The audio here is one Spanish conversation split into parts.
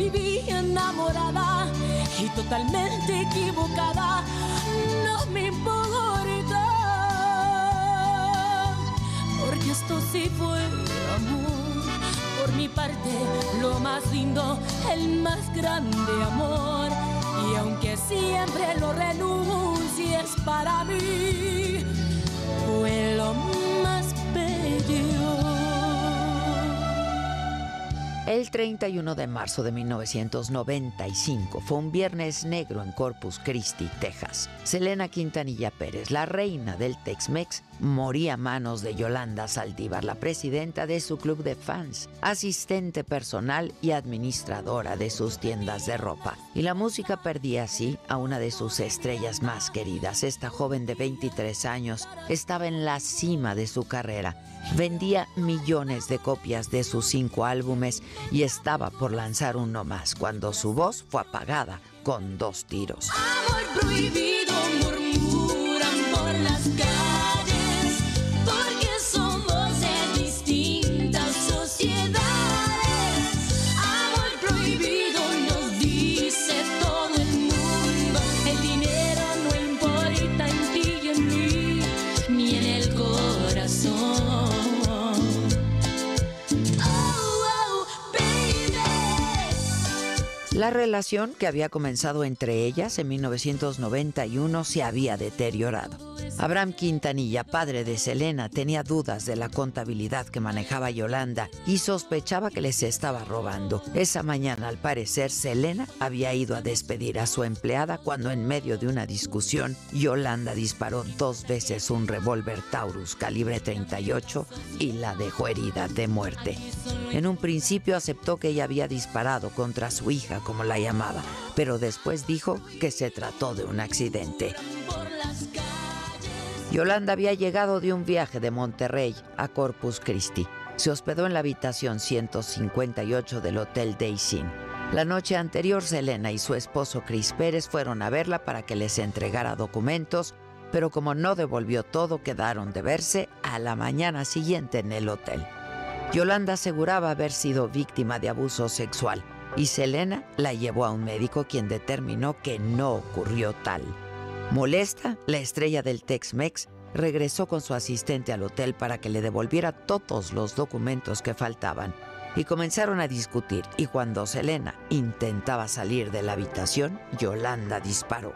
Viví enamorada y totalmente equivocada, no me importa. Porque esto sí fue amor. Por mi parte, lo más lindo, el más grande amor. Y aunque siempre lo renuncies para mí, fue lo más El 31 de marzo de 1995 fue un viernes negro en Corpus Christi, Texas. Selena Quintanilla Pérez, la reina del Tex-Mex, moría a manos de Yolanda Saldívar, la presidenta de su club de fans, asistente personal y administradora de sus tiendas de ropa. Y la música perdía así a una de sus estrellas más queridas. Esta joven de 23 años estaba en la cima de su carrera. Vendía millones de copias de sus cinco álbumes y estaba por lanzar uno más cuando su voz fue apagada con dos tiros. Amor prohibido La relación que había comenzado entre ellas en 1991 se había deteriorado. Abraham Quintanilla, padre de Selena, tenía dudas de la contabilidad que manejaba Yolanda y sospechaba que les estaba robando. Esa mañana, al parecer, Selena había ido a despedir a su empleada cuando en medio de una discusión, Yolanda disparó dos veces un revólver Taurus calibre 38 y la dejó herida de muerte. En un principio aceptó que ella había disparado contra su hija, como la llamaba, pero después dijo que se trató de un accidente. Yolanda había llegado de un viaje de Monterrey a Corpus Christi. Se hospedó en la habitación 158 del Hotel Daisy. La noche anterior, Selena y su esposo Chris Pérez fueron a verla para que les entregara documentos, pero como no devolvió todo, quedaron de verse a la mañana siguiente en el hotel. Yolanda aseguraba haber sido víctima de abuso sexual y Selena la llevó a un médico quien determinó que no ocurrió tal. Molesta, la estrella del Tex-Mex regresó con su asistente al hotel para que le devolviera todos los documentos que faltaban y comenzaron a discutir y cuando Selena intentaba salir de la habitación, Yolanda disparó.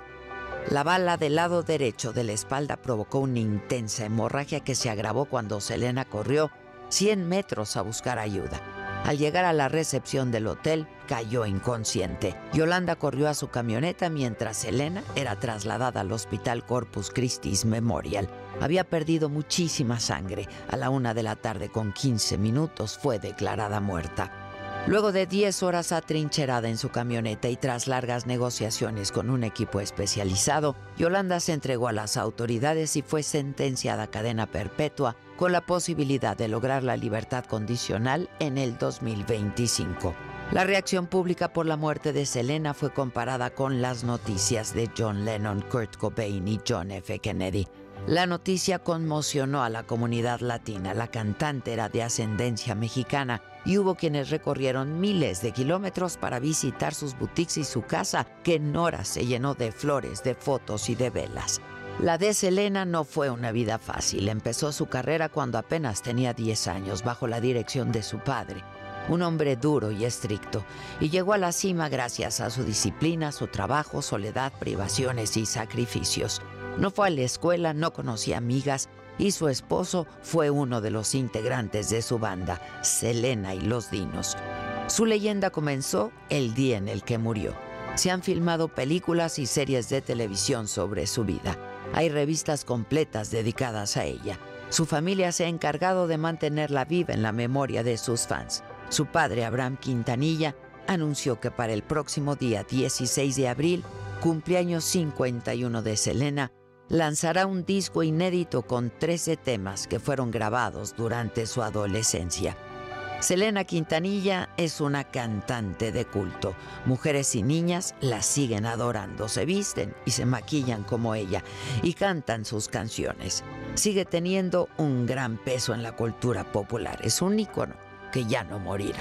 La bala del lado derecho de la espalda provocó una intensa hemorragia que se agravó cuando Selena corrió 100 metros a buscar ayuda. Al llegar a la recepción del hotel, cayó inconsciente. Yolanda corrió a su camioneta mientras Elena era trasladada al hospital Corpus Christi Memorial. Había perdido muchísima sangre. A la una de la tarde con 15 minutos fue declarada muerta. Luego de 10 horas atrincherada en su camioneta y tras largas negociaciones con un equipo especializado, Yolanda se entregó a las autoridades y fue sentenciada a cadena perpetua con la posibilidad de lograr la libertad condicional en el 2025. La reacción pública por la muerte de Selena fue comparada con las noticias de John Lennon, Kurt Cobain y John F. Kennedy. La noticia conmocionó a la comunidad latina. La cantante era de ascendencia mexicana y hubo quienes recorrieron miles de kilómetros para visitar sus boutiques y su casa, que en horas se llenó de flores, de fotos y de velas. La de Selena no fue una vida fácil. Empezó su carrera cuando apenas tenía 10 años, bajo la dirección de su padre, un hombre duro y estricto, y llegó a la cima gracias a su disciplina, su trabajo, soledad, privaciones y sacrificios. No fue a la escuela, no conocía amigas, y su esposo fue uno de los integrantes de su banda, Selena y los Dinos. Su leyenda comenzó el día en el que murió. Se han filmado películas y series de televisión sobre su vida. Hay revistas completas dedicadas a ella. Su familia se ha encargado de mantenerla viva en la memoria de sus fans. Su padre, Abraham Quintanilla, anunció que para el próximo día 16 de abril, cumpleaños 51 de Selena, lanzará un disco inédito con 13 temas que fueron grabados durante su adolescencia. Selena Quintanilla es una cantante de culto. Mujeres y niñas la siguen adorando, se visten y se maquillan como ella y cantan sus canciones. Sigue teniendo un gran peso en la cultura popular. Es un ícono que ya no morirá.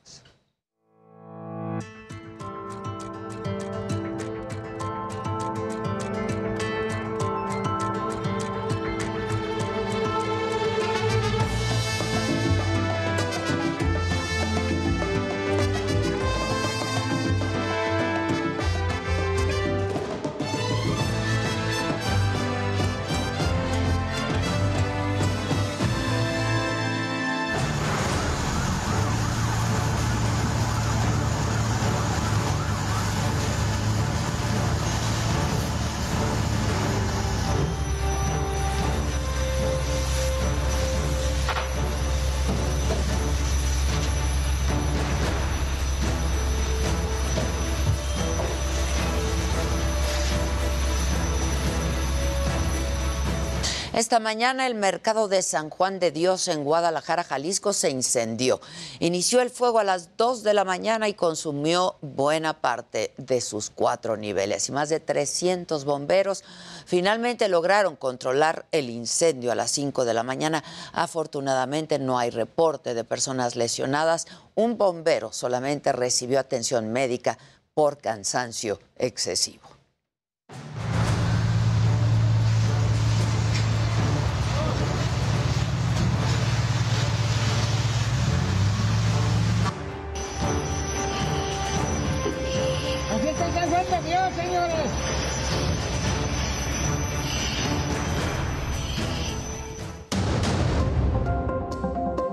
Esta mañana el mercado de San Juan de Dios en Guadalajara, Jalisco, se incendió. Inició el fuego a las 2 de la mañana y consumió buena parte de sus cuatro niveles. Y más de 300 bomberos finalmente lograron controlar el incendio a las 5 de la mañana. Afortunadamente no hay reporte de personas lesionadas. Un bombero solamente recibió atención médica por cansancio excesivo.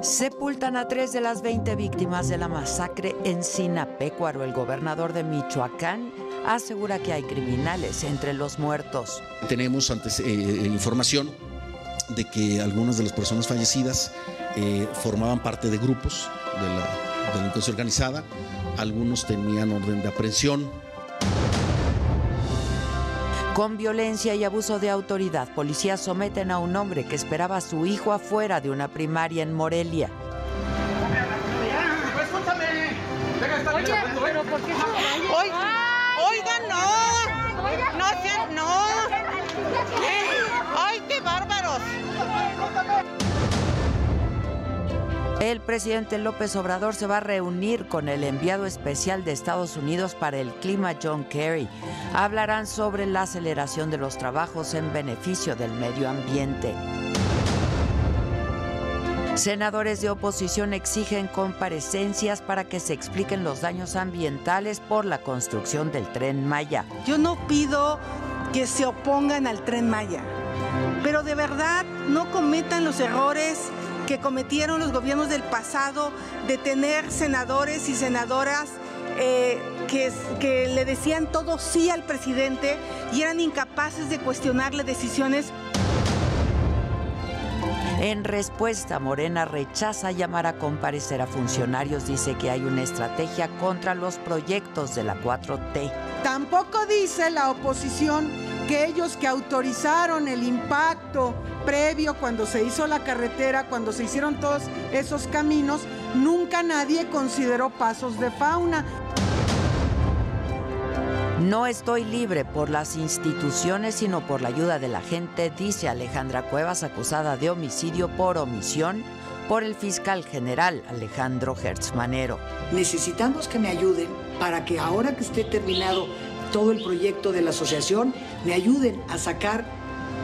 Sepultan a tres de las 20 víctimas de la masacre en Sinapecuaro. El gobernador de Michoacán asegura que hay criminales entre los muertos. Tenemos antes, eh, eh, información de que algunas de las personas fallecidas eh, formaban parte de grupos de la delincuencia organizada, algunos tenían orden de aprehensión, con violencia y abuso de autoridad, policías someten a un hombre que esperaba a su hijo afuera de una primaria en Morelia. Oiga, no. No, no. Ay, qué bárbaros. El presidente López Obrador se va a reunir con el enviado especial de Estados Unidos para el clima, John Kerry. Hablarán sobre la aceleración de los trabajos en beneficio del medio ambiente. Senadores de oposición exigen comparecencias para que se expliquen los daños ambientales por la construcción del tren Maya. Yo no pido que se opongan al tren Maya, pero de verdad no cometan los errores que cometieron los gobiernos del pasado de tener senadores y senadoras eh, que, que le decían todo sí al presidente y eran incapaces de cuestionarle decisiones En respuesta, Morena rechaza llamar a comparecer a funcionarios, dice que hay una estrategia contra los proyectos de la 4T. Tampoco dice la oposición que ellos que autorizaron el impacto previo cuando se hizo la carretera, cuando se hicieron todos esos caminos, nunca nadie consideró pasos de fauna. No estoy libre por las instituciones, sino por la ayuda de la gente, dice Alejandra Cuevas, acusada de homicidio por omisión por el fiscal general Alejandro Hertzmanero. Necesitamos que me ayuden para que ahora que esté terminado todo el proyecto de la asociación, me ayuden a sacar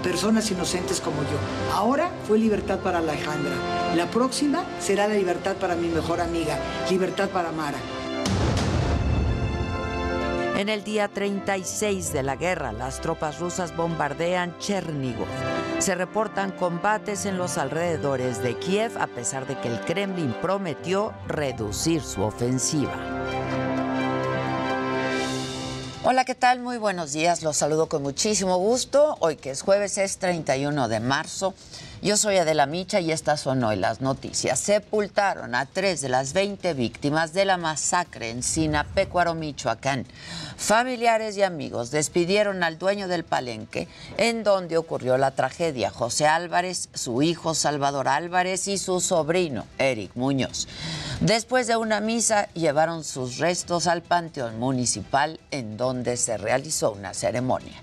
personas inocentes como yo. Ahora fue libertad para Alejandra. La próxima será la libertad para mi mejor amiga, libertad para Mara. En el día 36 de la guerra, las tropas rusas bombardean Chernigov. Se reportan combates en los alrededores de Kiev a pesar de que el Kremlin prometió reducir su ofensiva. Hola, ¿qué tal? Muy buenos días. Los saludo con muchísimo gusto. Hoy que es jueves es 31 de marzo. Yo soy Adela Micha y estas son hoy las noticias. Sepultaron a tres de las 20 víctimas de la masacre en Sinapecuaro, Michoacán. Familiares y amigos despidieron al dueño del palenque en donde ocurrió la tragedia, José Álvarez, su hijo Salvador Álvarez y su sobrino, Eric Muñoz. Después de una misa, llevaron sus restos al Panteón Municipal en donde se realizó una ceremonia.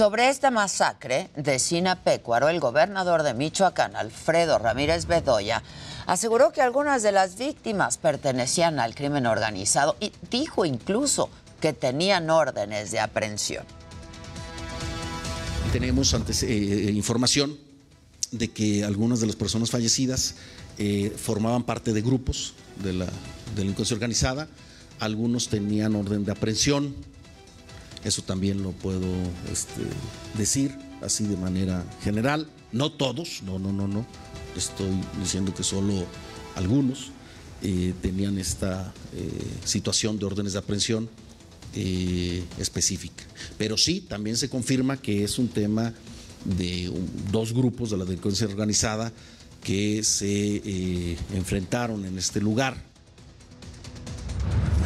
Sobre esta masacre de Sinapecuaro, el gobernador de Michoacán, Alfredo Ramírez Bedoya, aseguró que algunas de las víctimas pertenecían al crimen organizado y dijo incluso que tenían órdenes de aprehensión. Tenemos antes, eh, información de que algunas de las personas fallecidas eh, formaban parte de grupos de la delincuencia organizada, algunos tenían orden de aprehensión, eso también lo puedo este, decir así de manera general. No todos, no, no, no, no. Estoy diciendo que solo algunos eh, tenían esta eh, situación de órdenes de aprehensión eh, específica. Pero sí, también se confirma que es un tema de dos grupos de la delincuencia organizada que se enfrentaron en este lugar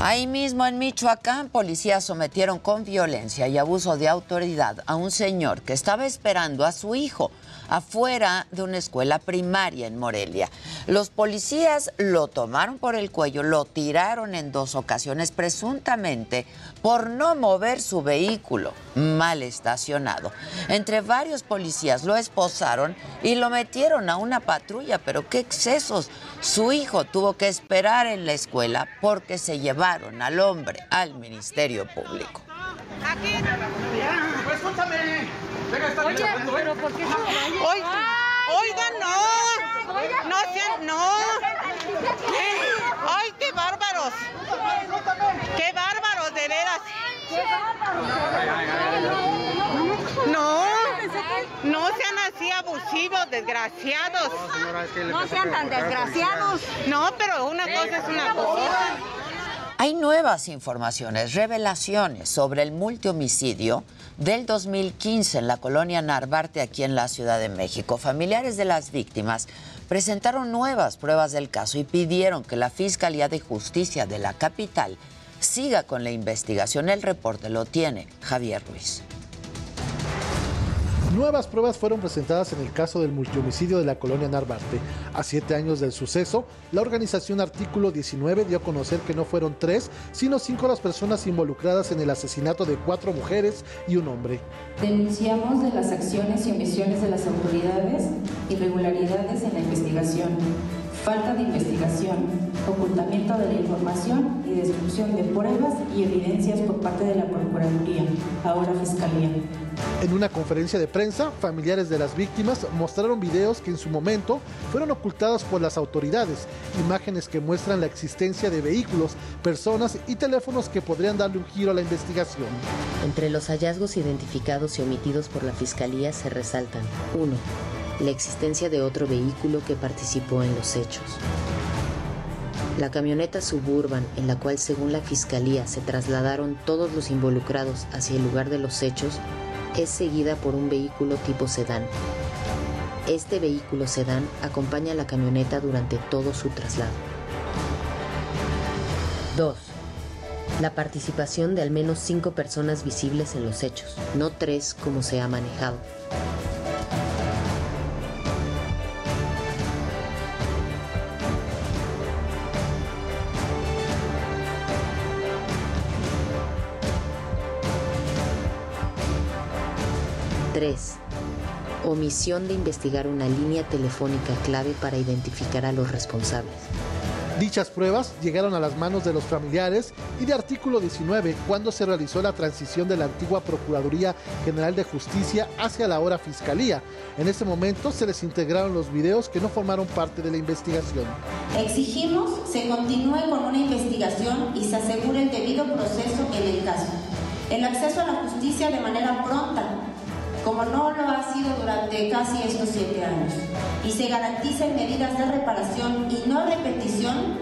Ahí mismo en Michoacán, policías sometieron con violencia y abuso de autoridad a un señor que estaba esperando a su hijo afuera de una escuela primaria en Morelia. Los policías lo tomaron por el cuello, lo tiraron en dos ocasiones presuntamente por no mover su vehículo mal estacionado. Entre varios policías lo esposaron y lo metieron a una patrulla, pero qué excesos. Su hijo tuvo que esperar en la escuela porque se llevaron al hombre al Ministerio Público. Aquí. Escúchame. Oye, pero ¿por qué no? Oiga, no. No, no. Ay, qué bárbaros. Qué bárbaros, de veras. No, no sean así abusivos, desgraciados. No sean tan desgraciados. No, pero una cosa es una cosa. Hay nuevas informaciones, revelaciones sobre el multihomicidio del 2015 en la colonia Narvarte, aquí en la Ciudad de México. Familiares de las víctimas presentaron nuevas pruebas del caso y pidieron que la Fiscalía de Justicia de la capital siga con la investigación. El reporte lo tiene Javier Ruiz. Nuevas pruebas fueron presentadas en el caso del multihomicidio de la colonia Narvarte. A siete años del suceso, la organización Artículo 19 dio a conocer que no fueron tres, sino cinco las personas involucradas en el asesinato de cuatro mujeres y un hombre. Denunciamos de las acciones y omisiones de las autoridades, irregularidades en la investigación, falta de investigación, ocultamiento de la información y destrucción de pruebas y evidencias por parte de la Procuraduría, ahora Fiscalía. En una conferencia de prensa, familiares de las víctimas mostraron videos que en su momento fueron ocultados por las autoridades, imágenes que muestran la existencia de vehículos, personas y teléfonos que podrían darle un giro a la investigación. Entre los hallazgos identificados y omitidos por la Fiscalía se resaltan 1 la existencia de otro vehículo que participó en los hechos. La camioneta suburban en la cual según la Fiscalía se trasladaron todos los involucrados hacia el lugar de los hechos es seguida por un vehículo tipo sedán. Este vehículo sedán acompaña a la camioneta durante todo su traslado. 2. La participación de al menos cinco personas visibles en los hechos, no tres como se ha manejado. 3. Omisión de investigar una línea telefónica clave para identificar a los responsables. Dichas pruebas llegaron a las manos de los familiares y de artículo 19 cuando se realizó la transición de la antigua Procuraduría General de Justicia hacia la ahora Fiscalía. En ese momento se les integraron los videos que no formaron parte de la investigación. Exigimos se continúe con una investigación y se asegure el debido proceso en el caso. El acceso a la justicia de manera pronta como no lo ha sido durante casi estos siete años, y se garanticen medidas de reparación y no repetición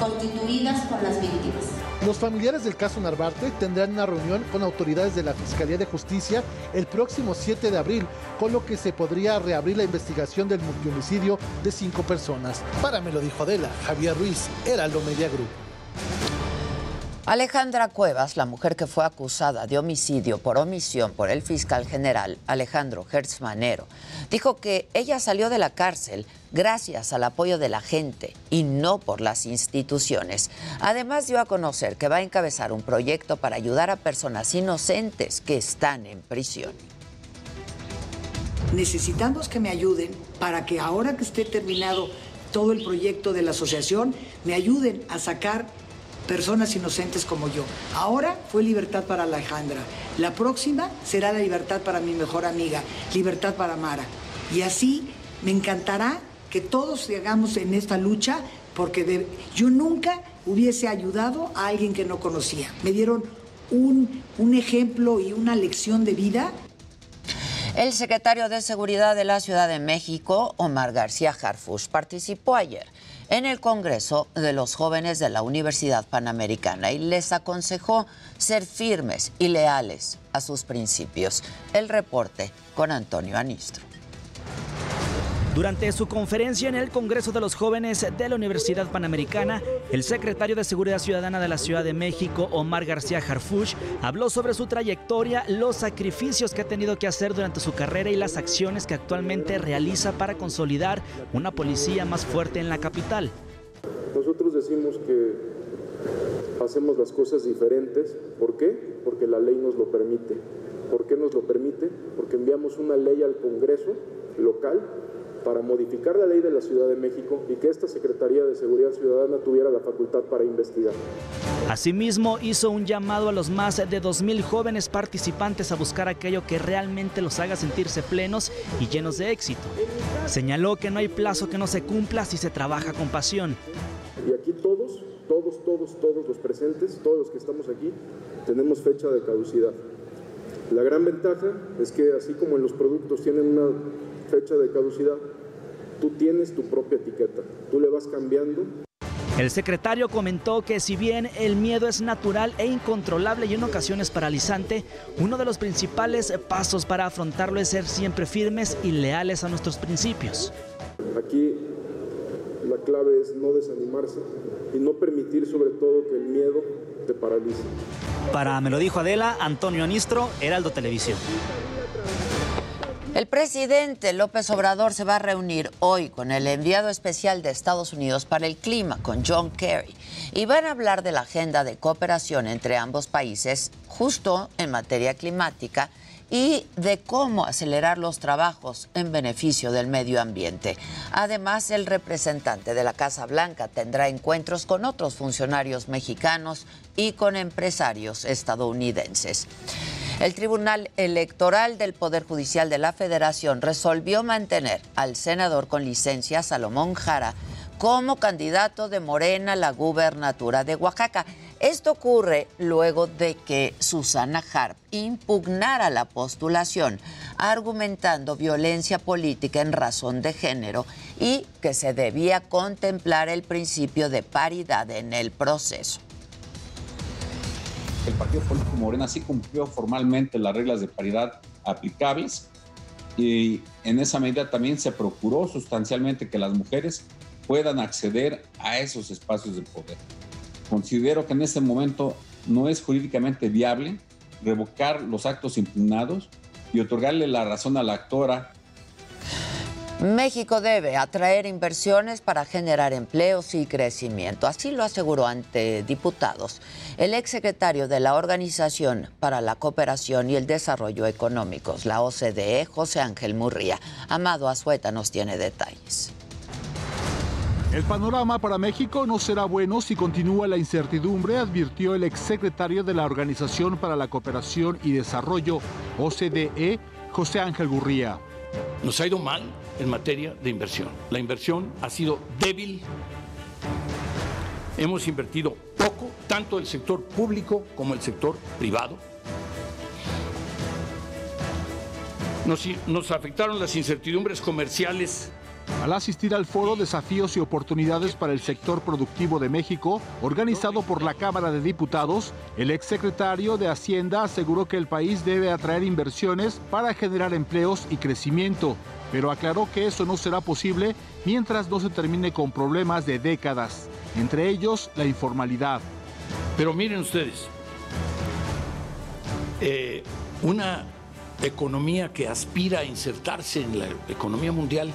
constituidas por las víctimas. Los familiares del caso Narvarte tendrán una reunión con autoridades de la Fiscalía de Justicia el próximo 7 de abril, con lo que se podría reabrir la investigación del multihomicidio de cinco personas. Para me lo dijo Adela, Javier Ruiz, Heraldo Media Group. Alejandra Cuevas, la mujer que fue acusada de homicidio por omisión por el fiscal general Alejandro Hertzmanero, dijo que ella salió de la cárcel gracias al apoyo de la gente y no por las instituciones. Además dio a conocer que va a encabezar un proyecto para ayudar a personas inocentes que están en prisión. Necesitamos que me ayuden para que ahora que esté terminado todo el proyecto de la asociación, me ayuden a sacar personas inocentes como yo. Ahora fue libertad para Alejandra. La próxima será la libertad para mi mejor amiga, libertad para Mara. Y así me encantará que todos llegamos en esta lucha porque yo nunca hubiese ayudado a alguien que no conocía. Me dieron un, un ejemplo y una lección de vida el secretario de Seguridad de la Ciudad de México, Omar García Harfush, participó ayer en el Congreso de los Jóvenes de la Universidad Panamericana y les aconsejó ser firmes y leales a sus principios. El reporte con Antonio Anistro. Durante su conferencia en el Congreso de los Jóvenes de la Universidad Panamericana, el secretario de Seguridad Ciudadana de la Ciudad de México, Omar García Harfuch, habló sobre su trayectoria, los sacrificios que ha tenido que hacer durante su carrera y las acciones que actualmente realiza para consolidar una policía más fuerte en la capital. Nosotros decimos que hacemos las cosas diferentes. ¿Por qué? Porque la ley nos lo permite. ¿Por qué nos lo permite? Porque enviamos una ley al Congreso local para modificar la ley de la Ciudad de México y que esta Secretaría de Seguridad Ciudadana tuviera la facultad para investigar. Asimismo, hizo un llamado a los más de 2.000 jóvenes participantes a buscar aquello que realmente los haga sentirse plenos y llenos de éxito. Señaló que no hay plazo que no se cumpla si se trabaja con pasión. Y aquí todos, todos, todos, todos los presentes, todos los que estamos aquí, tenemos fecha de caducidad. La gran ventaja es que así como en los productos tienen una fecha de caducidad, tú tienes tu propia etiqueta, tú le vas cambiando. El secretario comentó que si bien el miedo es natural e incontrolable y en ocasiones paralizante, uno de los principales pasos para afrontarlo es ser siempre firmes y leales a nuestros principios. Aquí la clave es no desanimarse y no permitir sobre todo que el miedo te paralice. Para Me lo dijo Adela, Antonio Anistro, Heraldo Televisión. El presidente López Obrador se va a reunir hoy con el enviado especial de Estados Unidos para el clima, con John Kerry, y van a hablar de la agenda de cooperación entre ambos países justo en materia climática y de cómo acelerar los trabajos en beneficio del medio ambiente. Además, el representante de la Casa Blanca tendrá encuentros con otros funcionarios mexicanos y con empresarios estadounidenses. El Tribunal Electoral del Poder Judicial de la Federación resolvió mantener al senador con licencia Salomón Jara como candidato de Morena a la gubernatura de Oaxaca. Esto ocurre luego de que Susana Harp impugnara la postulación, argumentando violencia política en razón de género y que se debía contemplar el principio de paridad en el proceso el Partido Político Morena sí cumplió formalmente las reglas de paridad aplicables y en esa medida también se procuró sustancialmente que las mujeres puedan acceder a esos espacios de poder. Considero que en este momento no es jurídicamente viable revocar los actos impugnados y otorgarle la razón a la actora México debe atraer inversiones para generar empleos y crecimiento. Así lo aseguró ante diputados el exsecretario de la Organización para la Cooperación y el Desarrollo Económicos, la OCDE, José Ángel Murría. Amado Azueta nos tiene detalles. El panorama para México no será bueno si continúa la incertidumbre, advirtió el exsecretario de la Organización para la Cooperación y Desarrollo, OCDE, José Ángel Gurría. Nos ha ido mal en materia de inversión. La inversión ha sido débil. Hemos invertido poco, tanto el sector público como el sector privado. Nos, nos afectaron las incertidumbres comerciales al asistir al foro Desafíos y Oportunidades para el Sector Productivo de México, organizado por la Cámara de Diputados, el exsecretario de Hacienda aseguró que el país debe atraer inversiones para generar empleos y crecimiento, pero aclaró que eso no será posible mientras no se termine con problemas de décadas, entre ellos la informalidad. Pero miren ustedes, eh, una economía que aspira a insertarse en la economía mundial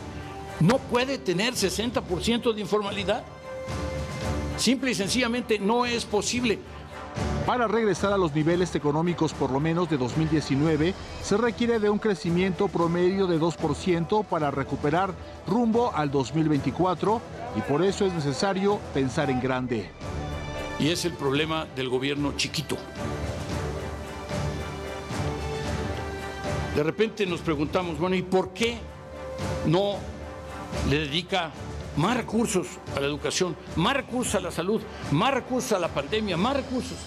no puede tener 60% de informalidad. Simple y sencillamente no es posible. Para regresar a los niveles económicos por lo menos de 2019, se requiere de un crecimiento promedio de 2% para recuperar rumbo al 2024 y por eso es necesario pensar en grande. Y es el problema del gobierno chiquito. De repente nos preguntamos, bueno, ¿y por qué no le dedica más recursos a la educación, más recursos a la salud, más recursos a la pandemia, más recursos.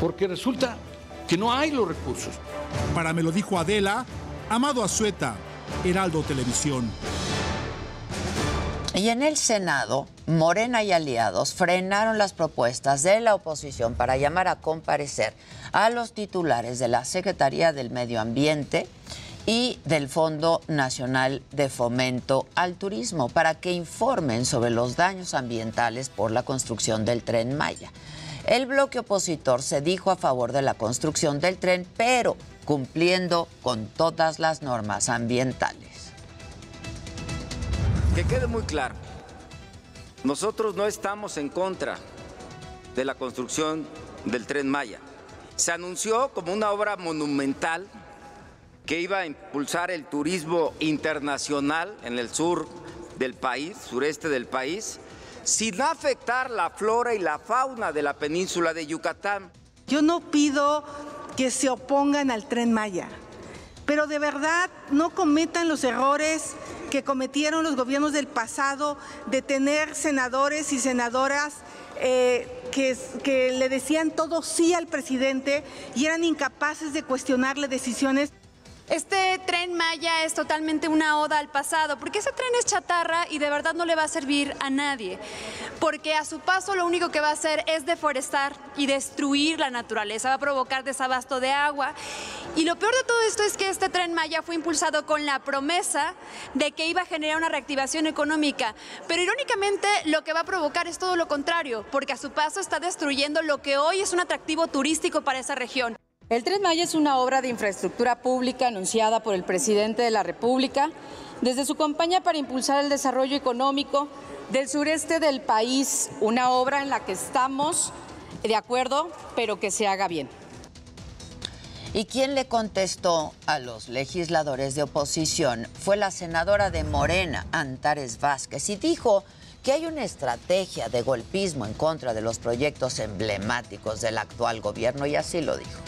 Porque resulta que no hay los recursos. Para me lo dijo Adela, Amado Azueta, Heraldo Televisión. Y en el Senado, Morena y aliados frenaron las propuestas de la oposición para llamar a comparecer a los titulares de la Secretaría del Medio Ambiente y del Fondo Nacional de Fomento al Turismo para que informen sobre los daños ambientales por la construcción del tren Maya. El bloque opositor se dijo a favor de la construcción del tren, pero cumpliendo con todas las normas ambientales. Que quede muy claro, nosotros no estamos en contra de la construcción del tren Maya. Se anunció como una obra monumental que iba a impulsar el turismo internacional en el sur del país, sureste del país, sin afectar la flora y la fauna de la península de Yucatán. Yo no pido que se opongan al tren Maya, pero de verdad no cometan los errores que cometieron los gobiernos del pasado de tener senadores y senadoras eh, que, que le decían todo sí al presidente y eran incapaces de cuestionarle decisiones. Este tren Maya es totalmente una oda al pasado, porque ese tren es chatarra y de verdad no le va a servir a nadie, porque a su paso lo único que va a hacer es deforestar y destruir la naturaleza, va a provocar desabasto de agua. Y lo peor de todo esto es que este tren Maya fue impulsado con la promesa de que iba a generar una reactivación económica, pero irónicamente lo que va a provocar es todo lo contrario, porque a su paso está destruyendo lo que hoy es un atractivo turístico para esa región. El Tren Maya es una obra de infraestructura pública anunciada por el presidente de la República desde su campaña para impulsar el desarrollo económico del sureste del país, una obra en la que estamos de acuerdo, pero que se haga bien. ¿Y quién le contestó a los legisladores de oposición? Fue la senadora de Morena, Antares Vázquez, y dijo que hay una estrategia de golpismo en contra de los proyectos emblemáticos del actual gobierno, y así lo dijo.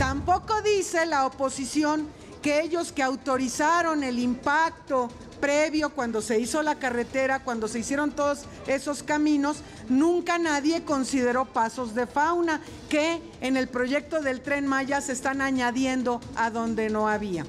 Tampoco dice la oposición que ellos que autorizaron el impacto previo cuando se hizo la carretera, cuando se hicieron todos esos caminos, nunca nadie consideró pasos de fauna que en el proyecto del tren Maya se están añadiendo a donde no había.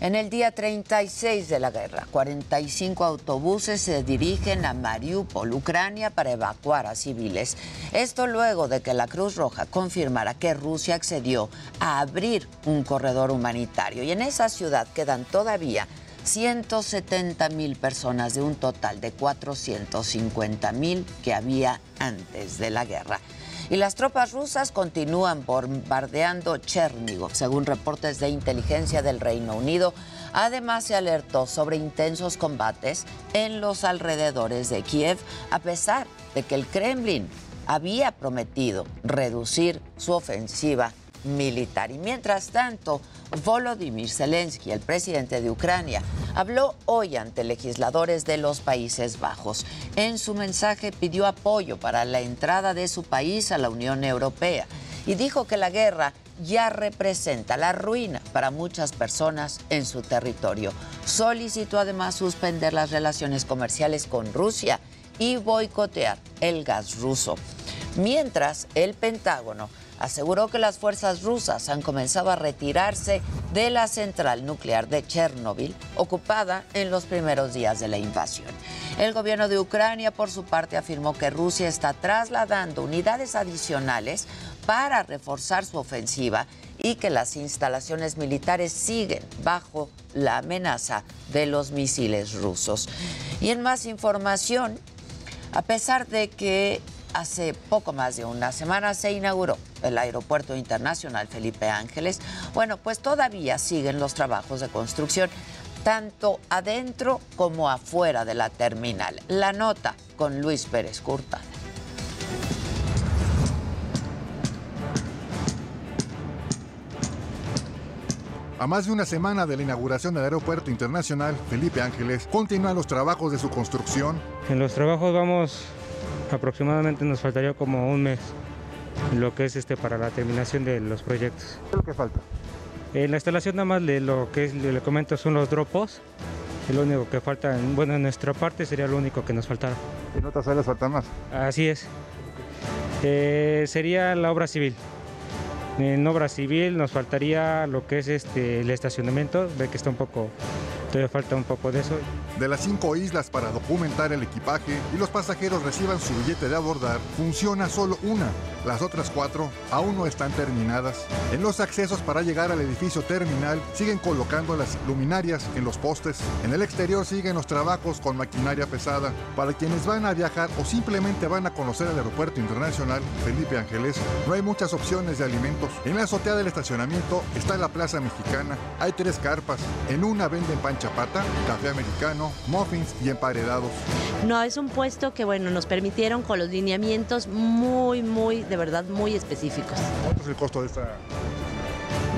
En el día 36 de la guerra, 45 autobuses se dirigen a Mariupol, Ucrania, para evacuar a civiles. Esto luego de que la Cruz Roja confirmara que Rusia accedió a abrir un corredor humanitario. Y en esa ciudad quedan todavía 170 mil personas de un total de 450 mil que había antes de la guerra. Y las tropas rusas continúan bombardeando Chernigov, según reportes de inteligencia del Reino Unido. Además, se alertó sobre intensos combates en los alrededores de Kiev, a pesar de que el Kremlin había prometido reducir su ofensiva militar. Y mientras tanto, Volodymyr Zelensky, el presidente de Ucrania, habló hoy ante legisladores de los Países Bajos. En su mensaje pidió apoyo para la entrada de su país a la Unión Europea y dijo que la guerra ya representa la ruina para muchas personas en su territorio. Solicitó además suspender las relaciones comerciales con Rusia y boicotear el gas ruso. Mientras, el Pentágono aseguró que las fuerzas rusas han comenzado a retirarse de la central nuclear de Chernóbil, ocupada en los primeros días de la invasión. El gobierno de Ucrania, por su parte, afirmó que Rusia está trasladando unidades adicionales para reforzar su ofensiva y que las instalaciones militares siguen bajo la amenaza de los misiles rusos. Y en más información, a pesar de que hace poco más de una semana se inauguró el Aeropuerto Internacional Felipe Ángeles. Bueno, pues todavía siguen los trabajos de construcción, tanto adentro como afuera de la terminal. La nota con Luis Pérez Curta. A más de una semana de la inauguración del Aeropuerto Internacional Felipe Ángeles, continúan los trabajos de su construcción. En los trabajos vamos aproximadamente nos faltaría como un mes lo que es este para la terminación de los proyectos. ¿Qué es lo que falta? En la instalación nada más de lo que le comento son los dropos. Es lo único que falta, bueno, en nuestra parte sería lo único que nos faltara. ¿En otras áreas falta más? Así es. Eh, sería la obra civil. En obra civil nos faltaría lo que es este el estacionamiento, ve que está un poco Todavía falta un poco de eso. De las cinco islas para documentar el equipaje y los pasajeros reciban su billete de abordar, funciona solo una. Las otras cuatro aún no están terminadas. En los accesos para llegar al edificio terminal siguen colocando las luminarias en los postes. En el exterior siguen los trabajos con maquinaria pesada. Para quienes van a viajar o simplemente van a conocer el aeropuerto internacional Felipe Ángeles, no hay muchas opciones de alimentos. En la azotea del estacionamiento está la Plaza Mexicana. Hay tres carpas. En una venden pan chapata, café americano, muffins y emparedados. No, es un puesto que, bueno, nos permitieron con los lineamientos muy, muy, de verdad, muy específicos. ¿Cuánto es el costo de esta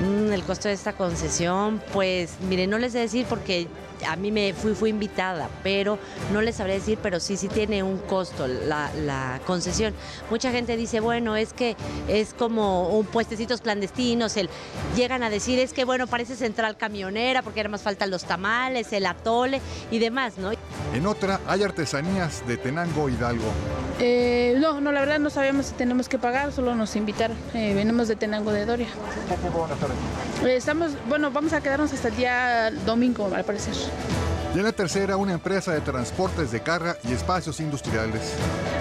Mm, el costo de esta concesión, pues mire, no les sé decir porque a mí me fui, fui invitada, pero no les sabré decir, pero sí, sí tiene un costo la, la concesión. Mucha gente dice, bueno, es que es como un puestecitos clandestinos, el, llegan a decir, es que bueno, parece central camionera, porque ahora más faltan los tamales, el atole y demás, ¿no? En otra hay artesanías de Tenango Hidalgo. Eh, no, no, la verdad no sabíamos si tenemos que pagar, solo nos invitaron. Eh, venimos de Tenango de Doria. ¿Qué tiempo van a estar aquí? Eh, estamos, bueno, vamos a quedarnos hasta el día domingo, al parecer. Y en la tercera, una empresa de transportes de carga y espacios industriales.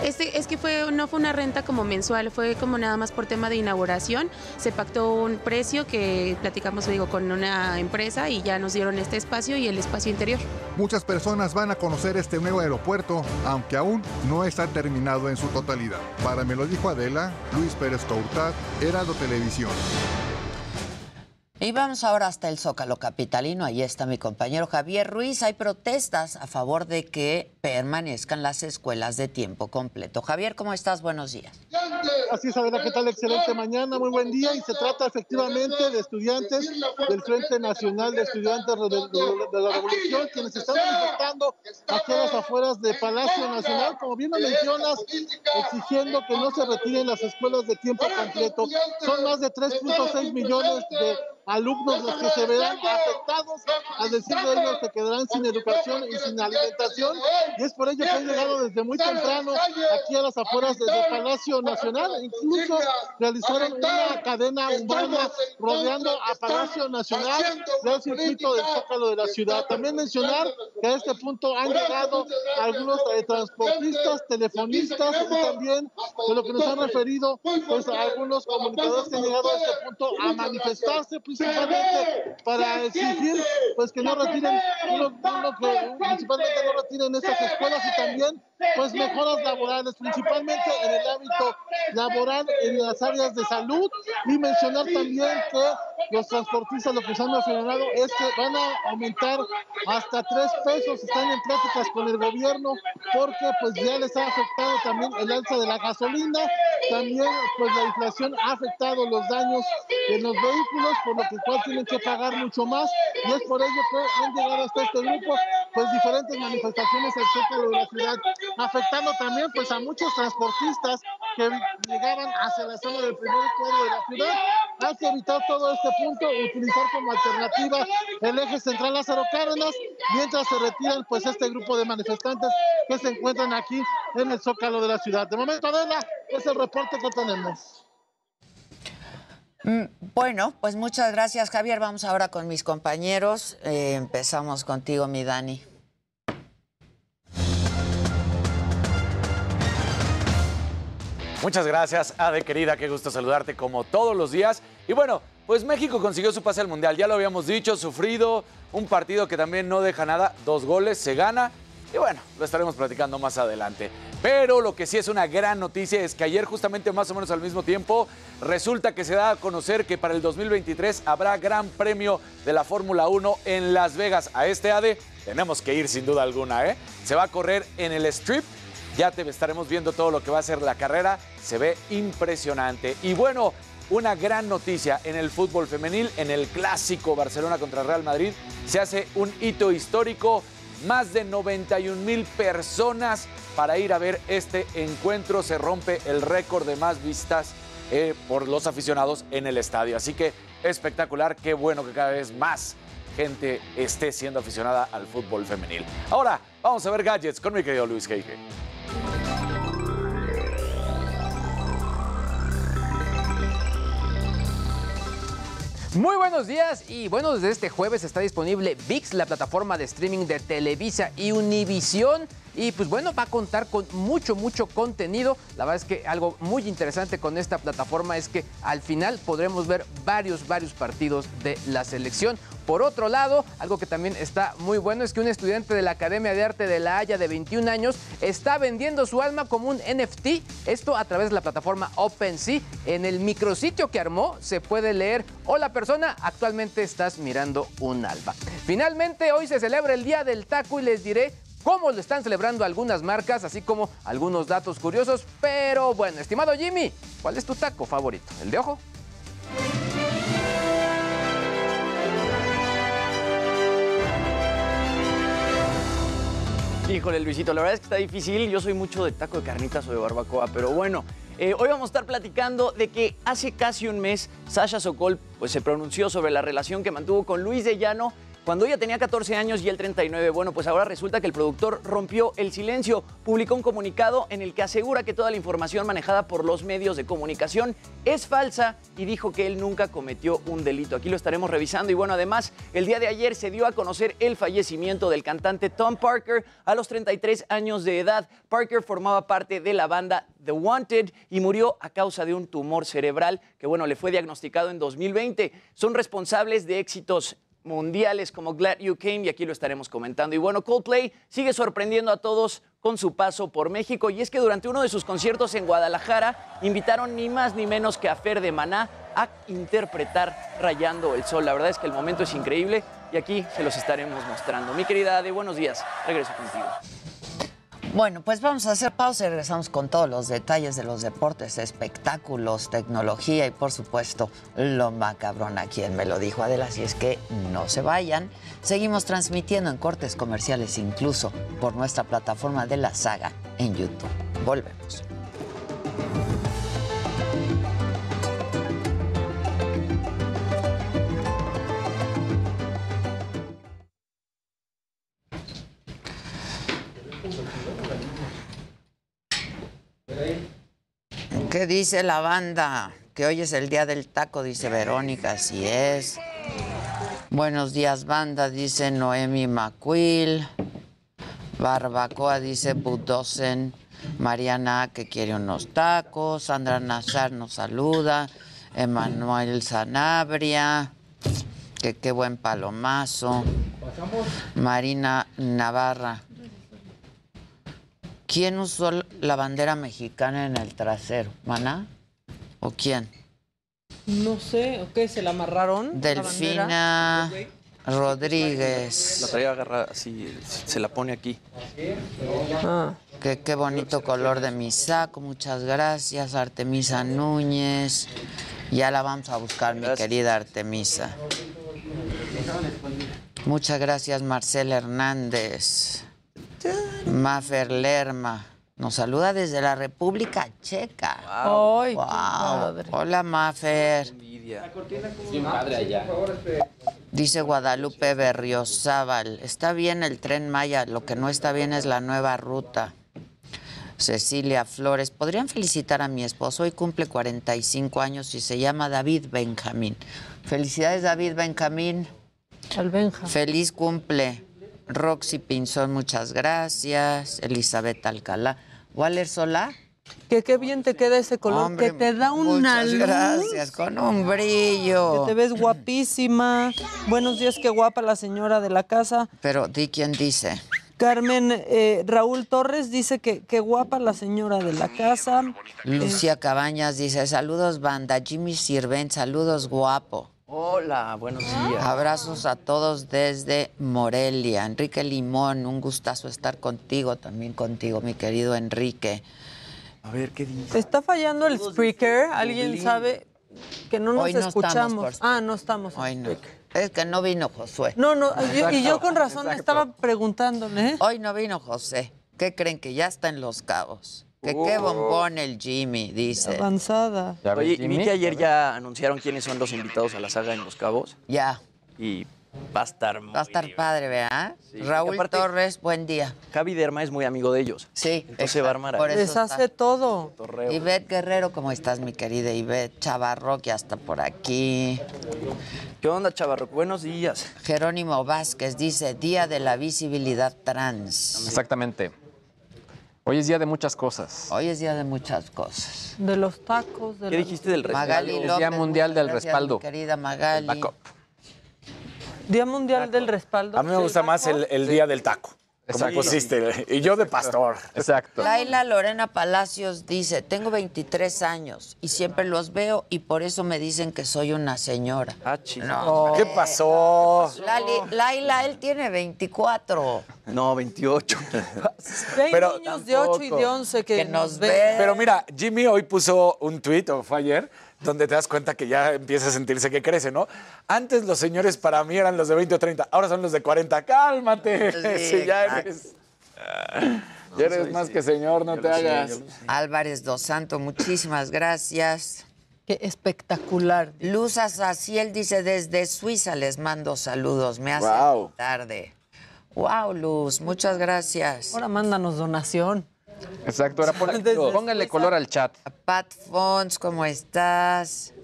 Este, es que fue, no fue una renta como mensual, fue como nada más por tema de inauguración. Se pactó un precio que platicamos, digo, con una empresa y ya nos dieron este espacio y el espacio interior. Muchas personas van a conocer este nuevo aeropuerto, aunque aún no está terminado en su totalidad. Para me lo dijo Adela, Luis Pérez Courtat, Heraldo Televisión. Y vamos ahora hasta el Zócalo Capitalino. Ahí está mi compañero Javier Ruiz. Hay protestas a favor de que permanezcan las escuelas de tiempo completo. Javier, ¿cómo estás? Buenos días. Así es, Adela, ¿qué tal? Excelente mañana, muy buen día. Y se trata efectivamente de estudiantes del Frente Nacional de Estudiantes de, la Revolución, quienes están manifestando aquí a las afueras de Palacio Nacional, como bien lo mencionas, exigiendo que no se retiren las escuelas de tiempo completo. Son más de 3.6 millones de alumnos los que se verán afectados, al decir de ellos que quedarán sin educación y sin alimentación, y es por ello que han llegado desde muy temprano aquí a las afueras de- del Palacio Nacional, incluso realizaron una cadena urbana rodeando a Palacio Nacional al circuito del Zócalo de la ciudad. También mencionar que a este punto han llegado algunos transportistas, telefonistas y también de lo que nos han referido pues a algunos comunicadores que han llegado a este punto a manifestarse principalmente para exigir pues que no retiren uno, uno que principalmente no retiren estas escuelas y también pues mejoras laborales principalmente en el ámbito laboral en las áreas de salud y mencionar también que los transportistas lo que se han mencionado es que van a aumentar hasta tres pesos están en pláticas con el gobierno porque pues ya les ha afectado también el alza de la gasolina también pues la inflación ha afectado los daños en los vehículos por lo que cual tienen que pagar mucho más y es por ello que han llegado hasta este grupo pues diferentes manifestaciones al zócalo de la ciudad afectando también pues a muchos transportistas que llegaban hacia la zona del primer cuadro de la ciudad. Hay que evitar todo este punto utilizar como alternativa el eje central Lázaro Cárdenas mientras se retiran pues este grupo de manifestantes que se encuentran aquí en el zócalo de la ciudad. De momento Adela es el reporte que tenemos Bueno, pues muchas gracias, Javier. Vamos ahora con mis compañeros. Eh, empezamos contigo, mi Dani. Muchas gracias, Ade querida, qué gusto saludarte como todos los días. Y bueno, pues México consiguió su pase al Mundial, ya lo habíamos dicho, sufrido, un partido que también no deja nada, dos goles, se gana. Y bueno, lo estaremos platicando más adelante. Pero lo que sí es una gran noticia es que ayer, justamente más o menos al mismo tiempo, resulta que se da a conocer que para el 2023 habrá Gran Premio de la Fórmula 1 en Las Vegas. A este ADE tenemos que ir sin duda alguna, ¿eh? Se va a correr en el Strip ya te estaremos viendo todo lo que va a ser la carrera. Se ve impresionante. Y bueno, una gran noticia en el fútbol femenil, en el clásico Barcelona contra Real Madrid, se hace un hito histórico. Más de 91 mil personas para ir a ver este encuentro. Se rompe el récord de más vistas eh, por los aficionados en el estadio. Así que espectacular, qué bueno que cada vez más gente esté siendo aficionada al fútbol femenil. Ahora, vamos a ver gadgets con mi querido Luis Geige. Muy buenos días y bueno, desde este jueves está disponible VIX, la plataforma de streaming de Televisa y Univisión. Y pues bueno, va a contar con mucho, mucho contenido. La verdad es que algo muy interesante con esta plataforma es que al final podremos ver varios, varios partidos de la selección. Por otro lado, algo que también está muy bueno es que un estudiante de la Academia de Arte de La Haya de 21 años está vendiendo su alma como un NFT. Esto a través de la plataforma OpenSea. En el micrositio que armó se puede leer, hola persona, actualmente estás mirando un alma. Finalmente, hoy se celebra el Día del Taco y les diré cómo lo están celebrando algunas marcas, así como algunos datos curiosos. Pero bueno, estimado Jimmy, ¿cuál es tu taco favorito? ¿El de ojo? Híjole, Luisito, la verdad es que está difícil. Yo soy mucho de taco de carnitas o de barbacoa, pero bueno, eh, hoy vamos a estar platicando de que hace casi un mes Sasha Sokol pues, se pronunció sobre la relación que mantuvo con Luis de Llano cuando ella tenía 14 años y él 39. Bueno, pues ahora resulta que el productor rompió el silencio, publicó un comunicado en el que asegura que toda la información manejada por los medios de comunicación es falsa y dijo que él nunca cometió un delito. Aquí lo estaremos revisando y bueno, además, el día de ayer se dio a conocer el fallecimiento del cantante Tom Parker a los 33 años de edad. Parker formaba parte de la banda The Wanted y murió a causa de un tumor cerebral que, bueno, le fue diagnosticado en 2020. Son responsables de éxitos mundiales como Glad You Came y aquí lo estaremos comentando. Y bueno, Coldplay sigue sorprendiendo a todos con su paso por México y es que durante uno de sus conciertos en Guadalajara invitaron ni más ni menos que a Fer de Maná a interpretar Rayando el Sol. La verdad es que el momento es increíble y aquí se los estaremos mostrando. Mi querida Ade, buenos días. Regreso contigo. Bueno, pues vamos a hacer pausa y regresamos con todos los detalles de los deportes, espectáculos, tecnología y por supuesto lo macabrón a quien me lo dijo Adela, así es que no se vayan. Seguimos transmitiendo en cortes comerciales incluso por nuestra plataforma de la saga en YouTube. Volvemos. ¿Qué dice la banda? Que hoy es el día del taco, dice Verónica, así es. Buenos días, banda, dice Noemi Macuil. Barbacoa, dice Budosen. Mariana, que quiere unos tacos. Sandra Nazar nos saluda. Emanuel Sanabria. Que qué buen palomazo. Marina Navarra. ¿Quién usó la bandera mexicana en el trasero? ¿Maná? ¿O quién? No sé, ¿o qué? ¿Se la amarraron? la Delfina Rodríguez. La traía agarrada así, se la pone aquí. Ah. Qué, qué bonito color de mi saco, muchas gracias. Artemisa Núñez. Ya la vamos a buscar, mi querida Artemisa. Muchas gracias, Marcela Hernández. Mafer Lerma. Nos saluda desde la República Checa. Ay, qué Wow. padre. Hola, Mafer. Dice Guadalupe Berriozábal, está bien el tren Maya, lo que no está bien es la nueva ruta. Cecilia Flores, podrían felicitar a mi esposo, hoy cumple 45 años y se llama David Benjamín. Felicidades David Benjamín. Al Benja. Feliz cumple. Roxy Pinzón, muchas gracias. Elizabeth Alcalá. Waller Solá. Que qué bien te queda ese color, Hombre, que te da una muchas luz. gracias, con un brillo. Que te ves guapísima. Buenos días, qué guapa la señora de la casa. Pero di quién dice. Carmen eh, Raúl Torres dice que qué guapa la señora de la casa. Lucia Cabañas dice, saludos banda, Jimmy Sirven, saludos guapo. Hola, buenos días. Abrazos a todos desde Morelia. Enrique Limón, un gustazo estar contigo, también contigo, mi querido Enrique. A ver, ¿qué dice? Está fallando el speaker. ¿Alguien sabe que no nos Hoy no estamos escuchamos? por ah, no estamos. Hoy no. Es que no vino Josué. No, no, yo- y yo con razón Exacto. estaba preguntándole. ¿eh? Hoy no vino José. ¿Qué creen que ya está en Los Cabos? Que qué Oh. bombón el Jimmy, dice. Avanzada. Oye, y vi que ayer ya anunciaron quiénes son los invitados a la saga en Los Cabos. Ya. Y va a estar muy Va a estar padre, ¿verdad? Sí, Raúl aparte- Torres, buen día. Javi Derma es muy amigo de ellos. Sí. Entonces va a armar Por eso Les hace está. todo. torreo. Ivette Guerrero, ¿cómo estás, mi querida Ivette? Chavarro, que hasta por aquí. ¿Qué onda, Chavarro? Buenos días. Jerónimo Vázquez dice, Día de la Visibilidad Trans. Exactamente. Hoy es día de muchas cosas. Hoy es día de muchas cosas. De los tacos. De ¿Qué dijiste del respaldo? Magali Es López, Día Mundial del gracias, Respaldo. mi querida Magali. Backup. Día Mundial del Respaldo. A mí me gusta más el, el día del taco. Como Exacto. pusiste. Y yo de pastor. Exacto. Laila Lorena Palacios dice, tengo 23 años y siempre los veo y por eso me dicen que soy una señora. Ah, chis. No, ¿Qué pasó? Lali- Laila, él tiene 24. No, 28. Hay Pero niños de 8 y de 11 que, Que nos ven. Pero mira, Jimmy hoy puso un tuit, o fue ayer, donde te das cuenta que ya empieza a sentirse que crece, ¿no? Antes los señores para mí eran los de 20 o 30, ahora son los de 40. ¡Cálmate! Sí, Si ya eres, ya eres más que señor, no te hagas. Álvarez Dos Santos, muchísimas gracias. Qué espectacular. Luz Azaciel dice, desde Suiza les mando saludos, me hace tarde. Wow, Luz, muchas gracias. Ahora mándanos donación. Exacto, Desde póngale color al chat. Pat Fons, ¿cómo estás?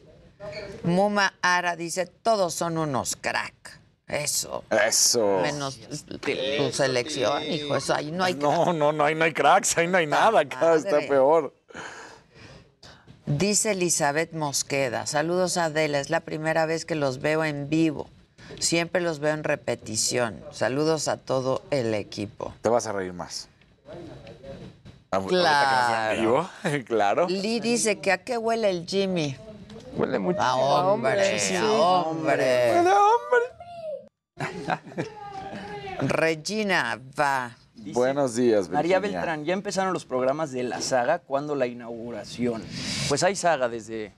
Muma Ara dice, todos son unos crack. Eso. Eso. Menos tu selección, hijo. Eso ahí no hay No, no, no hay, no hay cracks, ahí no hay nada, acá está peor. Dice Elizabeth Mosqueda, saludos Adela, es la primera vez que los veo en vivo. Siempre los veo en repetición. Saludos a todo el equipo. Te vas a reír más. Ah, Claro. vivo, claro. Lee dice que a qué huele el Jimmy. Huele mucho. A hombre, Sí, a hombre. Huele a Regina va. Buenos días, María Virginia. Beltrán, ya empezaron los programas de la saga. ¿Cuándo la inauguración? Pues hay saga desde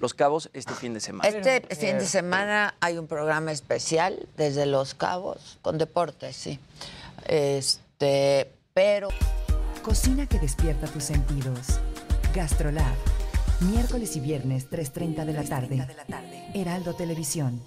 Los Cabos este fin de semana. Este fin de semana hay un programa especial desde Los Cabos con deportes, sí. Este, pero Cocina que despierta tus sentidos. Gastrolab. Miércoles y viernes 3.30 de la tarde. Heraldo Televisión.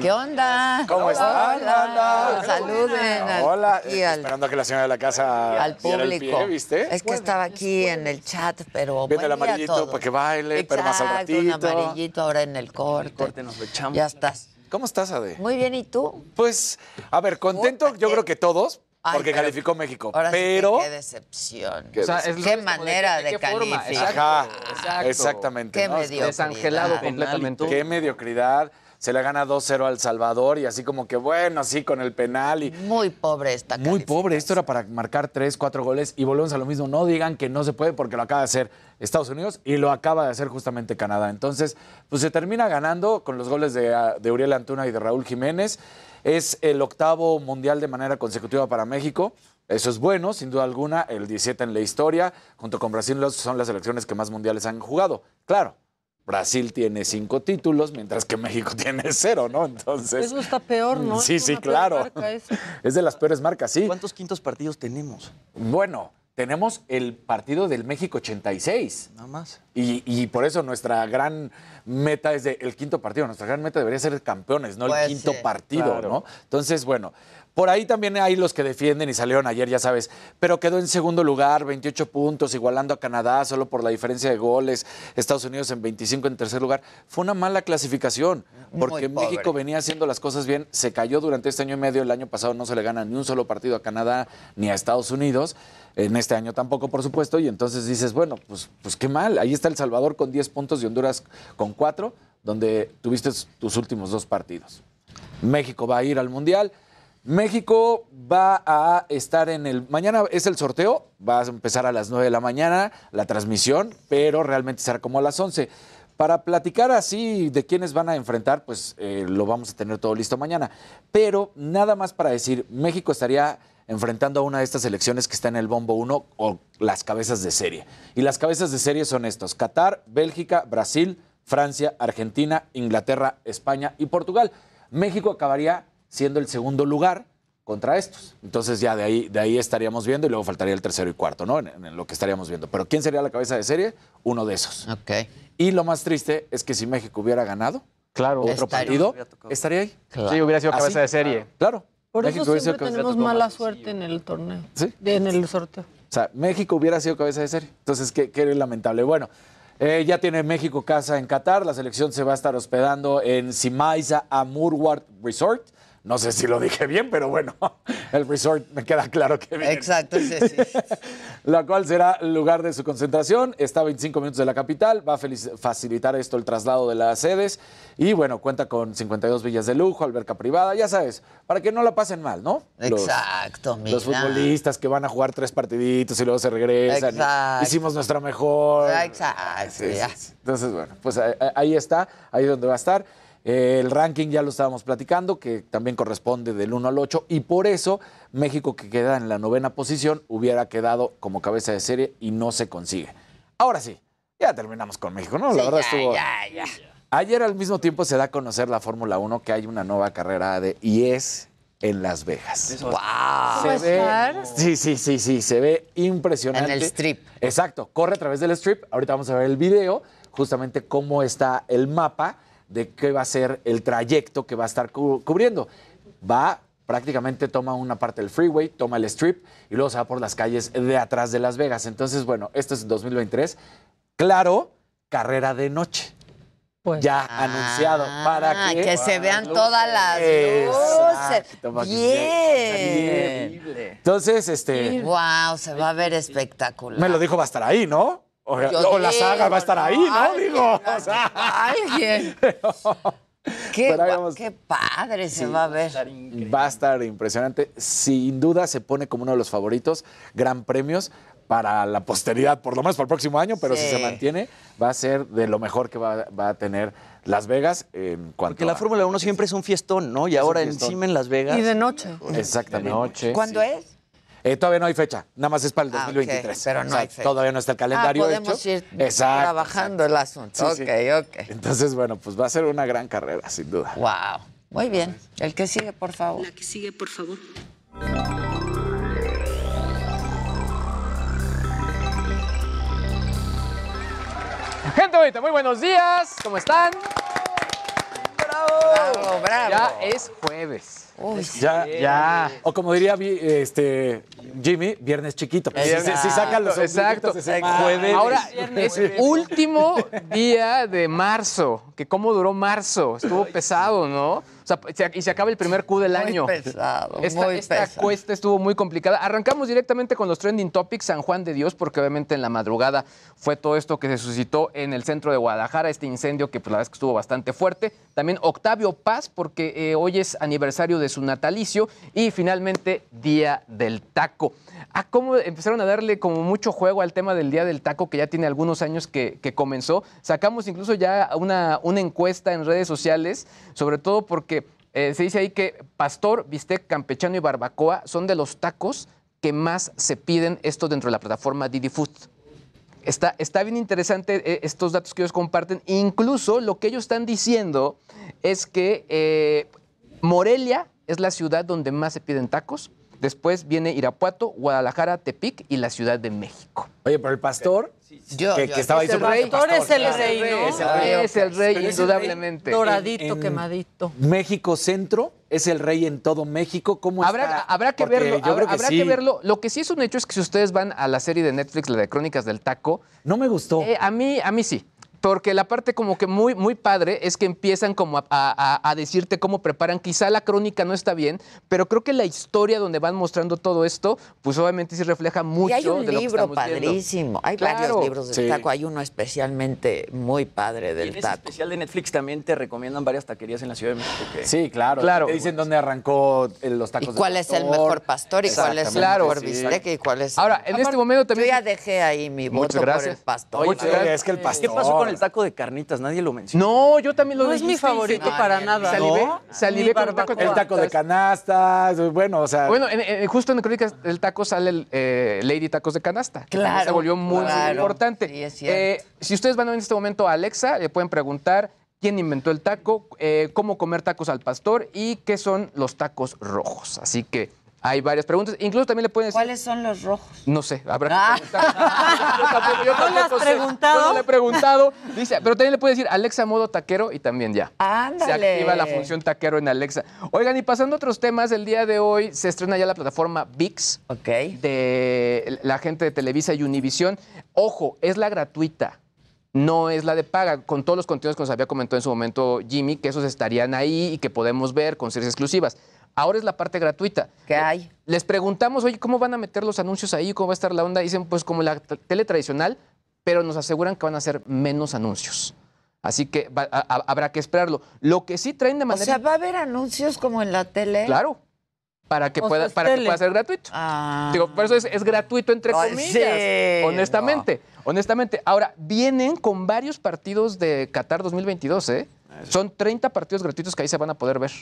¿Qué onda? ¿Cómo están, Hola. Saluden al- Hola, y al- esperando a que la señora de la casa al el público. pie, ¿viste? Es que estaba aquí en el chat, pero Viene el amarillito para que baile, pero más al ratito. un amarillito ahora en el corte. corte nos lo echamos. Ya estás. ¿Cómo estás, Ade? Muy bien, ¿y tú? Pues, a ver, contento, yo creo que todos, Ay, porque pero- calificó México. Ahora sí que pero. qué decepción. Qué O sea, es lo qué mismo de manera de, calificar. Exacto. exactamente. Qué ¿no? Mediocridad. Desangelado completamente. Qué mediocridad. Se le gana 2-0 al Salvador y así como que, bueno, así con el penal y. Muy pobre esta Muy pobre, esto era para marcar 3, 4 goles y volvemos a lo mismo. No digan que no se puede porque lo acaba de hacer Estados Unidos y lo acaba de hacer justamente Canadá. Entonces, pues se termina ganando con los goles de, ah, de Uriel Antuna y de Raúl Jiménez. Es el octavo mundial de manera consecutiva para México. Eso es bueno, sin duda alguna, el 17 en la historia. Junto con Brasil son las selecciones que más mundiales han jugado. Claro, Brasil tiene cinco títulos, mientras que México tiene cero, ¿no? Entonces. Eso está peor, ¿no? Sí, Es sí, claro. Es de las peores marcas, sí. ¿Cuántos quintos partidos tenemos? Bueno, tenemos el partido del México 86. Nada más. Y, y por eso nuestra gran meta es de- el quinto partido. Nuestra gran meta debería ser campeones, no el quinto sí, partido, claro. ¿no? Entonces, bueno, por ahí también hay los que defienden y salieron ayer, ya sabes, pero quedó en segundo lugar, 28 puntos, igualando a Canadá solo por la diferencia de goles, Estados Unidos en 25 en tercer lugar. Fue una mala clasificación, porque. México venía haciendo las cosas bien, se cayó durante este año y medio, el año pasado no se le gana ni un solo partido a Canadá ni a Estados Unidos, en este año tampoco, por supuesto, y entonces dices, bueno, pues, pues qué mal, ahí está El Salvador con 10 puntos y Honduras con 4, donde tuviste tus últimos dos partidos. México va a ir al Mundial. México va a estar en el... Mañana es el sorteo, va a empezar a las 9 de la mañana la transmisión, pero realmente será como a las 11. Para platicar así de quiénes van a enfrentar, pues eh, lo vamos a tener todo listo mañana. Pero nada más para decir, México estaría enfrentando a una de estas elecciones que está en el bombo 1 o las cabezas de serie. Y las cabezas de serie son estos, Qatar, Bélgica, Brasil, Francia, Argentina, Inglaterra, España y Portugal. México acabaría siendo el segundo lugar contra estos. Entonces ya de ahí, de ahí estaríamos viendo y luego faltaría el tercero y cuarto, ¿no? En, en lo que estaríamos viendo. Pero ¿quién sería la cabeza de serie? Uno de esos. Ok. Y lo más triste es que si México hubiera ganado Claro. otro Estaría. partido, estaría ahí. Sí, hubiera sido ¿Así? cabeza de serie. Claro. Por México eso hubiera sido siempre tenemos mala suerte en el torneo. Sí. En el sorteo. O sea, México hubiera sido cabeza de serie. Entonces, qué, qué lamentable. Bueno, eh, ya tiene México casa en Qatar. La selección se va a estar hospedando en Simaiza Amurward Resort. No sé si lo dije bien, pero bueno, el resort me queda claro que bien. Exacto, sí, sí. La cual será el lugar de su concentración. Está a 25 minutos de la capital. Va a facilitar esto el traslado de las sedes. Y bueno, cuenta con 52 villas de lujo, alberca privada, ya sabes, para que no la pasen mal, ¿no? Los- Exacto, mira. los futbolistas que van a jugar tres partiditos y luego se regresan. Exacto. Hicimos nuestra mejor. Exacto, Sí, ya. sí, sí. Entonces, bueno, pues ahí, ahí está, ahí es donde va a estar. Eh, el ranking ya lo estábamos platicando, que también corresponde del 1 al 8, y por eso México, que queda en la novena posición, hubiera quedado como cabeza de serie y no se consigue. Ahora sí, ya terminamos con México, ¿no? La Sí, verdad ya, estuvo. ya, ya. Ayer al mismo tiempo se da a conocer la Fórmula 1 que hay una nueva carrera de y es en Las Vegas. ¡Wow! Se ve, sí, sí, sí, sí, se ve impresionante. En el strip. Exacto, corre a través del strip. Ahorita vamos a ver el video, justamente cómo está el mapa de qué va a ser el trayecto que va a estar cu- cubriendo. Va, prácticamente toma una parte del freeway, toma el strip y luego se va por las calles de atrás de Las Vegas. Entonces, bueno, esto es 2023. Claro, carrera de noche. ya anunciado para Ah, que... que se vean todas las Exacto, luces. se- Bien. Entonces, este... Wow, se va a ver espectacular. Me lo dijo, va a estar ahí, ¿no? O, la saga va a estar ahí, ¿no? alguien, Digo, o sea, Alguien. Qué, Pero padre se Sí. va a ver. va a estar impresionante. Sin duda se pone como uno de los favoritos, gran premios para la posteridad, por lo menos para el próximo año, pero si se mantiene, va a ser de lo mejor que va, va a tener Las Vegas en cuanto Porque la a- Fórmula 1 siempre es un fiestón, ¿no? Y Es ahora encima en Las Vegas. Y de noche. Exactamente. ¿Cuándo es? Eh, todavía no hay fecha, nada más es para el Ah, ok, 2023. pero no O sea, hay fecha. Todavía no está el calendario ah, podemos hecho. ir Exacto, trabajando el asunto. Sí, ok, sí. ok. Entonces, bueno, pues va a ser una gran carrera, sin duda. Wow. Muy bien. El que sigue, por favor. La que sigue, por favor. Gente bonita, muy buenos días. ¿Cómo están? Bravo, bravo. Ya es jueves. Ya, Ya. O como diría este, Jimmy, viernes chiquito. Pues, si, si- si sacan los Exacto. semana. Ahora es último día de marzo. Que cómo duró marzo. Estuvo pesado, ¿no? O sea, se- y se acaba el primer Q del Muy año. pesado, Esta, muy esta pesado. cuesta estuvo muy complicada. Arrancamos directamente con los trending topics San Juan de Dios, porque obviamente en la madrugada fue todo esto que se suscitó en el centro de Guadalajara, este incendio que pues, la verdad es que estuvo bastante fuerte. También Octavio Paz, porque eh, hoy es aniversario de su natalicio. Y finalmente, Día del Taco. Ah, cómo empezaron a darle como mucho juego al tema del Día del Taco, que ya tiene algunos años que, comenzó. Sacamos incluso ya una, una encuesta en redes sociales, sobre todo porque eh, se dice ahí que pastor, bistec, campechano y barbacoa son de los tacos que más se piden esto dentro de la plataforma Didi Food. Está, está bien interesante eh, estos datos que ellos comparten. Incluso lo que ellos están diciendo es que eh, Morelia es la ciudad donde más se piden tacos. Después viene Irapuato, Guadalajara, Tepic y la Ciudad de México. Oye, pero el pastor, Yo- que, yo- que estaba ahí el rey. Pastor es el rey, ¿no? Es el rey, Es el rey, Pero es el indudablemente. Doradito, En- quemadito. México Centro es el rey en todo México. ¿Cómo Habrá, está? habrá que Porque verlo, yo creo habrá, que habrá sí. que verlo. Lo que sí es un hecho es que si ustedes van a la serie de Netflix, la de Crónicas del Taco, No me gustó. eh, a mí, a mí sí. Porque la parte como que muy, muy padre es que empiezan como a, a- a decirte cómo preparan. Quizá la crónica no está bien, pero creo que la historia donde van mostrando todo esto, pues obviamente sí refleja mucho Y hay un de lo que libro viendo. padrísimo. Hay Claro. varios libros del Sí. taco. Hay uno especialmente muy padre Y en del ese taco. especial de Netflix también te recomiendan varias taquerías en la Ciudad de México. que- Sí, claro. Claro. Te dicen dónde arrancó eh, los tacos ¿Y de cuál es el mejor pastor y cuál es el Exactamente, mejor sí. bistec y cuál es... Ahora, en este momento Yo también... ya dejé ahí mi voto por gracias. el pastor. Oye, es que el pastor. ¿Qué pasó con el taco de carnitas? Nadie lo mencionó. No, yo también lo No es mi dijiste favorito para nada. Salivé, ¿No? salivé Ni con el taco de barbacoa. El taco de canastas, bueno, o sea. Bueno, en- en- justo en Crónicas del Taco sale el eh, Lady Tacos de Canasta. que también Claro, Se volvió muy claro. importante. Sí, es cierto. Eh, si ustedes van a ver en este momento a Alexa, le pueden preguntar quién inventó el taco, eh, cómo comer tacos al pastor y qué son los tacos rojos. Así que hay varias preguntas. Incluso también le pueden decir... ¿Cuáles son los rojos? No sé, habrá Ah. que preguntar. Yo tampoco, yo ¿No le has tampoco sé. preguntado? Yo no le he preguntado. Dice, pero también le puede decir Alexa modo taquero y también ya. Se Ándale. activa la función taquero en Alexa. Oigan, y pasando a otros temas, el día de hoy se estrena ya la plataforma VIX Ok. de la gente de Televisa y Univisión. Ojo, es la gratuita. No es la de paga, con todos los contenidos que nos había comentado en su momento Jimmy, que esos estarían ahí y que podemos ver con series exclusivas. Ahora es la parte gratuita. ¿Qué hay? Les preguntamos, oye, ¿cómo van a meter los anuncios ahí? ¿Cómo va a estar la onda? Dicen, pues como la tele tradicional, pero nos aseguran que van a ser menos anuncios. Así que va- a- a- habrá que esperarlo. Lo que sí traen de O manera... sea, ¿va a haber anuncios como en la tele? Claro, para que, O pueda, para que pueda ser gratuito. Ah. Digo, por eso es, es gratuito entre comillas. sí, honestamente, honestamente. Ahora, vienen con varios partidos de Qatar 2022, ¿eh? Son 30 partidos gratuitos que ahí se van a poder ver.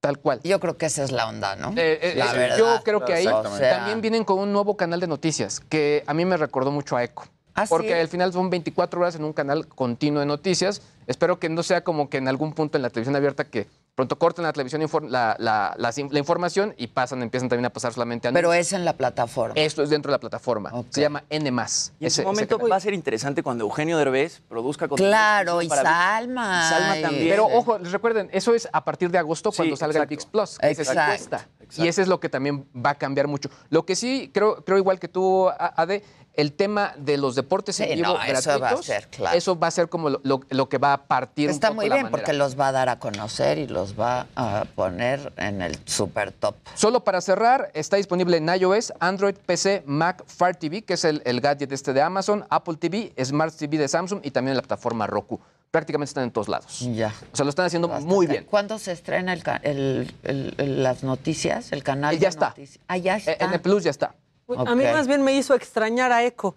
Tal cual. Yo creo que esa es la onda, ¿no? Eh, eh, la eh, verdad. Yo creo que ahí O sea, también vienen con un nuevo canal de noticias que a mí me recordó mucho a ECO. ¿Ah, sí? porque al final son 24 horas en un canal continuo de noticias. Espero que no sea como que en algún punto en la televisión abierta que pronto cortan la televisión la, la- in- la información y pasan, empiezan también a pasar solamente a Pero es en la plataforma. Esto es dentro de la plataforma. Se llama N+. Y en Ese- su momento va a ser interesante cuando Eugenio Derbez produzca contenido Claro, y para. Salma. Y Salma también. Pero ojo, les recuerden, eso es a partir de agosto cuando Sí, salga el. VIX Plus. Exacto. cuesta. Y ese es lo que también va a cambiar mucho. Lo que sí, creo, creo igual que tú, Ade, el tema de los deportes en Sí, vivo no, eso va a ser, claro. eso va a ser como lo, lo- lo que va a partir Está un poco muy bien porque los va a dar a conocer y los va a poner en el super top. Solo para cerrar, está disponible en iOS, Android, PC, Mac, Fire TV, que es el, el gadget este de Amazon, Apple TV, Smart TV de Samsung y también en la plataforma Roku. Prácticamente están en todos lados. Ya. O sea, lo están haciendo muy bien. ¿Cuándo se estrena el, el- las noticias? El canal Ya de está. noticias? Ah, ya está. Eh, En el Plus ya está. A mí más bien me hizo extrañar a Eco.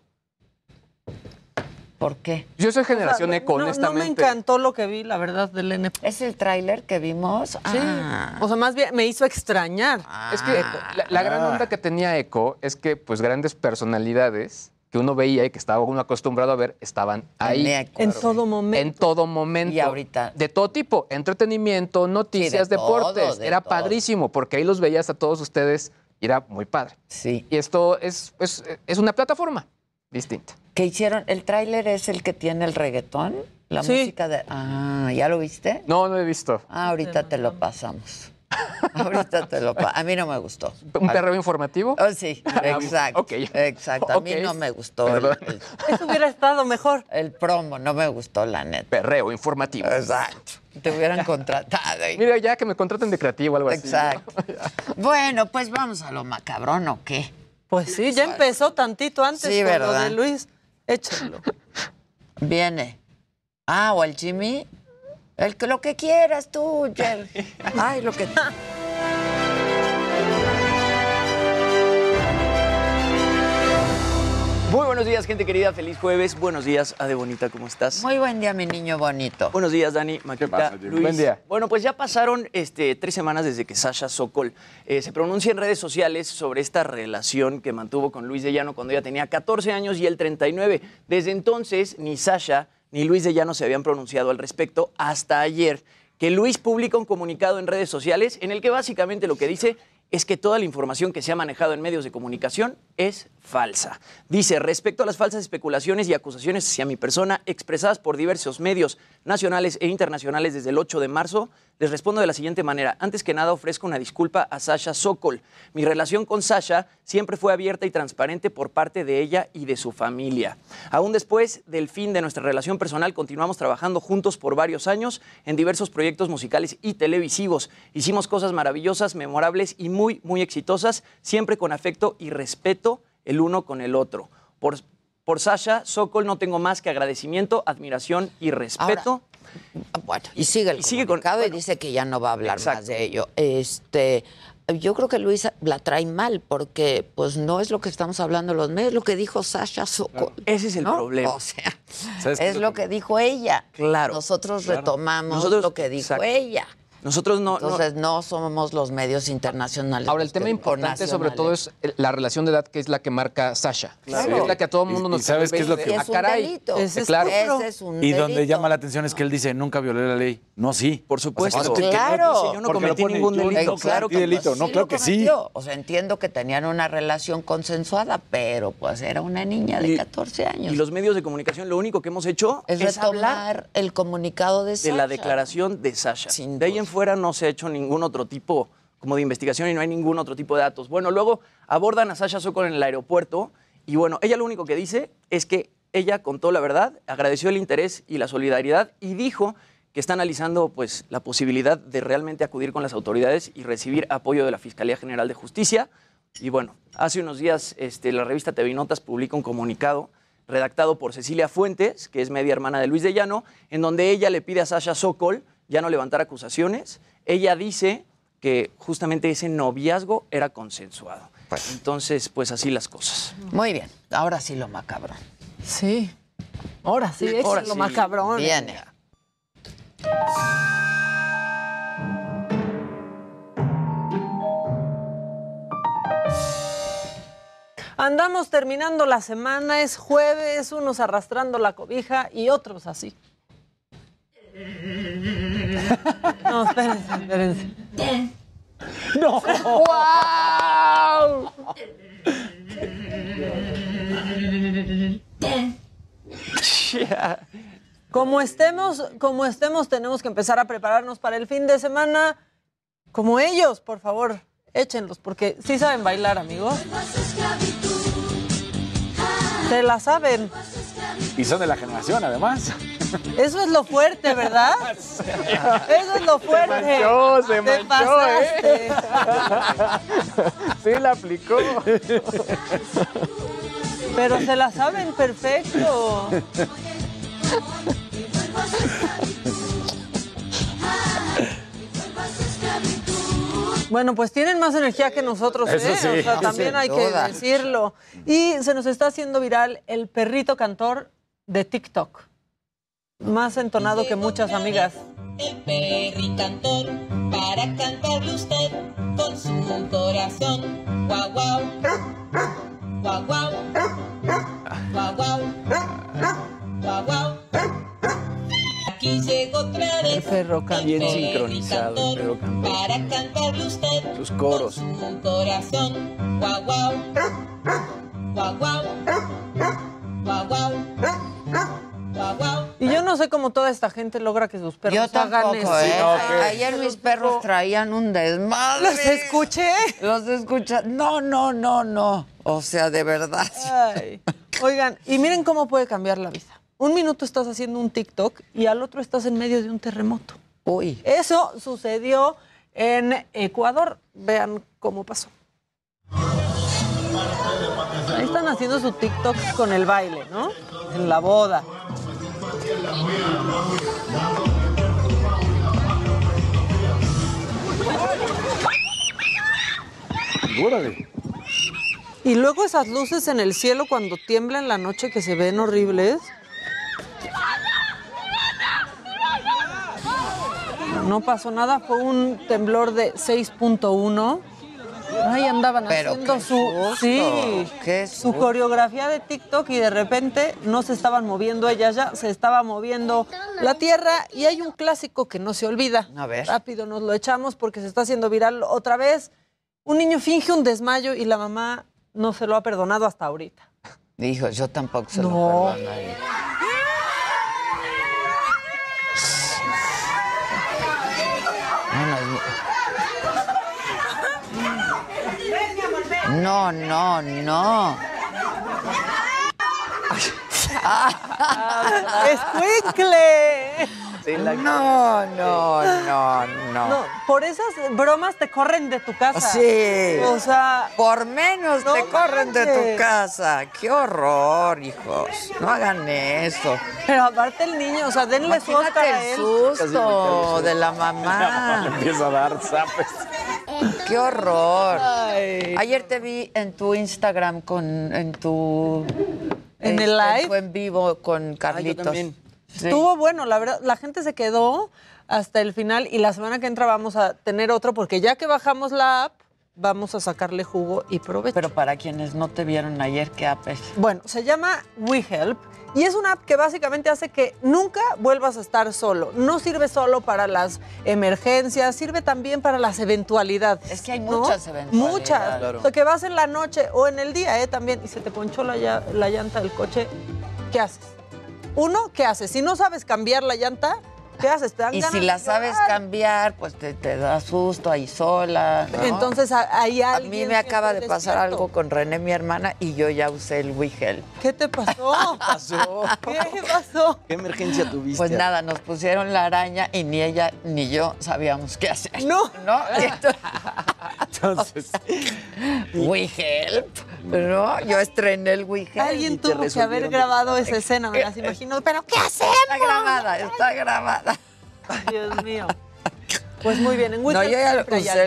¿Por qué? Yo soy generación O sea, Eco, no, honestamente. No me encantó lo que vi, la verdad, del NP. ¿Es el tráiler que vimos? Sí. Ah. O sea, más bien me hizo extrañar. Es que la, la gran onda que tenía Eco es que pues grandes personalidades que uno veía y que estaba uno acostumbrado a ver estaban ahí. Eco. En todo momento. En todo momento. Y ahorita- De todo tipo, entretenimiento, noticias, de todo, deportes. de era todo. padrísimo porque ahí los veías a todos ustedes y era muy padre. Sí. Y esto es, es, es una plataforma distinta. ¿Qué hicieron? ¿El tráiler es el que tiene el reggaetón? La Sí. música de... Ah, ¿ya lo viste? No, no he visto. Ah, ahorita te lo pasamos. ahorita te lo. A mí no me gustó. ¿Un perreo informativo? Oh, sí, exacto. ok. Exacto. A mí no me gustó el, Eso hubiera estado mejor. el promo, no me gustó la neta. Perreo informativo. Exacto. Te hubieran contratado. y- Mira, ya que me contraten de creativo o algo así. Exacto. Bueno, pues vamos a lo macabrón, ¿o qué? Pues sí, ya empezó tantito antes Sí, con lo de Luis. Échalo. Viene. Ah, o el Jimmy. El que lo que quieras tú, Jerry. Ay, lo que. Muy buenos días, gente querida. Feliz jueves. Buenos días, Ade Bonita. ¿Cómo estás? Muy buen día, mi niño bonito. Buenos días, Dani, Maquita, pasa, Jimmy? Luis. Buen día. Bueno, pues ya pasaron este, tres semanas desde que Sasha Sokol eh, se pronuncia en redes sociales sobre esta relación que mantuvo con Luis de Llano cuando ella tenía 14 años y él 39. Desde entonces, ni Sasha ni Luis de Llano se habían pronunciado al respecto hasta ayer, que Luis publica un comunicado en redes sociales en el que básicamente lo que dice es que toda la información que se ha manejado en medios de comunicación es falsa. Dice, respecto a las falsas especulaciones y acusaciones hacia mi persona expresadas por diversos medios nacionales e internacionales desde el 8 de marzo, les respondo de la siguiente manera. Antes que nada, ofrezco una disculpa a Sasha Sokol. Mi relación con Sasha siempre fue abierta y transparente por parte de ella y de su familia. Aún después del fin de nuestra relación personal, continuamos trabajando juntos por varios años en diversos proyectos musicales y televisivos. Hicimos cosas maravillosas, memorables y muy, muy exitosas, siempre con afecto y respeto el uno con el otro. Por, por Sasha Sokol no tengo más que agradecimiento, admiración y respeto. Bueno, y sigue el Y sigue con- comunicado y bueno, dice que ya no va a hablar más de ello. Este, yo creo que Luis la trae mal porque pues no es lo que estamos hablando los medios, lo que dijo Sasha Sokol. Ese es el ¿no? problema. O sea, ¿Sabes qué es lo que dijo ella. Claro. Nosotros Claro. retomamos Nosotros- lo que dijo exacto. ella. Nosotros no, Entonces no somos los medios internacionales. Ahora, el tema importante sobre todo es la relación de edad que es la que marca Sasha. Claro. Es la que a todo el mundo Y- nos y ¿sabes qué es lo que- Y "Ah, es un caray". delito. Ese es claro. Ese es un Y donde delito. llama la atención es que él dice, nunca violé la ley. No, sí. Por supuesto. O sea, que- que no Claro. dice, yo no porque cometí pone, ningún delito. cometí Claro que delito. No, Sí claro que sí. O sea, entiendo que tenían una relación consensuada, pero pues era una niña de Y- 14 años. Y los medios de comunicación lo único que hemos hecho es es, hablar retomar el comunicado de, de la Sasha. declaración de Sasha. Sin de en fuera no se ha hecho ningún otro tipo como de investigación y no hay ningún otro tipo de datos. Bueno, luego abordan a Sasha Sokol en el aeropuerto y bueno, ella lo único que dice es que ella contó la verdad, agradeció el interés y la solidaridad y dijo que está analizando pues la posibilidad de realmente acudir con las autoridades y recibir apoyo de la Fiscalía General de Justicia. Y bueno, hace unos días este, la revista TV Notas publica un comunicado redactado por Cecilia Fuentes, que es media hermana de Luis de Llano, en donde ella le pide a Sasha Sokol ya no levantar acusaciones. Ella dice que justamente ese noviazgo era consensuado. Entonces, pues así las cosas. Muy bien, ahora sí lo macabro. Sí. Ahora sí, Ahora échalo sí. macabrón. Viene. Andamos terminando la semana, es jueves, unos arrastrando la cobija y otros así. No, espérense, espérense. ¡No! ¡Wow! Como estemos, como estemos, tenemos que empezar a prepararnos para el fin de semana. Como ellos, por favor, échenlos, porque sí saben bailar, amigos. Se la saben. Y son de la generación, además. Eso es lo fuerte, ¿verdad? Eso es lo fuerte. manchó, se Te manchó, pasaste. ¿eh? Sí, la aplicó. Pero se la saben perfecto. Bueno, pues tienen más energía que nosotros, Eso ¿eh? sí. O sea, también hay que decirlo. Y se nos está haciendo viral el perrito cantor de TikTok. Más entonado que muchas amigas. El perricantor para cantarle usted con su corazón. Guau, guau. Guau, guau. Guau, guau. Guau, guau. Aquí llegó otra vez. El. Bien sincronizado el. Para cantarle usted Sus coros. su corazón. Guau, guau. Guau, guau. Guau, guau. Guau, guau. Y yo no sé cómo toda esta gente logra que sus perros Yo hagan tampoco, eso. ¿eh? Ayer mis perros traían un desmadre. ¿Los escuché? Los escucha. No, no, no, no. O sea, de verdad. Ay. Oigan, y miren cómo puede cambiar la vida. Un minuto estás haciendo un TikTok y al otro estás en medio de un terremoto. Uy. Eso sucedió en Ecuador. Vean cómo pasó. Ahí están haciendo su TikTok con el baile, ¿no? En la boda. Órale. Y luego esas luces en el cielo cuando tiembla en la noche que se ven horribles. No pasó nada, fue un temblor de 6.1. Ahí andaban Pero haciendo su, susto, sí, su coreografía de TikTok y de repente no se estaban moviendo ellas ya, se estaba moviendo la tierra y hay un clásico que no se olvida. A ver. Rápido nos lo echamos porque se está haciendo viral otra vez. Un niño finge un desmayo y la mamá no se lo ha perdonado hasta ahorita. Dijo, yo tampoco se No. lo perdonaría. No, no, no. No, no, no, no. No, por esas bromas te corren de tu casa. Sí. O sea, Por menos No te corren de tu casa. Qué horror, hijos. No hagan eso. pero aparte el niño, o sea, denle su Oscar a el él. susto de la mamá. empieza a dar zapes. Qué horror. Ay. Ayer te vi en tu Instagram con en tu ¿En el este, live? en vivo con Carlitos. también. Sí. Estuvo bueno, la verdad, la gente se quedó hasta el final y la semana que entra vamos a tener otro porque ya que bajamos la app, vamos a sacarle jugo y provecho. Pero para quienes no te vieron ayer, ¿qué app es? Bueno, se llama WeHelp y es una app que básicamente hace que nunca vuelvas a estar solo. No sirve solo para las emergencias, sirve también para las eventualidades. Es que hay ¿no? muchas eventualidades. Muchas. Claro. O sea, que vas en la noche o en el día, ¿eh? También, y se te ponchó la, la llanta del coche, ¿qué haces? Uno, ¿qué haces? Si no sabes cambiar la llanta, ¿qué haces? Te dan Y ganas si de la sabes llorar. cambiar, pues te, te da susto ahí sola. ¿no? Entonces a- hay a alguien mí me acaba de pasar despierto. algo con René, mi hermana, y yo ya usé el WeHelp. ¿Qué te pasó? pasó? ¿Qué pasó? ¿Qué emergencia tuviste? Pues nada, nos pusieron la araña y ni ella ni yo sabíamos qué hacer. No. ¿No? Entonces, Entonces, WeHelp. ¿No? Yo estrené el WeHelp. Alguien te tuvo que haber grabado esa escena, me las imagino. ¿Pero qué hacemos? Está grabada, está grabada. Dios mío. Pues muy bien, en No, Wicked yo ya hay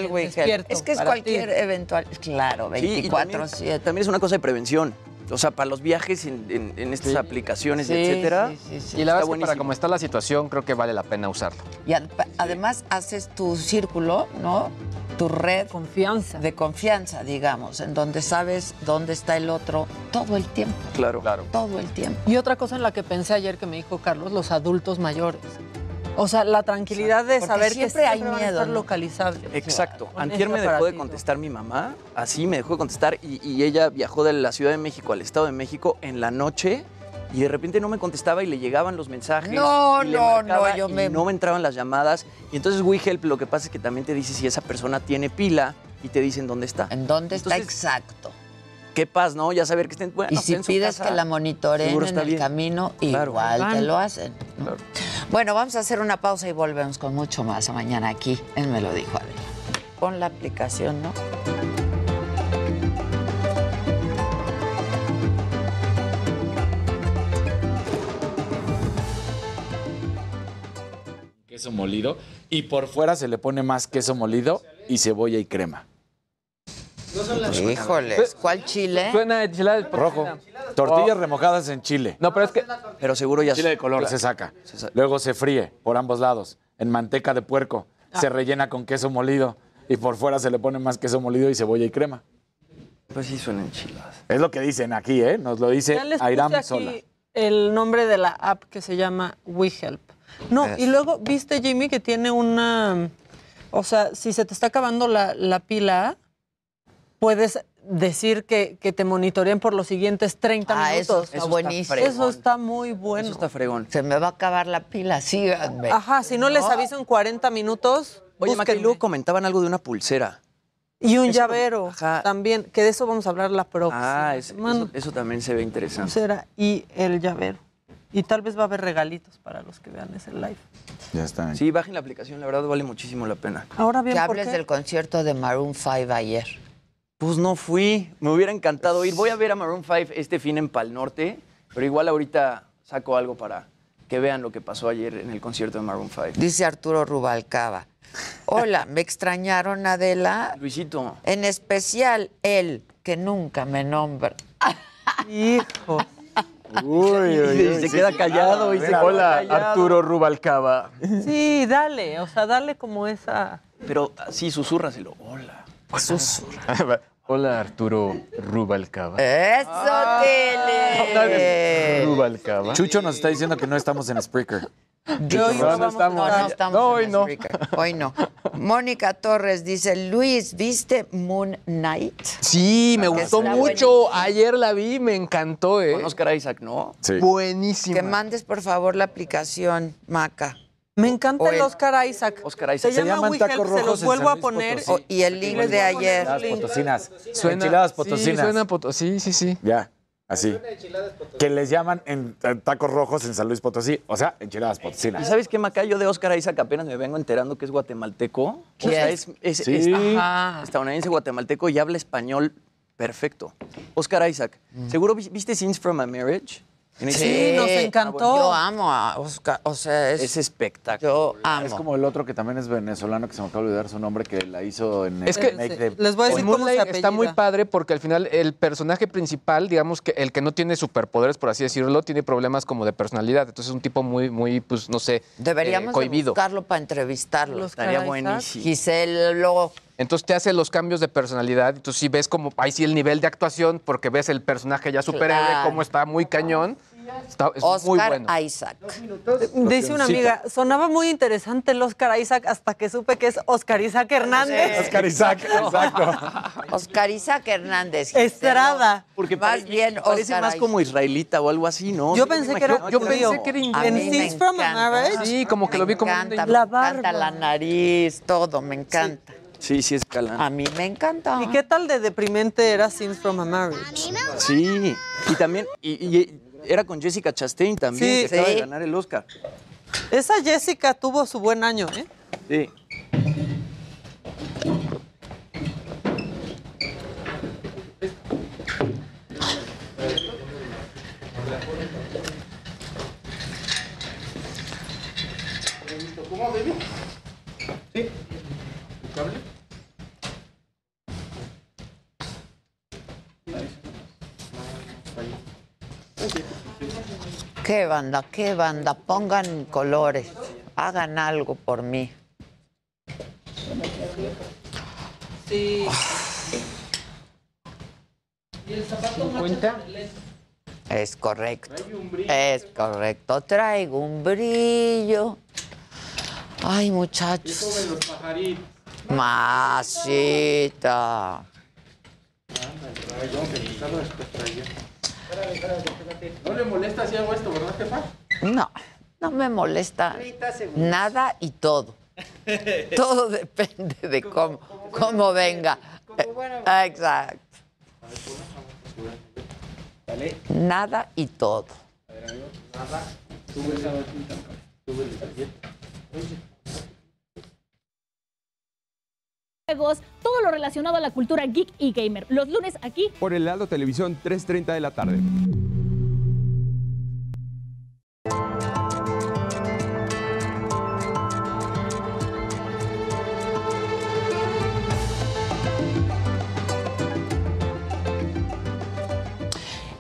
usé el Es que es cualquier ti. eventual. Claro, Sí, y 24 también, también es una cosa de prevención. O sea, para los viajes en, en- en estas aplicaciones, Sí, etcétera. sí, sí, sí. Y la verdad es que para como está la situación, creo que vale la pena usarlo. Y ad- además haces tu círculo, ¿no? Tu red Confianza. de confianza, digamos, en donde sabes dónde está el otro todo el tiempo. Claro. Claro. Todo el tiempo. Y otra cosa en la que pensé ayer que me dijo Carlos, los adultos mayores. O sea, la tranquilidad de Porque saber que siempre hay van a miedo, estar ¿no? localizables. Exacto. Con Antier me dejó de contestar mi mamá, así me dejó de contestar y, y ella viajó de la Ciudad de México al Estado de México en la noche y de repente no me contestaba y le llegaban los mensajes. No, y le no, no, yo y me- no me entraban las llamadas. Y entonces WeHelp lo que pasa es que también te dice si esa persona tiene pila y te dicen dónde está. ¿En dónde está exacto? Qué paz, ¿no? Ya saber que estén bueno, y si en su pides casa, que la monitoreen en el bien. camino, Claro. igual te lo hacen. ¿no? Bueno, vamos a hacer una pausa y volvemos con mucho más mañana aquí. Él me lo dijo Adela. Pon la aplicación, ¿no? Queso molido. Y por fuera se le pone más queso molido y cebolla y crema. Híjoles, ¿cuál chile? Suena enchilada de Rojo. Tortillas remojadas en chile. No, pero es que. Pero seguro ya Chile de color se saca. Luego se fríe por ambos lados en manteca de puerco. Se rellena con queso molido y por fuera se le pone más queso molido y cebolla y crema. Pues sí suenan enchiladas. Es lo que dicen aquí, ¿eh? Nos lo dice Ya les puse Airam aquí Sola. el nombre de la app que se llama WeHelp. No, Es. y luego, ¿viste, Jimmy, que tiene una... O sea, si se te está acabando la, la pila, puedes decir que, que te monitoreen por los siguientes 30 Ah, eso minutos. está Eso está buenísimo. Eso está muy bueno. Eso está fregón. Se me va a acabar la pila, síganme. Ajá, si no, les aviso en 40 minutos, Oye, búsquenme. Macarilú, comentaban algo de una pulsera. Y un Eso- llavero ajá. también, que de eso vamos a hablar la próxima Ah, es- eso, eso también se ve interesante. Pulsera y el llavero. Y tal vez va a haber regalitos para los que vean ese live. Ya está. Sí, bajen la aplicación, la verdad vale muchísimo la pena. Ahora bien, Que ¿por hables qué? del concierto de Maroon 5 ayer. Pues no fui, me hubiera encantado ir. Voy a ver a Maroon 5 este fin en Pal Norte, pero igual ahorita saco algo para que vean lo que pasó ayer en el concierto de Maroon 5. Dice Arturo Rubalcaba. Hola, ¿me extrañaron, Adela? Luisito. En especial él, que nunca me nombra. Hijo. Uy, Y se queda callado y se queda Hola, callado. Arturo Rubalcaba. Sí, dale, o sea, dale como esa... Pero sí, susúrraselo. Hola. Hola, Arturo Rubalcaba. ¡Eso, Tele! Rubalcaba. Chucho nos está diciendo que no estamos en Spreaker. Yo No, no, no estamos. No, no estamos No, en hoy no. Spreaker. Hoy no. Mónica Torres dice, Luis, ¿viste Moon Knight? Sí, me gustó mucho. Ayer la vi, me encantó, ¿eh? Con Oscar Isaac, ¿no? Sí. Buenísima. Que mandes, por favor, la aplicación, Maca. Me encanta O el el- Oscar Isaac. Oscar Isaac. Se, Se llama llaman tacos se rojos los en vuelvo San a Luis poner. Y el link de ayer. Enchiladas potosinas. Suena, Enchiladas Sí, potosinas. suena potosí, sí, sí. Ya, así. Que les llaman en, en tacos rojos en San Luis Potosí. O sea, enchiladas ¿Y potosinas. sabes qué, Maca? Yo de Oscar Isaac apenas me vengo enterando que es guatemalteco. O sea, es, es- Sí. es Ajá. estadounidense guatemalteco y habla español perfecto. Oscar Isaac. ¿Seguro vi- viste Scenes from a Marriage? Sí, nos encantó. Yo amo a Oscar, o sea, es, Es espectáculo. yo amo. Es como el otro que también es venezolano, que se me acaba de olvidar su nombre, que la hizo en Es el que- remake de... Les voy a decir cómo se está muy padre porque al final el personaje principal, digamos que el que no tiene superpoderes, por así decirlo, tiene problemas como de personalidad. Entonces es un tipo muy, muy, pues no sé, Deberíamos eh, de buscarlo para entrevistarlo. Los Estaría buenísimo. Giselle, luego, Entonces te hace los cambios de personalidad. Entonces sí ves como, ahí sí el nivel de actuación, porque ves el personaje ya superhéroe, Claro. cómo está muy cañón. Está, es muy Oscar bueno. Isaac. Dice una amiga, sonaba muy interesante el Oscar Isaac hasta que supe que es Oscar Isaac Hernández. Oscar Isaac, exacto. Oscar Isaac Hernández. Estrada. Porque Más pare- bien parece Oscar más Isaac. como israelita o algo así, ¿no? Yo me pensé que era Yo pensé que era inglés. En mí me Scenes from a encanta. Marriage. Sí, como que lo vi Me como un La me encanta barba. la nariz, todo, me encanta. Sí, sí es galán. A mí me encanta. ¿Y qué tal de deprimente era Scenes from a Marriage? Sí. Y también, y, y era con Jessica Chastain también, Sí, que acaba sí. de ganar el Oscar. Esa Jessica tuvo su buen año, ¿eh? Sí. ¿Qué banda? ¿Qué banda? Pongan colores. Hagan algo por mí. Sí. Es correcto. Es correcto. Traigo un brillo. Ay, muchachos. Masita. No le molesta si hago esto, ¿verdad, jefa? No, no me molesta nada y todo. Todo depende de cómo, cómo venga. Eh, Exacto. Nada y todo. Juegos, todo lo relacionado a la cultura geek y gamer. Los lunes aquí Por el Heraldo Televisión, 3.30 de la tarde.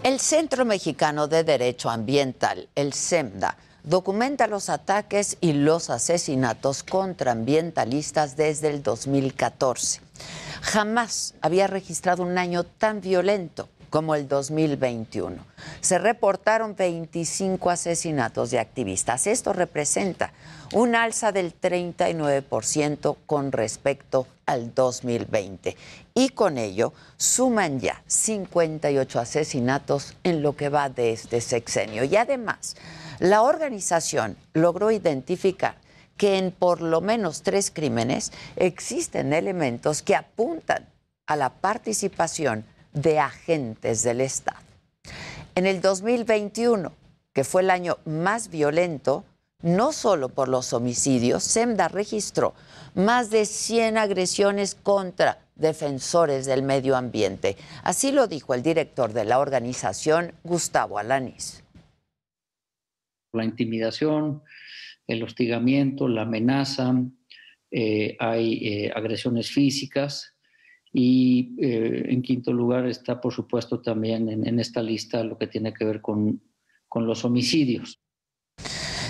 El Centro Mexicano de Derecho Ambiental, el CEMDA, documenta los ataques y los asesinatos contra ambientalistas desde el 2014. Jamás había registrado un año tan violento como el 2021. Se reportaron 25 asesinatos de activistas. Esto representa un alza del 39% con respecto al 2020. Y con ello suman ya 58 asesinatos en lo que va de este sexenio. Y además, la organización logró identificar que en por lo menos tres crímenes existen elementos que apuntan a la participación de agentes del Estado. En el 2021, que fue el año más violento, no solo por los homicidios, SEMDA registró más de 100 agresiones contra defensores del medio ambiente. Así lo dijo el director de la organización, Gustavo Alanis. La intimidación, el hostigamiento, la amenaza, eh, hay eh, agresiones físicas y eh, en quinto lugar está, por supuesto, también en, en esta lista lo que tiene que ver con, con los homicidios.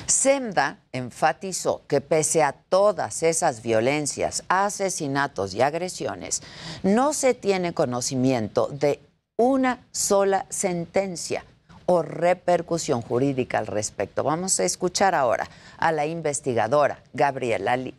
SEMDA enfatizó que pese a todas esas violencias, asesinatos y agresiones, no se tiene conocimiento de una sola sentencia o repercusión jurídica al respecto. Vamos a escuchar ahora a la investigadora Gabriela Lee.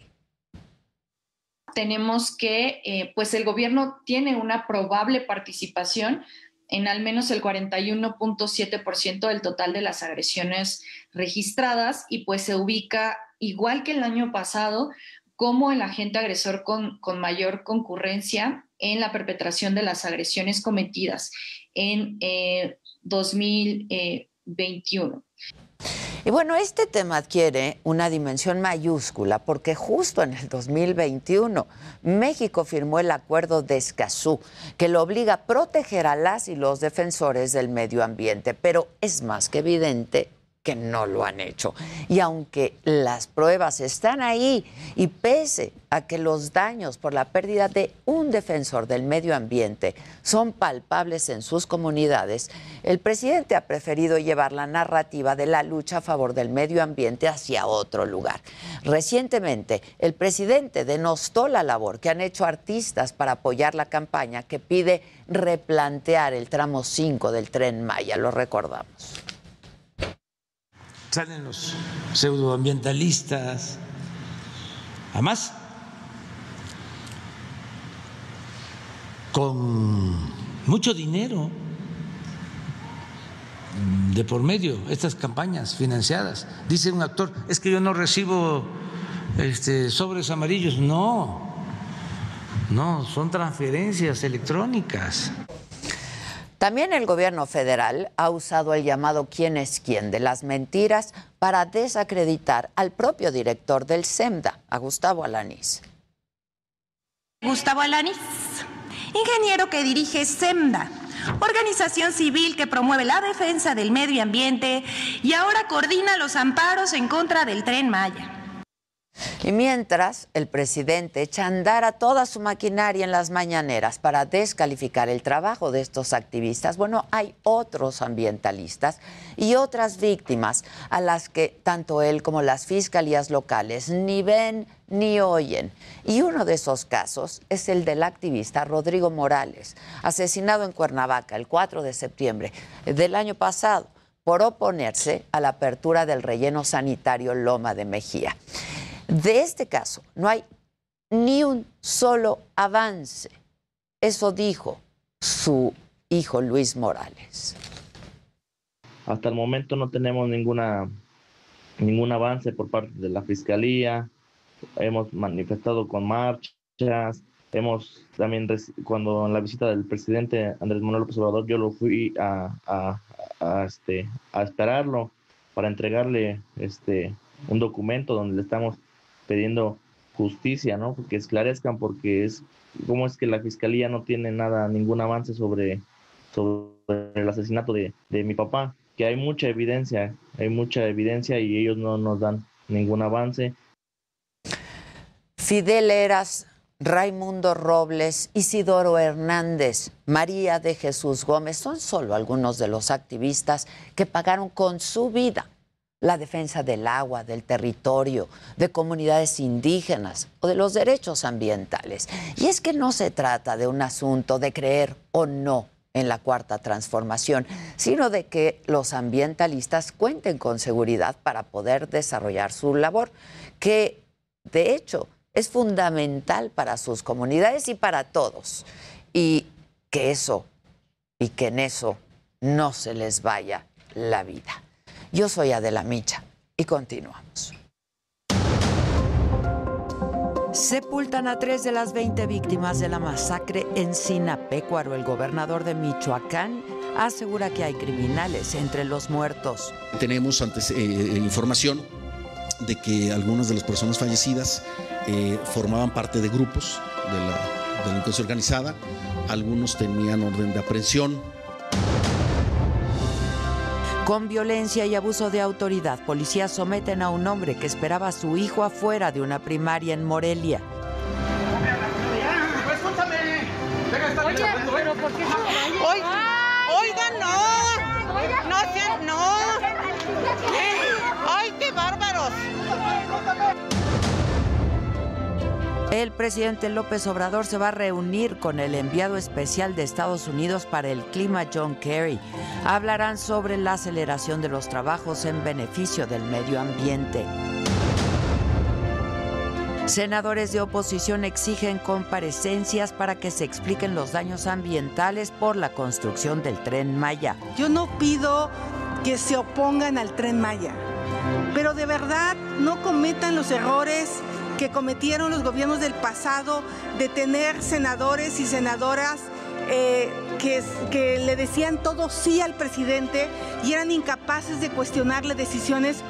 tenemos que eh, pues el gobierno tiene una probable participación en al menos el 41.7% del total de las agresiones registradas y pues se ubica igual que el año pasado como el agente agresor con, mayor concurrencia en la perpetración de las agresiones cometidas en eh, 2021. Y bueno, este tema adquiere una dimensión mayúscula porque justo en el 2021 México firmó el acuerdo de Escazú que lo obliga a proteger a las y los defensores del medio ambiente, pero es más que evidente que no lo han hecho. Y aunque las pruebas están ahí y pese a que los daños por la pérdida de un defensor del medio ambiente son palpables en sus comunidades, el presidente ha preferido llevar la narrativa de la lucha a favor del medio ambiente hacia otro lugar. Recientemente, el presidente denostó la labor que han hecho artistas para apoyar la campaña que pide replantear el tramo 5 del tren Maya, lo recordamos. Salen los pseudoambientalistas. Además, con mucho dinero de por medio, estas campañas financiadas. Dice un actor, es que yo no recibo este, sobres amarillos. No, no, son transferencias electrónicas. También el gobierno federal ha usado el llamado quién es quién de las mentiras para desacreditar al propio director del SEMDA, a Gustavo Alanis. Gustavo Alanis, ingeniero que dirige SEMDA, organización civil que promueve la defensa del medio ambiente y ahora coordina los amparos en contra del tren Maya. Y mientras el presidente echa a andar a toda su maquinaria en las mañaneras para descalificar el trabajo de estos activistas, bueno, hay otros ambientalistas y otras víctimas a las que tanto él como las fiscalías locales ni ven ni oyen. Y uno de esos casos es el del activista Rodrigo Morales, asesinado en Cuernavaca el 4 de septiembre del año pasado por oponerse a la apertura del relleno sanitario Loma de Mejía. De este caso no hay ni un solo avance. Eso dijo su hijo Luis Morales. Hasta el momento no tenemos ninguna ningún avance por parte de la fiscalía. Hemos manifestado con marchas. Hemos también, cuando en la visita del presidente Andrés Manuel López yo lo fui a, este, esperarlo para entregarle este, un documento donde le estamos pidiendo justicia, ¿no? Que esclarezcan porque es cómo es que la fiscalía no tiene nada, ningún avance sobre, sobre el asesinato de, de mi papá, que hay mucha evidencia, hay mucha evidencia y ellos no nos dan ningún avance. Fidel Eras, Raimundo Robles, Isidoro Hernández, María de Jesús Gómez son solo algunos de los activistas que pagaron con su vida la defensa del agua, del territorio, de comunidades indígenas o de los derechos ambientales. Y es que no se trata de un asunto de creer o no en la cuarta transformación, sino de que los ambientalistas cuenten con seguridad para poder desarrollar su labor, que de hecho es fundamental para sus comunidades y para todos. Y que eso, y que en eso no se les vaya la vida. Yo soy Adela Micha y continuamos. Sepultan a tres de las 20 víctimas de la masacre en Sinapecuaro. El gobernador de Michoacán asegura que hay criminales entre los muertos. Tenemos antes, eh, información de que algunas de las personas fallecidas eh, formaban parte de grupos de la delincuencia organizada, algunos tenían orden de aprehensión. Con violencia y abuso de autoridad, policías someten a un hombre que esperaba a su hijo afuera de una primaria en Morelia. Pero ¿por qué no Oiga, no. No sean, no. Ay, qué bárbaros. El presidente López Obrador se va a reunir con el enviado especial de Estados Unidos para el clima, John Kerry. Hablarán sobre la aceleración de los trabajos en beneficio del medio ambiente. Senadores de oposición exigen comparecencias para que se expliquen los daños ambientales por la construcción del tren Maya. Yo no pido que se opongan al tren Maya, pero de verdad no cometan los errores que cometieron los gobiernos del pasado de tener senadores y senadoras eh, que, que le decían todo sí al presidente y eran incapaces de cuestionarle decisiones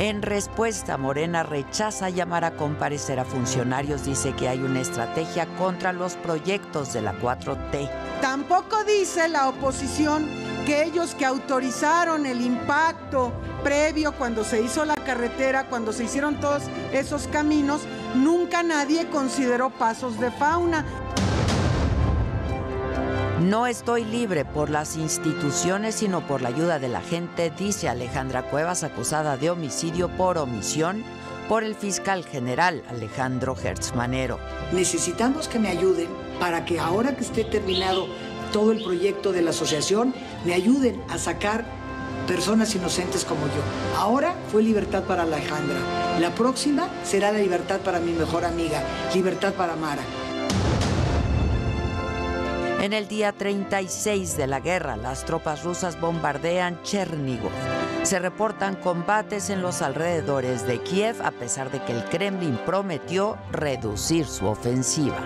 En respuesta, Morena rechaza llamar a comparecer a funcionarios. Dice que hay una estrategia contra los proyectos de la 4T. Tampoco dice la oposición que ellos que autorizaron el impacto previo cuando se hizo la carretera, cuando se hicieron todos esos caminos, nunca nadie consideró pasos de fauna. No estoy libre por las instituciones, sino por la ayuda de la gente, dice Alejandra Cuevas, acusada de homicidio por omisión por el fiscal general Alejandro Hertzmanero. Necesitamos que me ayuden para que ahora que esté terminado todo el proyecto de la asociación, me ayuden a sacar personas inocentes como yo. Ahora fue libertad para Alejandra. La próxima será la libertad para mi mejor amiga, libertad para Mara. En el día 36 de la guerra, las tropas rusas bombardean Chernigov. Se reportan combates en los alrededores de Kiev, a pesar de que el Kremlin prometió reducir su ofensiva.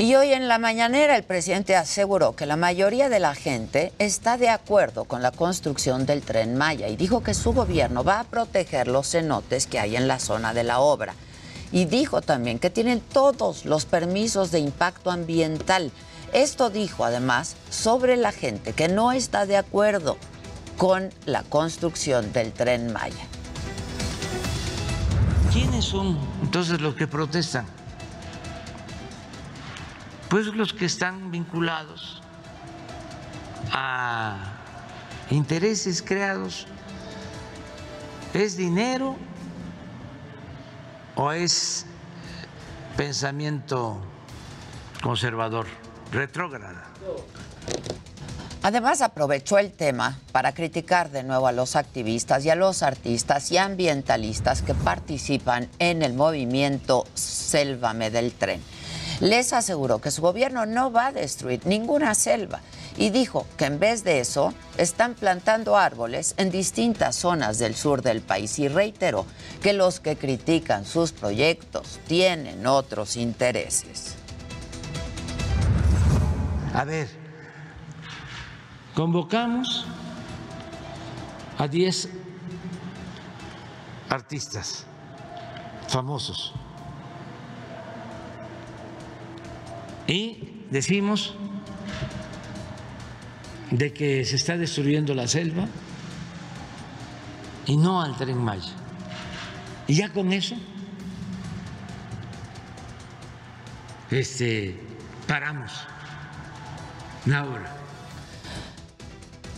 Y hoy en la mañanera el presidente aseguró que la mayoría de la gente está de acuerdo con la construcción del tren Maya y dijo que su gobierno va a proteger los cenotes que hay en la zona de la obra. Y dijo también que tienen todos los permisos de impacto ambiental. Esto dijo además sobre la gente que no está de acuerdo con la construcción del tren Maya. ¿Quiénes son entonces los que protestan? Pues los que están vinculados a intereses creados. ¿Es dinero o es pensamiento conservador, retrógrada? Además, aprovechó el tema para criticar de nuevo a los activistas y a los artistas y ambientalistas que participan en el movimiento Sélvame del Tren. Les aseguró que su gobierno no va a destruir ninguna selva y dijo que en vez de eso están plantando árboles en distintas zonas del sur del país y reiteró que los que critican sus proyectos tienen otros intereses. A ver, convocamos a 10 artistas famosos y decimos de que se está destruyendo la selva y no al tren Maya. Y ya con eso este, paramos la obra.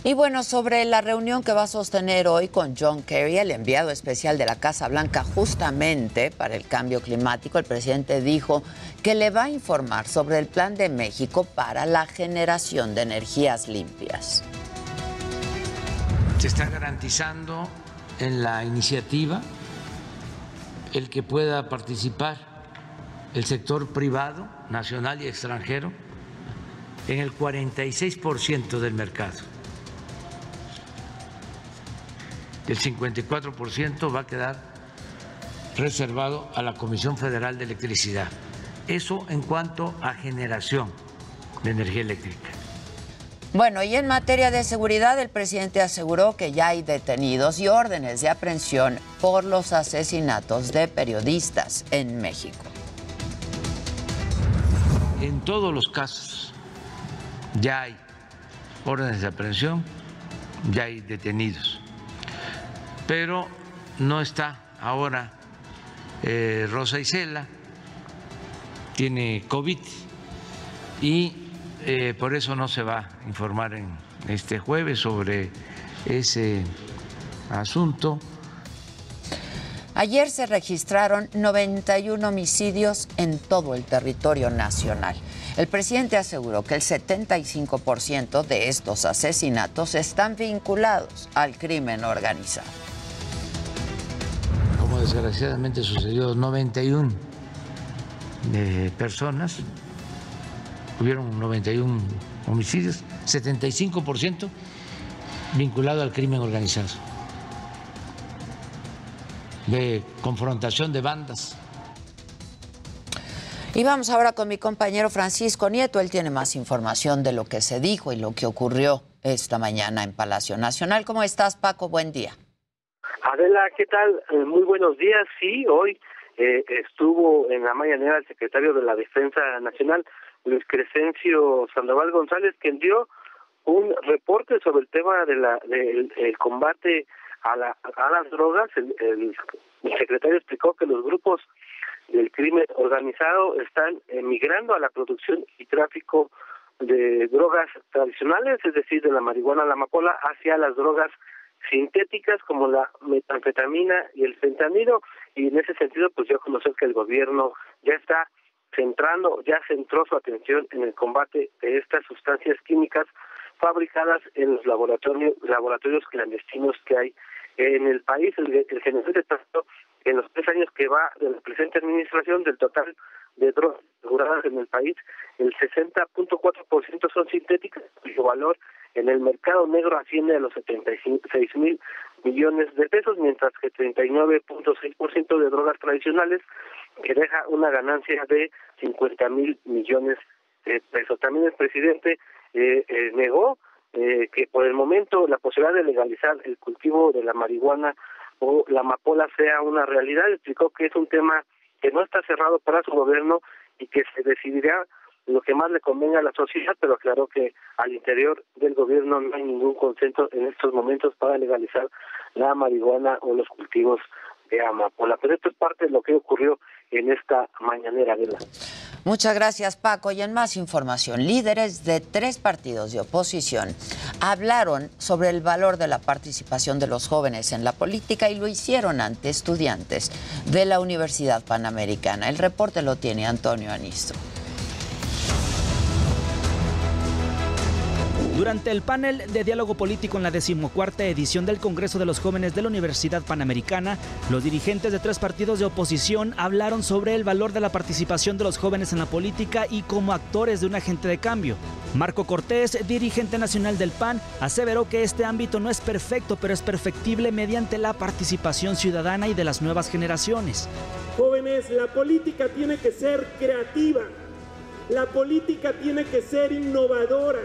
Y bueno, sobre la reunión que va a sostener hoy con John Kerry, el enviado especial de la Casa Blanca justamente para el cambio climático, el presidente dijo que le va a informar sobre el plan de México para la generación de energías limpias. Se está garantizando en la iniciativa el que pueda participar el sector privado, nacional y extranjero, en el 46% del mercado. El 54% va a quedar reservado a la Comisión Federal de Electricidad. Eso en cuanto a generación de energía eléctrica. Bueno, y en materia de seguridad, el presidente aseguró que ya hay detenidos y órdenes de aprehensión por los asesinatos de periodistas en México. En todos los casos ya hay órdenes de aprehensión, ya hay detenidos. Pero no está ahora eh, Rosa Isela, tiene COVID y eh, por eso no se va a informar en este jueves sobre ese asunto. Ayer se registraron 91 homicidios en todo el territorio nacional. El presidente aseguró que el 75% de estos asesinatos están vinculados al crimen organizado. Desgraciadamente sucedió, 91 de personas, hubieron 91 homicidios, 75% vinculado al crimen organizado, de confrontación de bandas. Y vamos ahora con mi compañero Francisco Nieto. Él tiene más información de lo que se dijo y lo que ocurrió esta mañana en Palacio Nacional. ¿Cómo estás, Paco? Buen día. Adela, ¿qué tal? Eh, muy buenos días. Sí, hoy eh, estuvo en la mañanera el secretario de la Defensa Nacional, Luis Crescencio Sandoval González, quien dio un reporte sobre el tema del el combate a, la, a las drogas. El, el, secretario explicó que los grupos del crimen organizado están emigrando a la producción y tráfico de drogas tradicionales, es decir, de la marihuana, la amapola, hacia las drogas sintéticas como la metanfetamina y el fentanilo y en ese sentido pues yo conocer que el gobierno ya está centrando, ya centró su atención en el combate de estas sustancias químicas fabricadas en los laboratorios laboratorios clandestinos que hay en el país. El, el de tanto en los tres años que va de la presente administración del total de drogas aseguradas en el país, el 60.4% son sintéticas, cuyo valor en el mercado negro asciende a los 76 mil millones de pesos, mientras que 39.6% de drogas tradicionales, que deja una ganancia de 50 mil millones de pesos. También el presidente eh, eh, negó eh, que por el momento la posibilidad de legalizar el cultivo de la marihuana o la amapola sea una realidad. Explicó que es un tema que no está cerrado para su gobierno y que se decidirá lo que más le convenga a la sociedad, pero claro que al interior del gobierno no hay ningún consenso en estos momentos para legalizar la marihuana o los cultivos de amapola. Pero esto es parte de lo que ocurrió en esta mañanera, la Muchas gracias, Paco. Y en más información, líderes de tres partidos de oposición hablaron sobre el valor de la participación de los jóvenes en la política y lo hicieron ante estudiantes de la Universidad Panamericana. El reporte lo tiene Antonio Anisto. Durante el panel de diálogo político en la decimocuarta edición del Congreso de los Jóvenes de la Universidad Panamericana, los dirigentes de tres partidos de oposición hablaron sobre el valor de la participación de los jóvenes en la política y como actores de un agente de cambio. Marco Cortés, dirigente nacional del PAN, aseveró que este ámbito no es perfecto, pero es perfectible mediante la participación ciudadana y de las nuevas generaciones. Jóvenes, la política tiene que ser creativa, la política tiene que ser innovadora,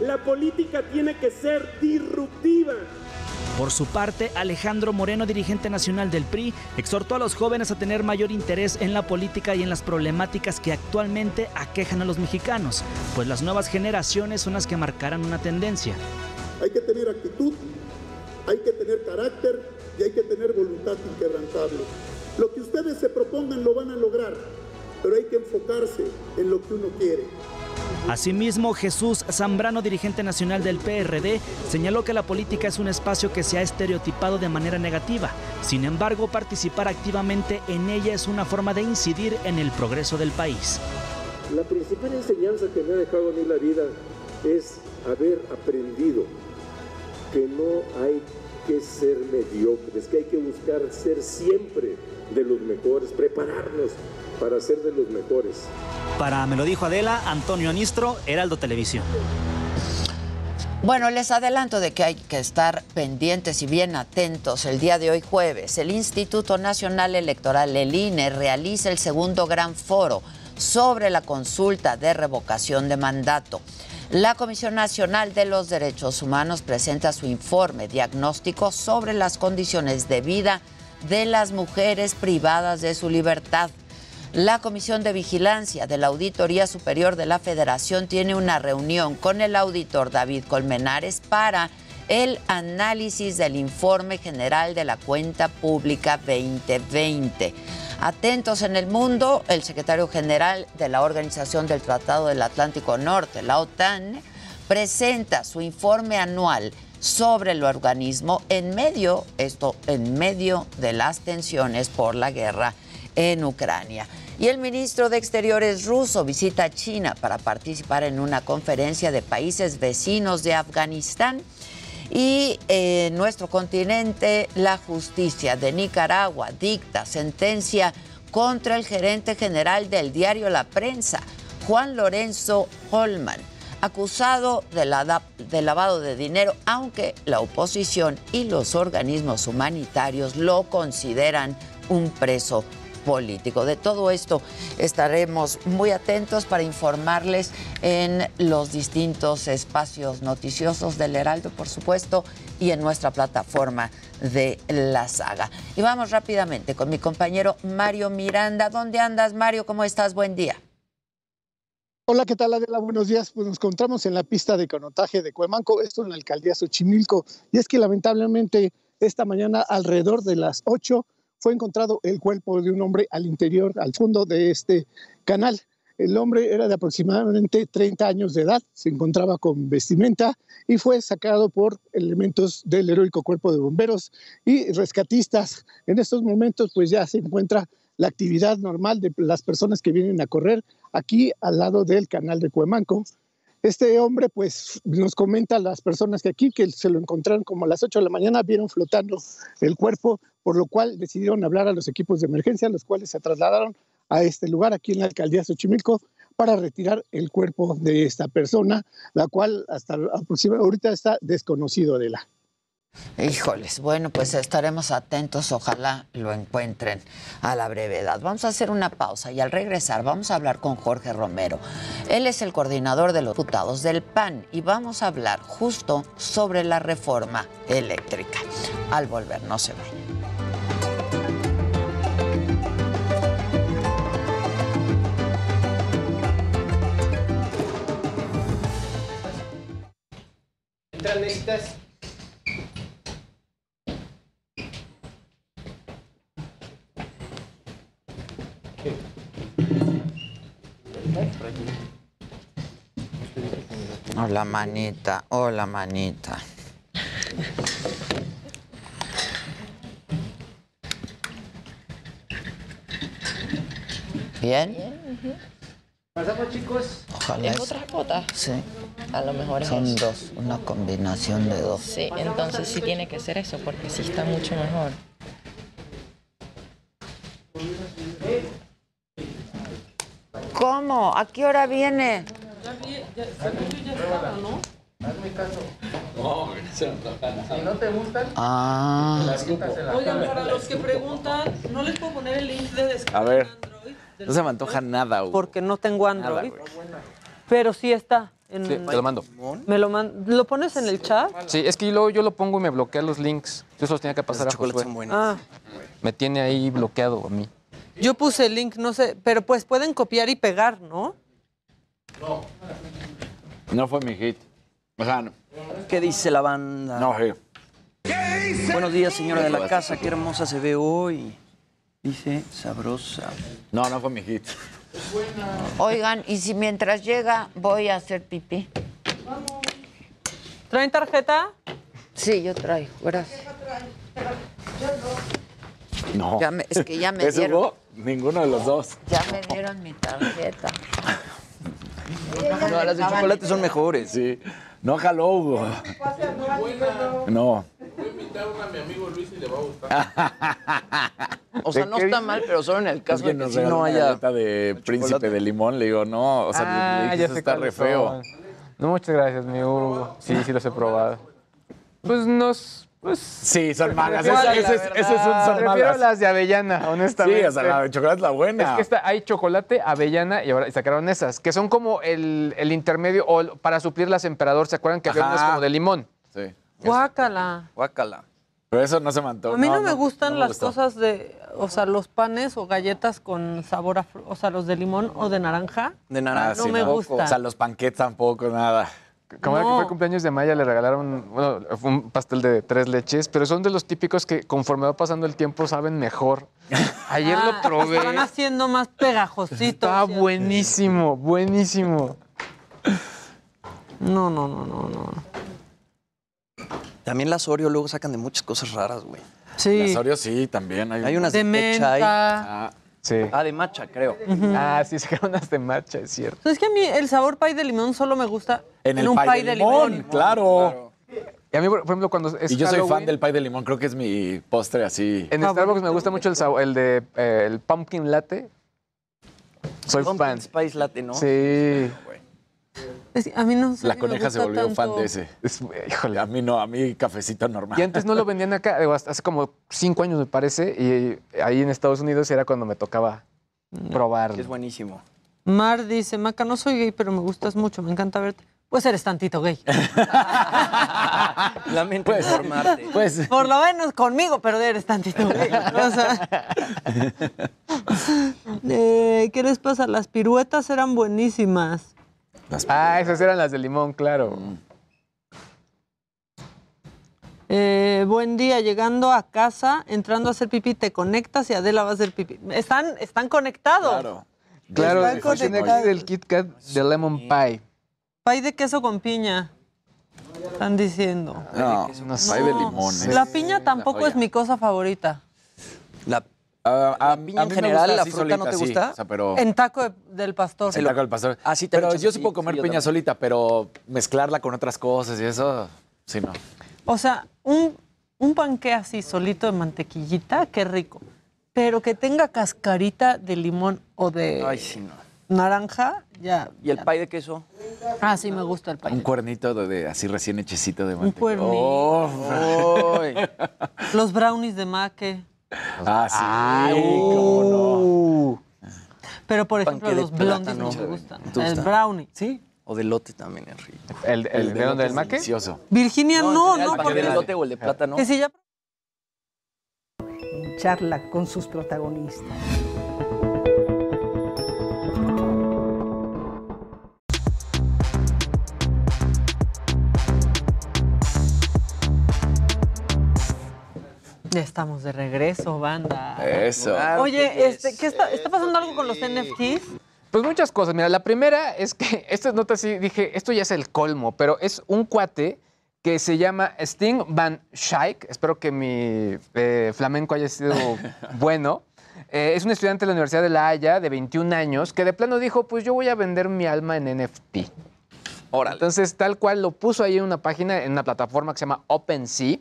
la política tiene que ser disruptiva. Por su parte, Alejandro Moreno, dirigente nacional del PRI, exhortó a los jóvenes a tener mayor interés en la política y en las problemáticas que actualmente aquejan a los mexicanos, pues las nuevas generaciones son las que marcarán una tendencia. Hay que tener actitud, hay que tener carácter y hay que tener voluntad inquebrantable. Lo que ustedes se propongan lo van a lograr, pero hay que enfocarse en lo que uno quiere. Asimismo, Jesús Zambrano, dirigente nacional del PRD, señaló que la política es un espacio que se ha estereotipado de manera negativa. Sin embargo, participar activamente en ella es una forma de incidir en el progreso del país. La principal enseñanza que me ha dejado a mí la vida es haber aprendido que no hay que ser mediocres, que hay que buscar ser siempre de los mejores, prepararnos para ser de los mejores. Para Me lo dijo Adela, Antonio Anistro, Heraldo Televisión. Bueno, les adelanto de que hay que estar pendientes y bien atentos. El día de hoy jueves, el Instituto Nacional Electoral, el INE, realiza el segundo gran foro sobre la consulta de revocación de mandato. La Comisión Nacional de los Derechos Humanos presenta su informe diagnóstico sobre las condiciones de vida de las mujeres privadas de su libertad. La Comisión de Vigilancia de la Auditoría Superior de la Federación tiene una reunión con el auditor David Colmenares para el análisis del informe general de la cuenta pública 2020. Atentos en el mundo, el secretario general de la Organización del Tratado del Atlántico Norte, la OTAN, presenta su informe anual sobre el organismo en medio, esto en medio de las tensiones por la guerra en Ucrania. Y el ministro de Exteriores ruso visita China para participar en una conferencia de países vecinos de Afganistán. Y en nuestro continente, la justicia de Nicaragua dicta sentencia contra el gerente general del diario La Prensa, Juan Lorenzo Holman, acusado de, de lavado de dinero, aunque la oposición y los organismos humanitarios lo consideran un preso político. De todo esto estaremos muy atentos para informarles en los distintos espacios noticiosos del Heraldo, por supuesto, y en nuestra plataforma de la saga. Y vamos rápidamente con mi compañero Mario Miranda. ¿Dónde andas, Mario? ¿Cómo estás? Buen día. Hola, ¿qué tal Adela? Buenos días. Pues nos encontramos en la pista de conotaje de Cuemanco, esto en la alcaldía Xochimilco. Y es que lamentablemente esta mañana alrededor de las 8 fue encontrado el cuerpo de un hombre al interior, al fondo de este canal. El hombre era de aproximadamente 30 años de edad, se encontraba con vestimenta y fue sacado por elementos del heroico cuerpo de bomberos y rescatistas. En estos momentos pues ya se encuentra la actividad normal de las personas que vienen a correr aquí al lado del canal de Cuemanco. Este hombre, pues, nos comenta a las personas que aquí, que se lo encontraron como a las 8 de la mañana, vieron flotando el cuerpo, por lo cual decidieron hablar a los equipos de emergencia, los cuales se trasladaron a este lugar, aquí en la alcaldía Xochimilco, para retirar el cuerpo de esta persona, la cual hasta ahorita está desconocido de la. Híjoles, bueno, pues estaremos atentos, ojalá lo encuentren a la brevedad. Vamos a hacer una pausa y al regresar vamos a hablar con Jorge Romero. Él es el coordinador de los diputados del PAN y vamos a hablar justo sobre la reforma eléctrica. Al volver, no se vayan. necesitas Hola, manita. Hola, manita. ¿Bien? Pasamos, chicos. Ojalá. ¿Es es- otras botas? Sí. A lo mejor es Son eso. dos, una combinación de dos. Sí, entonces sí tiene que ser eso, porque sí está mucho mejor. ¿Cómo? ¿A qué hora viene? Si no te gustan, Ah. las Oigan, para los que preguntan, no les puedo poner el link de descarga A ver, no se me antoja nada, Hugo. porque no tengo Android. Nada, pero sí está. En, Sí, te lo mando. Me lo, man- ¿Lo pones en el chat? Sí, es que luego yo lo pongo y me bloquea los links. Yo se los tenía que pasar a Josué. Ah, Me tiene ahí bloqueado a mí. yo puse el link, no sé, pero pues pueden copiar y pegar, ¿no? No fue mi hit. O sea, no. ¿Qué dice la banda? No, sí. Buenos días, señora de la casa. Qué hermosa se ve hoy. Dice sabrosa. No, no fue mi hit. Oigan, y si mientras llega voy a hacer pipí. ¿Traen tarjeta? Sí, yo traigo, gracias. No. Ya me- es que ya me ¿Es dieron. Hugo? Ninguno de los dos. Ya me dieron mi tarjeta. No, las de chocolate son mejores. Sí. No jaló, Hugo. No. O sea, no está mal, pero solo en el Es caso que de que nos regaló no una haya... galleta de príncipe de limón. Le digo, no, o sea, le Ah, dije, eso está re feo. No, muchas gracias, mi Hugo. Sí, sí los he probado. Pues nos... Pues, Sí, son malas. ¿Cuál, Ese, la ese es- ese es un son Prefiero malas. las de avellana, honestamente. Sí, o sea, la de chocolate es la buena. Es que está, hay chocolate, avellana y ahora sacaron esas, que son como el, el intermedio o el- para suplir las emperador. ¿Se acuerdan que había Ajá. unas como de limón? Sí. Guácala. Guácala. Pero eso no se me antoja. A mí no, me gustan no me las gustó. cosas de, o sea, los panes o galletas con sabor a, fru- o sea, los de limón o de naranja. De naranja. No me gusta. O sea, los panquetes tampoco, nada. Como era que No. fue el cumpleaños de Maya, le regalaron bueno, un pastel de tres leches, pero son de los típicos que conforme va pasando el tiempo saben mejor. Ayer Ah, lo probé. Se van haciendo más pegajositos. Está buenísimo, buenísimo. No, no, no, no, no. También las Oreo luego sacan de muchas cosas raras, güey. Sí. Las Oreo sí, también. Hay, Hay unas de, De menta. Ah, Sí. Ah, de matcha, creo. Ah, sí, sacaron unas de matcha, es cierto. Es que a mí el sabor pay de limón solo me gusta en el un pay, pay de limón, claro. Y a mí, por ejemplo, cuando es Y yo soy fan del pay de limón, creo que es mi postre así. En Starbucks me gusta mucho el, sabor, el de eh, el pumpkin latte. Soy Pumpkin fan. Spice Latte, ¿no? Sí. A mí no sé La si me coneja se volvió fan tanto. de ese. Es- híjole. A mí no, a mí cafecito normal. Y antes no lo vendían acá, hace como cinco años me parece, y ahí en Estados Unidos era cuando me tocaba probarlo. Es buenísimo. Mar dice, Maca, no soy gay, pero me gustas mucho, me encanta verte. Pues eres tantito gay. Lamento informarte. Pues, Por lo menos conmigo, pero eres tantito gay. O sea, eh, ¿Qué les pasa? Las piruetas eran buenísimas. Ah, esas eran las de limón, claro. Eh, buen día, llegando a casa, entrando a hacer pipí, te conectas y Adela va a hacer pipí. Están, están conectados. claro. Claro, Están conectados. ser el Kit Kat de lemon pie. Pay de queso con piña. Están diciendo. No, pay de limón. ¿eh? La piña tampoco es mi cosa favorita. La, A, piña a en me general, gusta la así fruta no te sí. gusta? O sea, pero... En taco de- del pastor. El taco del pastor. Ah, sí, te pero yo así, sí puedo comer sí, piña solita, pero mezclarla con otras cosas y eso, sí, no. O sea, un, un panque así solito de mantequillita, qué rico. Pero que tenga cascarita de limón o de Ay, sí, no. naranja, ya. ¿Y el ya. pay de queso? Ah, sí, me gusta el pay. Un cuernito de, de así recién hechecito de mantequilla. cuernito. Oh. Los brownies de maque. Ah, sí, cómo no. Pero, por ejemplo, los blondies no me gustan. ¿Te El brownie. Sí. O de lote también es rico. ¿El, el, de dónde? ¿El maque? Delicioso. Virginia, no, en no, el de lote o el de plátano. que si ya charla con sus protagonistas. Estamos de regreso, banda. Eso. Oye, este, ¿qué está, está pasando algo con los NFTs? Pues muchas cosas. Mira, la primera es que esta nota sí dije, esto ya es el colmo, pero es un cuate que se llama Sting Van Schaik. Espero que mi eh, flamenco haya sido bueno. eh, es un estudiante de la Universidad de La Haya de 21 años que de plano dijo, pues yo voy a vender mi alma en NFT. Entonces, tal cual lo puso ahí en una página, en una plataforma que se llama OpenSea.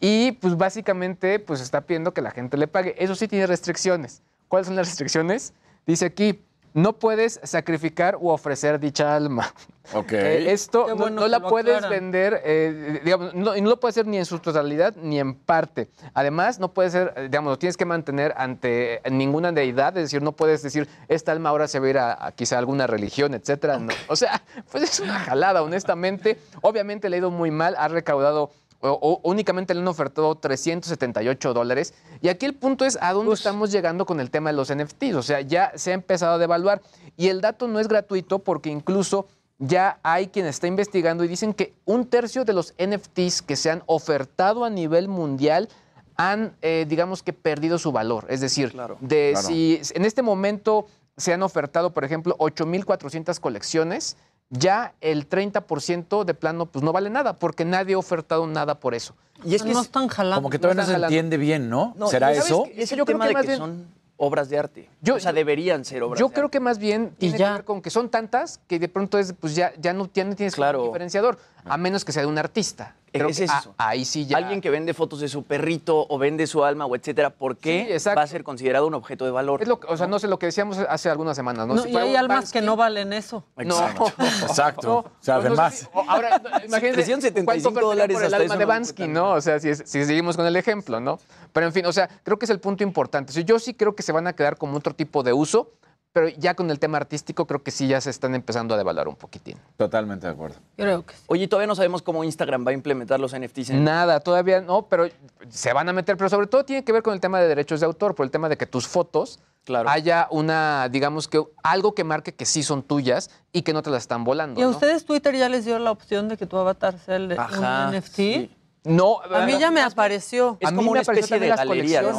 Y pues básicamente pues está pidiendo que la gente le pague. Eso sí tiene restricciones. ¿Cuáles son las restricciones? Dice aquí, no puedes sacrificar u ofrecer dicha alma. Ok. Eh, esto no- la lo puedes aclaran. vender, eh, digamos, no, y no lo puedes hacer ni en su totalidad ni en parte. Además, no puede ser, eh, digamos, lo tienes que mantener ante ninguna deidad, es decir, no puedes decir, esta alma ahora se va a ir a, a quizá alguna religión, etcétera. no. O sea, pues es una jalada, honestamente. Obviamente le ha ido muy mal, ha recaudado o- o únicamente le han ofertado 378 dólares. Y aquí el punto es a dónde estamos llegando con el tema de los NFTs. O sea, ya se ha empezado a devaluar. Y el dato no es gratuito porque incluso ya hay quien está investigando y dicen que un tercio de los NFTs que se han ofertado a nivel mundial han, eh, digamos que, perdido su valor. Es decir, de Claro. si en este momento se han ofertado, por ejemplo, 8.400 colecciones, ya el 30% de plano pues no vale nada, porque nadie ha ofertado nada por eso. Y es que no es- están jalando. Como que todavía no, están se jalando. entiende bien, ¿no? No, ¿Será ¿sabes eso? Es el Yo creo tema que de más que bien- son obras de arte. Yo- o sea, deberían ser obras Yo de creo arte. que más bien tiene que ya. ver con que son tantas que de pronto es, pues ya, ya no, ya no tienes Claro. un diferenciador, a menos que sea de un artista. Creo Es que eso. a- ahí sí ya. Alguien que vende fotos de su perrito o vende su alma o etcétera, ¿por qué Sí, exacto. va a ser considerado un objeto de valor? Es lo, que- o sea, no sé lo que decíamos hace algunas semanas, ¿no? No, Si y hay almas que no valen eso. No. Exacto. O sea, No, no sé además. si- ahora, imagínense 375 cuánto ofertarían dólares por el hasta alma de Bansky, ¿no? O sea, si, seguimos con el ejemplo, ¿no? Pero en fin, o sea, creo que es el punto importante. O sea, yo sí creo que se van a quedar como otro tipo de uso, pero ya con el tema artístico creo que sí ya se están empezando a devaluar un poquitín. Totalmente de acuerdo. Creo que sí. Oye, todavía no sabemos cómo Instagram va a implementar los NFTs. En... Nada, todavía no, pero se van a meter, pero sobre todo tiene que ver con el tema de derechos de autor, por el tema de que tus fotos Claro. haya una, digamos que algo que marque que sí son tuyas y que no te las están volando. ¿Y a ¿no? ustedes Twitter ya les dio la opción de que tu avatar sea el Ajá, un NFT? sí. No, A mí ya me apareció. Es a mí como me una especie de las galería, ¿no?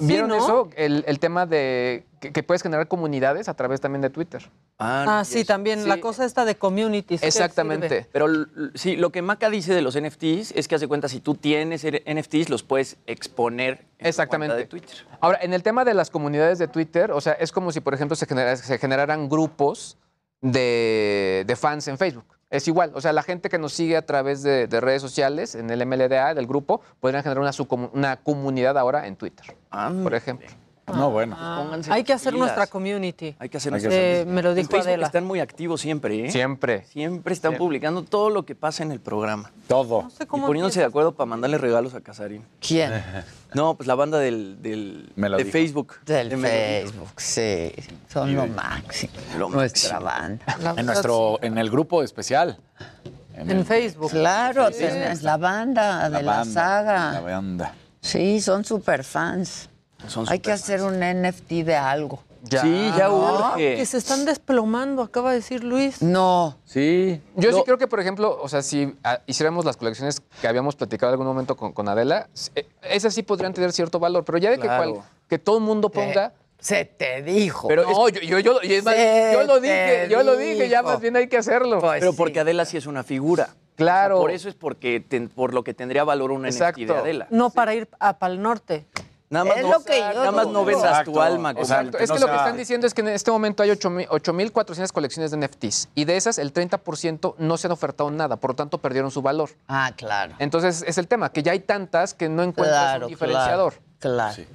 ¿Vieron ¿no? eso? El, el tema de que, que puedes generar comunidades a través también de Twitter. Ah, sí, también. Sí. La cosa esta de communities. ¿qué Exactamente. Pero sí, lo que Maca dice de los NFTs es que hace cuenta, si tú tienes er- NFTs, los puedes exponer en tu Exactamente. de Twitter. Ahora, en el tema de las comunidades de Twitter, o sea, es como si, por ejemplo, se, genera- se generaran grupos de, de fans en Facebook. Es igual, o sea, la gente que nos sigue a través de, de redes sociales, en el MLDA del grupo, podrían generar una, una comunidad ahora en Twitter, por ejemplo. No, bueno. Pónganse Hay que hacer pilas. nuestra community. Hay que hacer Hay que nuestra Eh, me lo En dijo Facebook Adela. Están muy activos siempre, ¿eh? Siempre. Siempre están Sí. publicando todo lo que pasa en el programa. Todo. No sé Y cómo poniéndose de acuerdo para mandarle regalos a Casarín. ¿Quién? No, pues la banda del, del- Me lo de dijo. Facebook. Del De. Facebook, sí. Son lo máximo. Lo Nuestra máximo. banda. La En nuestro, en el grupo especial. sí. En Facebook. Claro, tienes la banda de la, saga. La banda. Sí, son super fans. Son Hay que hacer un NFT de algo. Sí, ya urge. Que se están desplomando, acaba de decir Luis. No. Sí. Yo sí No, creo que, por ejemplo, o sea, si ah, hiciéramos las colecciones que habíamos platicado en algún momento con, con Adela, eh, esas sí podrían tener cierto valor, pero ya de que, Claro. cual- que todo el mundo ponga... Se te dijo. Pero no, yo, yo, yo, es más, yo lo dije, yo lo dije, ya más bien hay que hacerlo. Pues Pero sí. porque Adela sí es una figura. Claro. Por eso es porque ten- por lo que tendría valor un Exacto. NFT de Adela. No para ir a Pal Norte. Nada más, Es no, lo que yo nada más no digo. vendas Exacto, tu alma. Exacto, que es no que lo que están diciendo es que en este momento hay 8,000 8.400 colecciones de NFTs y de esas el 30% no se han ofertado nada, por lo tanto perdieron su valor. Ah, claro. Entonces es el tema, que ya hay tantas que no encuentras Claro, un diferenciador. Claro. claro.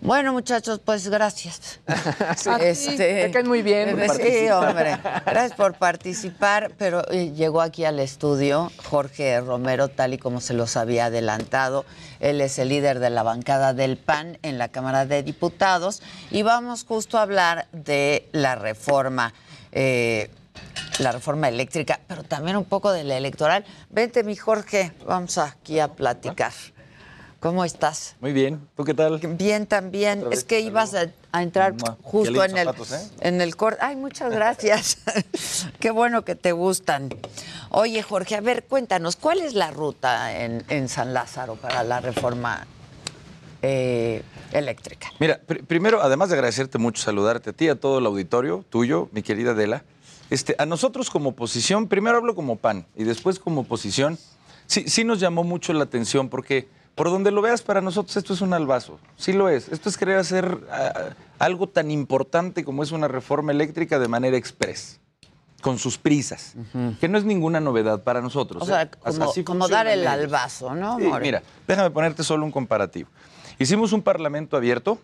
Bueno, muchachos, pues gracias. Sí. Este, Me caen muy bien. Sí, hombre. Gracias por participar, pero eh, llegó aquí al estudio Jorge Romero, tal y como se los había adelantado. Él es el líder de la bancada del PAN en la Cámara de Diputados y vamos justo a hablar de la reforma. eh, la reforma eléctrica, pero también un poco de la electoral. Vente, mi Jorge, vamos aquí a platicar. ¿Cómo estás? Muy bien. ¿Tú qué tal? Bien, también. Es que ibas a, a entrar Mua. justo en lindos el, zapatos, ¿eh? en el corte. Ay, muchas gracias. Qué bueno que te gustan. Oye, Jorge, a ver, cuéntanos, ¿cuál es la ruta en, en San Lázaro para la reforma eh, eléctrica? Mira, pr- primero, además de agradecerte mucho, saludarte a ti, a todo el auditorio tuyo, mi querida Adela. Este, a nosotros como oposición, primero hablo como PAN y después como oposición, sí, sí nos llamó mucho la atención porque por donde lo veas, para nosotros esto es un albazo. Sí lo es. Esto es querer hacer ah, algo tan importante como es una reforma eléctrica de manera express, con sus prisas, que no es ninguna novedad para nosotros. O sea, ¿eh? como, Así como dar el albazo, ¿no? Sí, More? mira, déjame ponerte solo un comparativo. Hicimos un parlamento abierto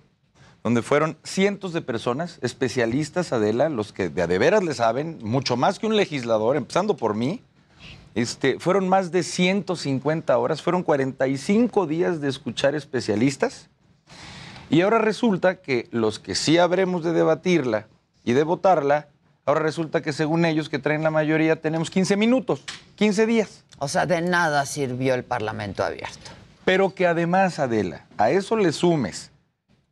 donde fueron cientos de personas, especialistas, Adela, los que de a de veras le saben, mucho más que un legislador, empezando por mí. Este, fueron más de 150 horas, fueron 45 días de escuchar especialistas. Y ahora resulta que los que sí habremos de debatirla y de votarla, ahora resulta que según ellos que traen la mayoría tenemos 15 minutos, 15 días. O sea, de nada sirvió el Parlamento abierto. Pero que además, Adela, a eso le sumes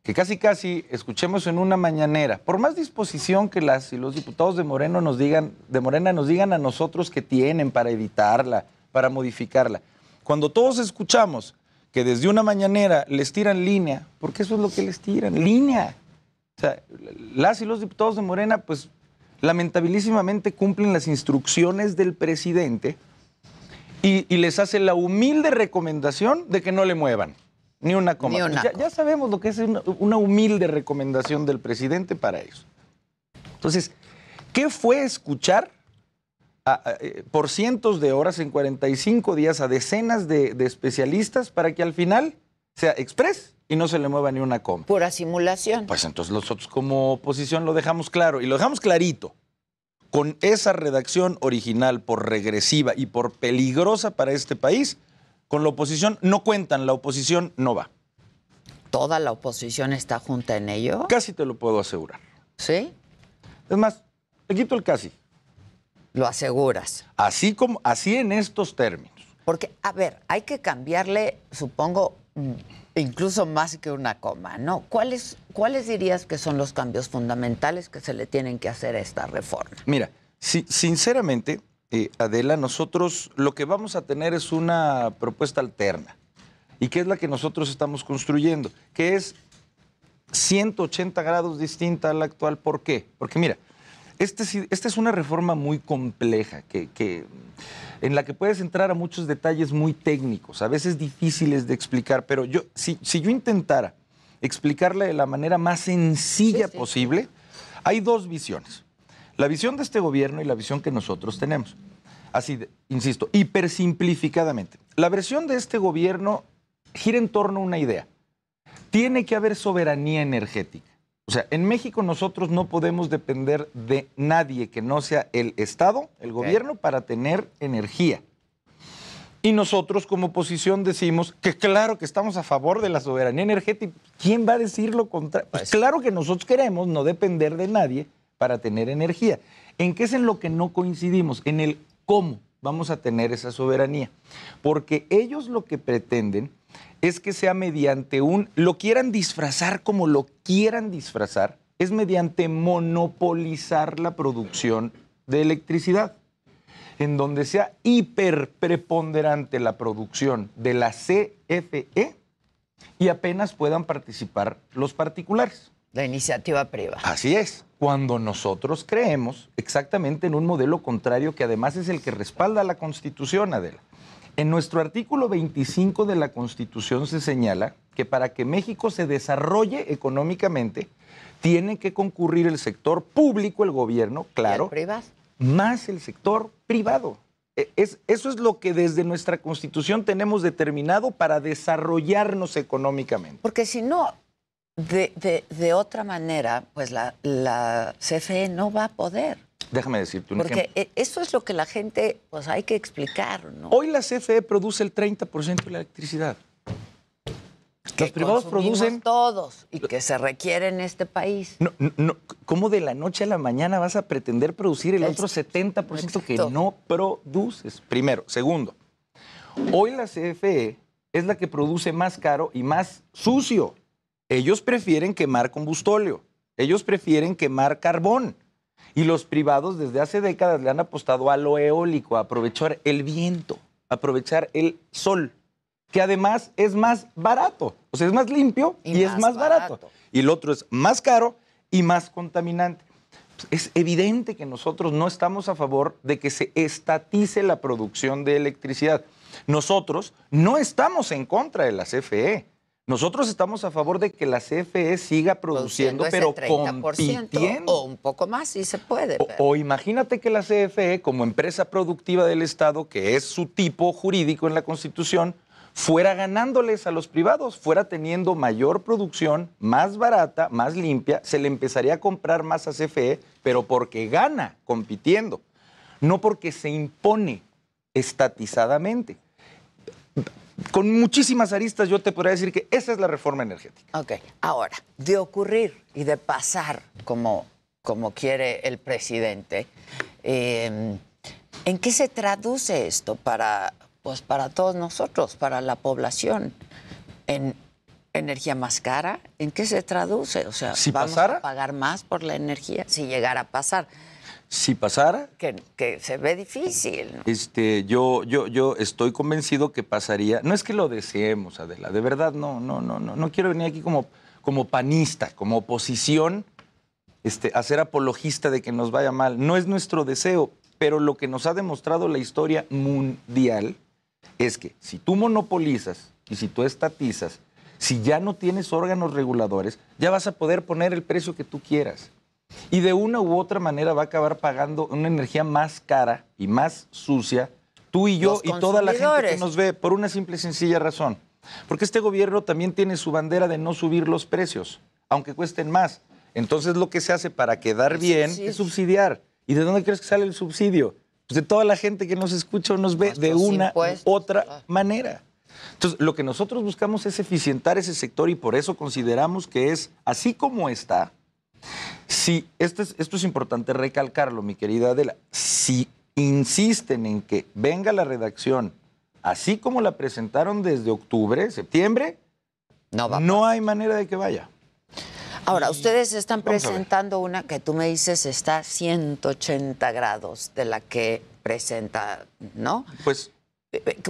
que casi casi escuchemos en una mañanera, por más disposición que las y los diputados de Moreno nos digan, de Morena nos digan a nosotros que tienen para evitarla, para modificarla. Cuando todos escuchamos que desde una mañanera les tiran línea, porque eso es lo que les tiran, línea. O sea, las y los diputados de Morena, pues lamentabilísimamente cumplen las instrucciones del presidente y, y les hace la humilde recomendación de que no le muevan ni una coma. Ni una ya, ya sabemos lo que es una, una humilde recomendación del presidente para eso. Entonces, ¿qué fue escuchar a- a- eh, por cientos de horas en 45 días a decenas de, de especialistas para que al final sea express y no se le mueva ni una coma? Pura simulación. Pues entonces nosotros como oposición lo dejamos claro y lo dejamos clarito. Con esa redacción original por regresiva y por peligrosa para este país, con la oposición no cuentan, la oposición no va. ¿Toda la oposición está junta en ello? Casi te lo puedo asegurar. ¿Sí? Es más, le quito el casi. Lo aseguras. Así como, así en estos términos. Porque, a ver, hay que cambiarle, supongo, incluso más que una coma, ¿no? ¿Cuáles, ¿Cuáles dirías que son los cambios fundamentales que se le tienen que hacer a esta reforma? Mira, si- sinceramente, eh, Adela, nosotros lo que vamos a tener es una propuesta alterna. ¿Y qué es la que nosotros estamos construyendo? Que es 180 grados distinta a la actual. ¿Por qué? Porque mira, este, esta es una reforma muy compleja, que, que- en la que puedes entrar a muchos detalles muy técnicos, a veces difíciles de explicar, pero yo, si, si yo intentara explicarla de la manera más sencilla posible, hay dos visiones. La visión de este gobierno y la visión que nosotros tenemos. Así, de- insisto, hipersimplificadamente. La versión de este gobierno gira en torno a una idea. Tiene que haber soberanía energética. O sea, en México nosotros no podemos depender de nadie que no sea el Estado, el gobierno, para tener energía. Y nosotros como oposición decimos que claro que estamos a favor de la soberanía energética. ¿Quién va a decir lo contrario? Pues claro que nosotros queremos no depender de nadie para tener energía. ¿En qué es en lo que no coincidimos? En el cómo vamos a tener esa soberanía. Porque ellos lo que pretenden es que sea mediante un, lo quieran disfrazar como lo quieran disfrazar, es mediante monopolizar la producción de electricidad en donde sea hiper preponderante la producción de la CFE y apenas puedan participar los particulares. La iniciativa privada. Así es, cuando nosotros creemos exactamente en un modelo contrario que además es el que respalda la Constitución, Adela. En nuestro artículo 25 de la Constitución se señala que para que México se desarrolle económicamente, tiene que concurrir el sector público, el gobierno, claro, privado? más el sector privado. E- Es, eso es lo que desde nuestra Constitución tenemos determinado para desarrollarnos económicamente. Porque si no, de, de- de otra manera, pues la, la CFE no va a poder. Déjame decirte un Porque ejemplo. e- eso es lo que la gente, pues hay que explicar, ¿no? Hoy la CFE produce el 30% de la electricidad. Los privados producen... todos y que se requiere en este país. No, no, no, ¿Cómo de la noche a la mañana vas a pretender producir el El- otro 70% que no produces? Primero. Segundo, hoy la CFE es la que produce más caro y más sucio. Ellos prefieren quemar combustóleo. Ellos prefieren quemar carbón. Y los privados desde hace décadas le han apostado a lo eólico, a aprovechar el viento, a aprovechar el sol, que además es más barato. O sea, es más limpio y, Y es más más barato. barato. Y el otro es más caro y más contaminante. Es evidente que nosotros no estamos a favor de que se estatice la producción de electricidad. Nosotros no estamos en contra de la CFE. Nosotros estamos a favor de que la CFE siga produciendo, pero 30% compitiendo. O un poco más, si se puede. O, pero- o imagínate que la CFE, como empresa productiva del Estado, que es su tipo jurídico en la Constitución, fuera ganándoles a los privados, fuera teniendo mayor producción, más barata, más limpia, se le empezaría a comprar más a CFE, pero porque gana compitiendo, no porque se impone estatizadamente. Con muchísimas aristas yo te podría decir que esa es la reforma energética. Ok, ahora, de ocurrir y de pasar como, como quiere el presidente, eh, ¿en qué se traduce esto para, pues para todos nosotros, para la población? ¿En energía más cara? ¿En qué se traduce? O sea, Si ¿vamos pasara- a pagar más por la energía si llegara a pasar? Si pasara, Que, que se ve difícil. ¿no? Este, yo, yo, yo estoy convencido que pasaría. No es que lo deseemos, Adela, de verdad, no, no, no, no, no quiero venir aquí como, como panista, como oposición, este, a ser apologista de que nos vaya mal. No es nuestro deseo, pero lo que nos ha demostrado la historia mundial es que si tú monopolizas y si tú estatizas, si ya no tienes órganos reguladores, ya vas a poder poner el precio que tú quieras. Y de una u otra manera va a acabar pagando una energía más cara y más sucia, tú y yo y toda la gente que nos ve, por una simple y sencilla razón. Porque este gobierno también tiene su bandera de no subir los precios, aunque cuesten más. Entonces lo que se hace para quedar bien es subsidiar. ¿Y de dónde crees que sale el subsidio? Pues de toda la gente que nos escucha o nos ve de una u impuestos, otra manera. Entonces, lo que nosotros buscamos es eficientar ese sector y por eso consideramos que es así como está. Si, esto es, esto es importante recalcarlo, mi querida Adela, si insisten en que venga la redacción así como la presentaron desde octubre, septiembre, no, hay manera de que vaya. Ahora, ustedes están Vamos presentando una que tú me dices está a 180 grados de la que presenta, ¿no? Pues.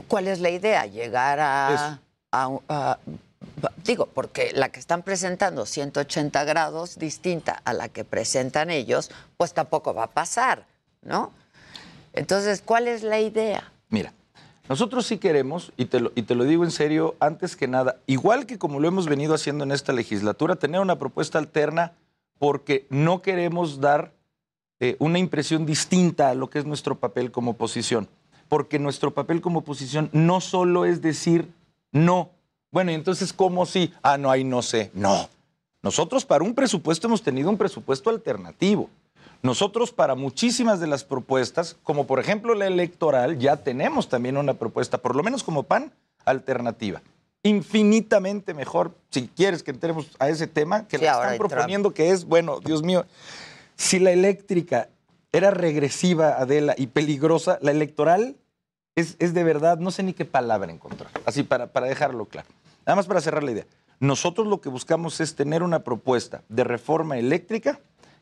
¿Cuál es la idea? Llegar a. a- a- digo, porque la que están presentando 180 grados distinta a la que presentan ellos, pues tampoco va a pasar, ¿no? Entonces, ¿cuál es la idea? Mira, nosotros sí queremos, y te, lo, y te lo digo en serio, antes que nada, igual que como lo hemos venido haciendo en esta legislatura, tener una propuesta alterna porque no queremos dar eh, una impresión distinta a lo que es nuestro papel como oposición. Porque nuestro papel como oposición no solo es decir no. Bueno, y entonces, ¿cómo sí? Ah, no, ahí no sé. No. Nosotros para un presupuesto hemos tenido un presupuesto alternativo. Nosotros para muchísimas de las propuestas, como por ejemplo la electoral, ya tenemos también una propuesta, por lo menos como PAN, alternativa. Infinitamente mejor, si quieres que entremos a ese tema, que Sí, la están Trump. proponiendo, que es, bueno, Dios mío, si la eléctrica era regresiva, Adela, y peligrosa, la electoral es, es de verdad, no sé ni qué palabra encontrar, así para, para dejarlo claro. Nada más para cerrar la idea. Nosotros lo que buscamos es tener una propuesta de reforma eléctrica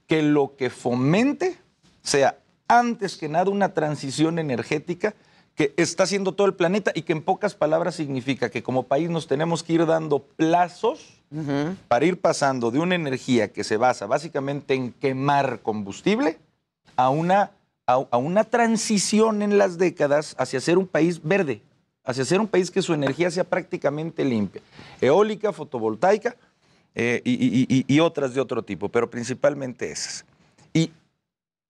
que lo que fomente sea antes que nada una transición energética que está haciendo todo el planeta y que en pocas palabras significa que como país nos tenemos que ir dando plazos para ir pasando de una energía que se basa básicamente en quemar combustible a una, a, a una transición en las décadas hacia ser un país verde, hacia ser un país que su energía sea prácticamente limpia, eólica, fotovoltaica eh, y, y- otras de otro tipo, pero principalmente esas. Y,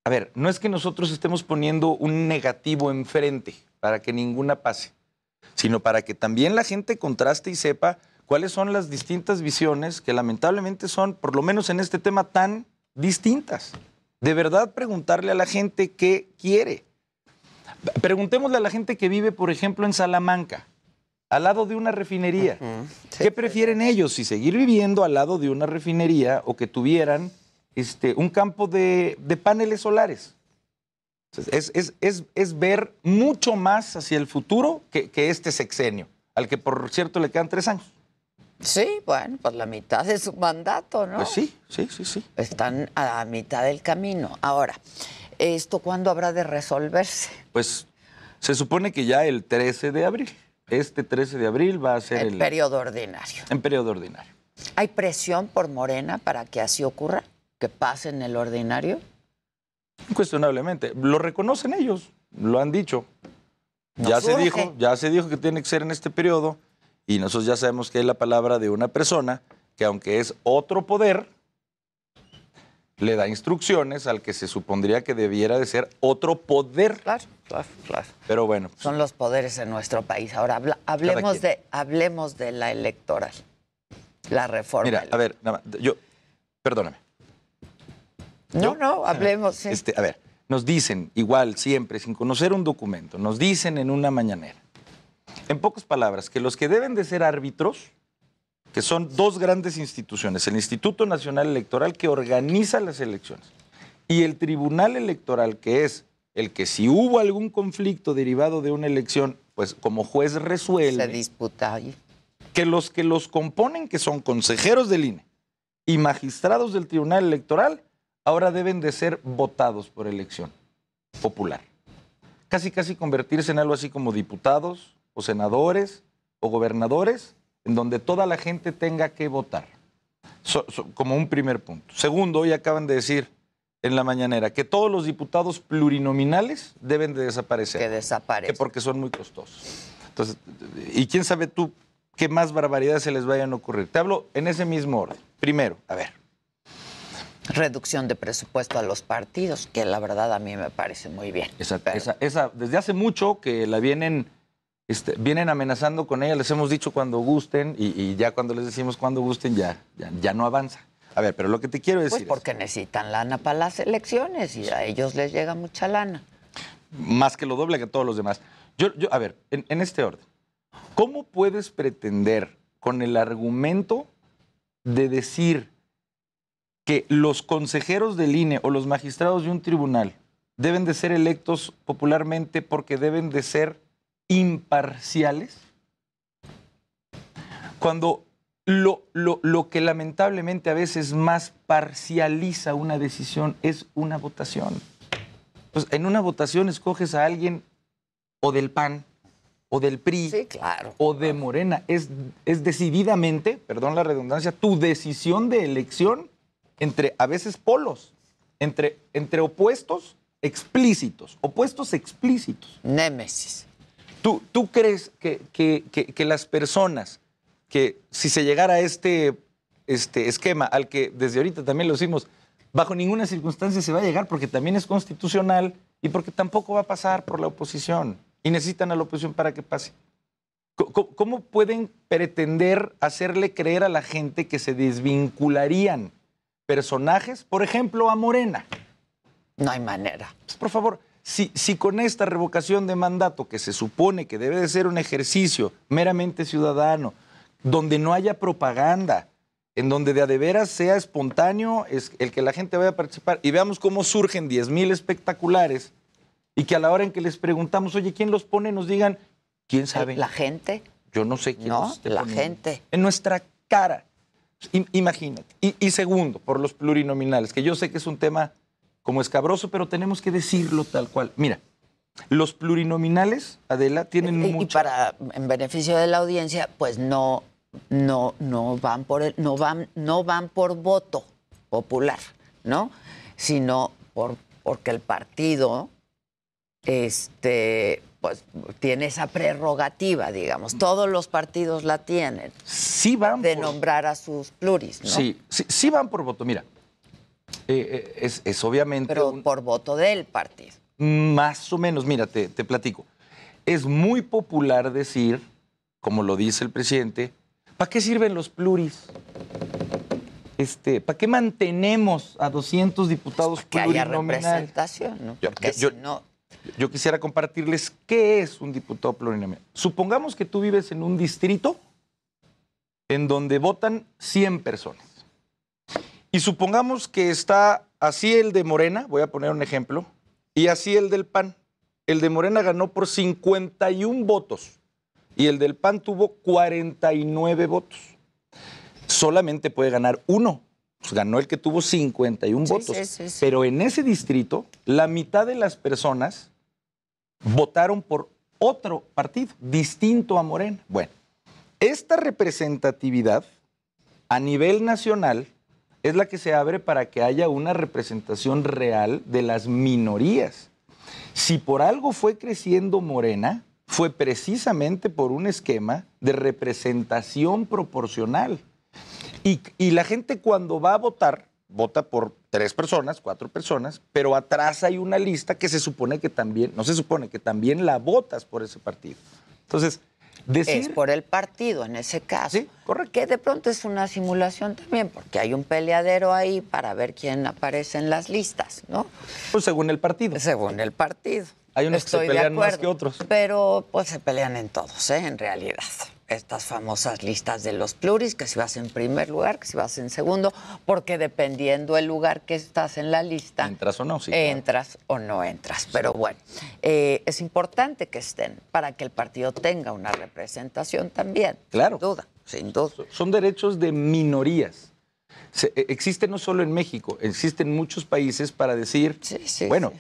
a ver, no es que nosotros estemos poniendo un negativo enfrente para que ninguna pase, sino para que también la gente contraste y sepa cuáles son las distintas visiones que lamentablemente son, por lo menos en este tema, tan distintas. De verdad preguntarle a la gente qué quiere. Preguntémosle a la gente que vive, por ejemplo, en Salamanca, al lado de una refinería. ¿Qué prefieren ellos? Si seguir viviendo al lado de una refinería o que tuvieran este, un campo de, de paneles solares. Es, es- es- es ver mucho más hacia el futuro que, que este sexenio, al que por cierto le quedan tres años. Sí, bueno, pues la mitad de su mandato, ¿no? Pues sí, sí, sí, sí. Están a la mitad del camino. Ahora, ¿esto cuándo habrá de resolverse? Pues se supone que ya el 13 de abril, este 13 de abril va a ser En el... periodo ordinario. En periodo ordinario. ¿Hay presión por Morena para que así ocurra? ¿Que pase en el ordinario? Incuestionablemente. Lo reconocen ellos, lo han dicho. Nos ya se dijo, ya se dijo que tiene que ser en este periodo y nosotros ya sabemos que es la palabra de una persona que aunque es otro poder, le da instrucciones al que se supondría que debiera de ser otro poder. Claro, claro, claro. Pero bueno, pues, Son los poderes en nuestro país. Ahora habla- hablemos de, hablemos de la electoral. La reforma. mira, a ver, nada más, yo, perdóname. no, no, hablemos. sí. Este, a ver, nos dicen, igual, siempre, sin conocer un documento, nos dicen en una mañanera, en pocas palabras, que los que deben de ser árbitros, que son dos grandes instituciones, el Instituto Nacional Electoral que organiza las elecciones y el Tribunal Electoral, que es el que si hubo algún conflicto derivado de una elección, pues como juez resuelve. Se disputa ahí. Que los que los componen, que son consejeros del INE y magistrados del Tribunal Electoral, ahora deben de ser votados por elección popular. Casi, casi convertirse en algo así como diputados o senadores o gobernadores, en donde toda la gente tenga que votar. So- so- como un primer punto. Segundo, hoy acaban de decir en la mañanera que todos los diputados plurinominales deben de desaparecer. Que desaparecen. Que porque son muy costosos. Entonces, y quién sabe tú qué más barbaridades se les vayan a ocurrir. Te hablo en ese mismo orden. Primero, a ver, Reducción de presupuesto a los partidos, que la verdad a mí me parece muy bien. Esa, esa- esa- desde hace mucho que la vienen, este, vienen amenazando con ella, les hemos dicho cuando gusten y, y ya cuando les decimos cuando gusten ya, ya, ya no avanza. A ver, pero lo que te quiero Pues decir porque necesitan lana para las elecciones y a ellos les llega mucha lana. más que lo doble que todos los demás. Yo, yo, a ver, en, en este orden, ¿cómo puedes pretender con el argumento de decir que los consejeros del INE o los magistrados de un tribunal deben de ser electos popularmente porque deben de ser imparciales? Cuando lo, lo- lo que lamentablemente a veces más parcializa una decisión es una votación. Pues en una votación escoges a alguien o del PAN o del PRI o de Morena. Es, es decididamente, perdón la redundancia, tu decisión de elección entre a veces polos, entre, entre opuestos explícitos, opuestos explícitos. Némesis. ¿Tú, tú crees que, que- que- que las personas que si se llegara a este, este esquema al que desde ahorita también lo hicimos, bajo ninguna circunstancia se va a llegar porque también es constitucional y porque tampoco va a pasar por la oposición y necesitan a la oposición para que pase? ¿Cómo pueden pretender hacerle creer a la gente que se desvincularían personajes, por ejemplo, a Morena? No hay manera. Pues, por favor, si, si con esta revocación de mandato, que se supone que debe de ser un ejercicio meramente ciudadano, donde no haya propaganda, en donde de a de veras sea espontáneo es el que la gente vaya a participar y veamos cómo surgen 10 mil espectaculares y que a la hora en que les preguntamos, oye, ¿quién los pone? Nos digan, ¿quién sabe? La gente. Yo no sé quién No, los la poniendo. gente. En nuestra cara. I- imagínate. Y, y segundo, por los plurinominales, que yo sé que es un tema como escabroso, pero tenemos que decirlo tal cual. Mira, los plurinominales, Adela, tienen Y- y, mucha... para en beneficio de la audiencia, pues no, no, no van por el, no van, no van por voto popular, ¿no? Sino por porque el partido, este, pues tiene esa prerrogativa, digamos. Todos los partidos la tienen. Sí van de por- nombrar a sus pluris, ¿no? Sí, sí, sí van por voto. Mira, eh, eh, es, es obviamente... Pero por voto del partido. Más o menos, mira, te, te platico. Es muy popular decir, como lo dice el presidente, ¿para qué sirven los pluris? Este, ¿Para qué mantenemos a 200 diputados Que haya representación, ¿no? Yo- Porque yo- si no, Yo quisiera compartirles qué es un diputado plurinominal. Supongamos que tú vives en un distrito en donde votan 100 personas. Y supongamos que está así el de Morena, voy a poner un ejemplo, y así el del PAN. El de Morena ganó por 51 votos y el del PAN tuvo 49 votos. Solamente puede ganar uno. Pues ganó el que tuvo 51 Sí, votos. sí, sí, sí. Pero en ese distrito, la mitad de las personas votaron por otro partido, distinto a Morena. Bueno, esta representatividad a nivel nacional es la que se abre para que haya una representación real de las minorías. Si por algo fue creciendo Morena, fue precisamente por un esquema de representación proporcional. Y, la gente cuando va a votar, vota por tres personas, cuatro personas, pero atrás hay una lista que se supone que también, no se supone que también la votas por ese partido. Entonces, decir... Es por el partido en ese caso. Sí, correcto. Que de pronto es una simulación también, porque hay un peleadero ahí para ver quién aparece en las listas, ¿no? Pues según el partido. Según el partido. Hay unos que se pelean más que otros. Pero pues se pelean en todos, ¿eh? En realidad. Estas famosas listas de los pluris, que si vas en primer lugar, que si vas en segundo, porque dependiendo el lugar que estás en la lista, ¿Entras o no? Sí. claro. entras o no entras. Pero bueno, eh, es importante que estén para que el partido tenga una representación también. Claro. Sin duda, sin duda. Son derechos de minorías. Se- e- existe no solo en México, existe en muchos países para decir, bueno,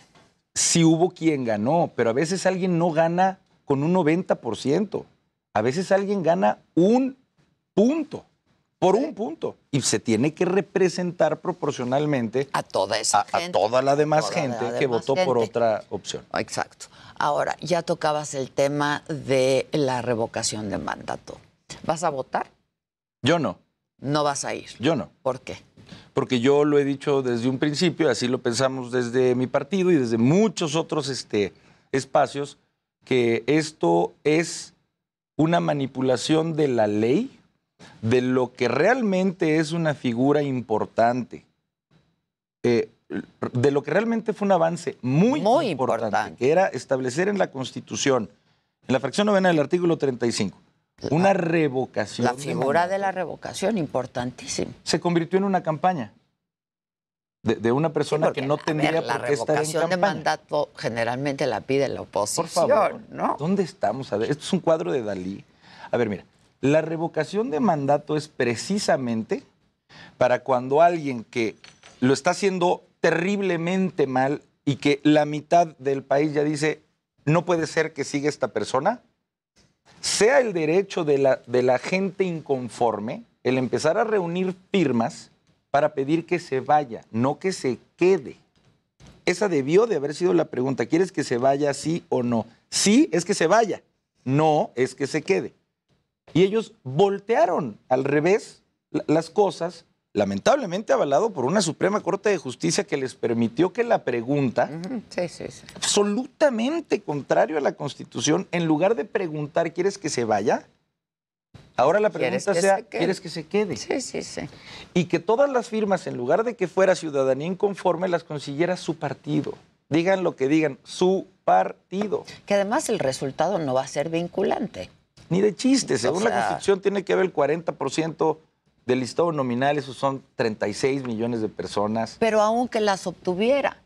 si hubo quien ganó, pero a veces alguien no gana con un 90%. A veces alguien gana un punto, por un punto. Y se tiene que representar proporcionalmente a toda esa a, gente, toda la demás toda la gente que demás votó por otra opción. Exacto. Ahora, ya tocabas el tema de la revocación de mandato. ¿Vas a votar? Yo no. No vas a ir. Yo no. ¿Por qué? Porque yo lo he dicho desde un principio, así lo pensamos desde mi partido y desde muchos otros este, espacios, que esto es una manipulación de la ley, de lo que realmente es una figura importante, eh, de lo que realmente fue un avance muy, importante, que era establecer en la Constitución, en la fracción novena del artículo 35, una revocación. La de figura de la revocación, importantísimo. se convirtió en una campaña de, de una persona que no ver, tendría la por qué estar en revocación de mandato generalmente la pide la oposición, Por favor, ¿no? ¿dónde estamos? A ver, esto es un cuadro de Dalí. A ver, mira, la revocación de mandato es precisamente para cuando alguien que lo está haciendo terriblemente mal y que la mitad del país ya dice, no puede ser que siga esta persona, sea el derecho de la, de la gente inconforme el empezar a reunir firmas para pedir que se vaya, no que se quede. Esa debió de haber sido la pregunta. ¿Quieres que se vaya sí o no? Sí es que se vaya, no es que se quede. Y ellos voltearon al revés la- las cosas, lamentablemente avalado por una Suprema Corte de Justicia que les permitió que la pregunta, Sí, sí, sí. absolutamente contrario a la Constitución, en lugar de preguntar, ¿quieres que se vaya? Ahora la ¿Quieres pregunta que sea, se? ¿quieres que se quede? Sí, sí, sí. Y que todas las firmas, en lugar de que fuera ciudadanía inconforme, las consiguiera su partido. Digan lo que digan, su partido. Que además el resultado no va a ser vinculante. Ni de chiste. Según O la Constitución tiene que haber el 40% del listado nominal, esos son 36 millones de personas. Pero aunque las obtuviera,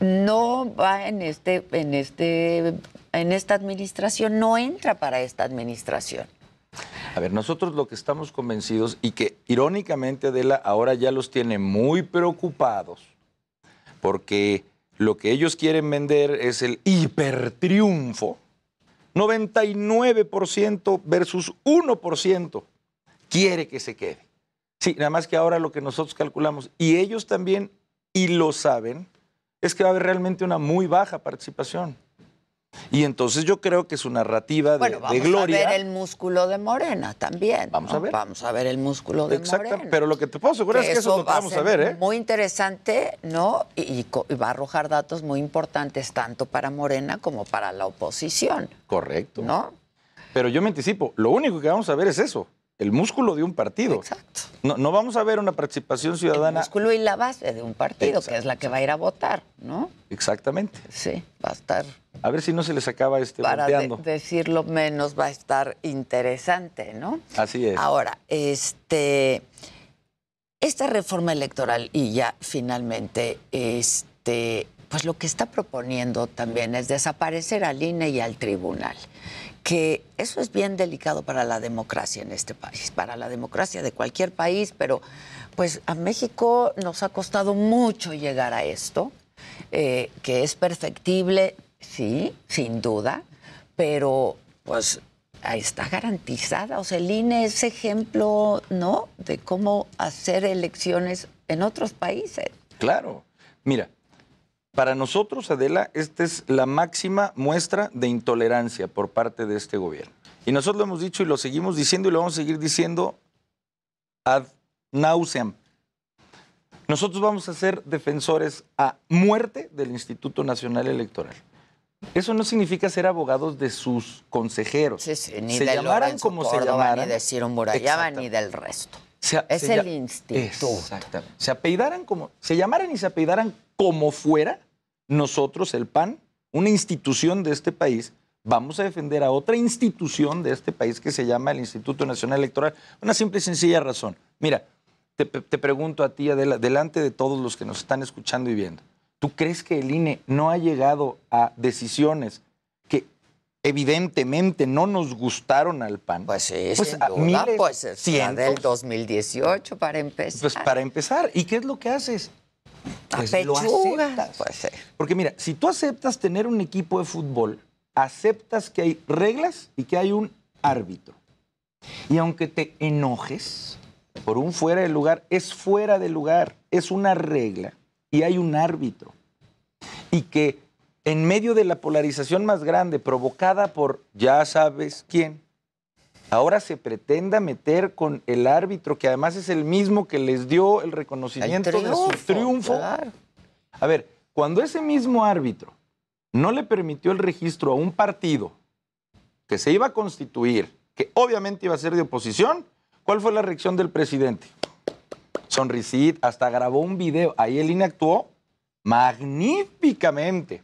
no va en este, en este, en esta administración, no entra para esta administración. A ver, nosotros lo que estamos convencidos y que irónicamente Adela ahora ya los tiene muy preocupados porque lo que ellos quieren vender es el hipertriunfo. 99% versus 1% quiere que se quede. Sí, nada más que ahora lo que nosotros calculamos, y ellos también, y lo saben, es que va a haber realmente una muy baja participación. Y entonces yo creo que su narrativa de, Bueno, de vamos gloria... a ver el músculo de Morena también. Vamos ¿no? a ver. Vamos a ver el músculo de Exacto, Morena. pero lo que te puedo asegurar es que eso lo va vamos a ser ver, ¿eh? Muy interesante, ¿no? Y, y va a arrojar datos muy importantes tanto para Morena como para la oposición, Correcto. ¿no? Pero yo me anticipo, lo único que vamos a ver es eso, el músculo de un partido. Exacto. No, no vamos a ver una participación ciudadana. músculo y la base de un partido, que es la que va a ir a votar, ¿no? Exactamente. Sí, va a estar, A ver si no se les acaba este para de- decirlo menos, va a estar interesante, ¿no? Así es. Ahora, este, esta reforma electoral y ya finalmente, este, pues lo que está proponiendo también es desaparecer al INE y al tribunal, que eso es bien delicado para la democracia en este país, para la democracia de cualquier país, pero pues a México nos ha costado mucho llegar a esto, eh, que es perfectible, sí, sin duda, pero pues está garantizada. O sea, el INE es ejemplo, ¿no? De cómo hacer elecciones en otros países. Claro. Mira, Para nosotros, Adela, esta es la máxima muestra de intolerancia por parte de este gobierno. Y nosotros lo hemos dicho y lo seguimos diciendo y lo vamos a seguir diciendo ad nauseam. Nosotros vamos a ser defensores a muerte del Instituto Nacional Electoral. Eso no significa ser abogados de sus consejeros. Sí, sí, ni se de llamaran Lorenzo como se Córdoba, llamaran. ni de Ciro Murayama, ni del resto. Se- es se el instituto. Exactamente. Se apellidaran como, se llamaran y se apellidaran como fuera, nosotros, el PAN, una institución de este país, vamos a defender a otra institución de este país que se llama el Instituto Nacional Electoral. Una simple y sencilla razón. Mira, te, te pregunto a ti, Adela, delante de todos los que nos están escuchando y viendo, ¿tú crees que el INE no ha llegado a decisiones que evidentemente no nos gustaron al PAN? Pues a duda, miles, pues es la cientos. del 2018 para empezar. Pues para empezar, ¿y qué es lo que haces? Pues lo aceptas. pues sí. Porque mira, si tú aceptas tener un equipo de fútbol, aceptas que hay reglas y que hay un árbitro. Y aunque te enojes por un fuera de lugar, es fuera de lugar, es una regla y hay un árbitro. Y que en medio de la polarización más grande provocada por ya sabes quién, ahora se pretenda meter con el árbitro, que además es el mismo que les dio el reconocimiento de su triunfo, claro. A ver, cuando ese mismo árbitro no le permitió el registro a un partido que se iba a constituir, que obviamente iba a ser de oposición, ¿cuál fue la reacción del presidente? Sonrisita, hasta grabó un video. Ahí el INE actuó magníficamente.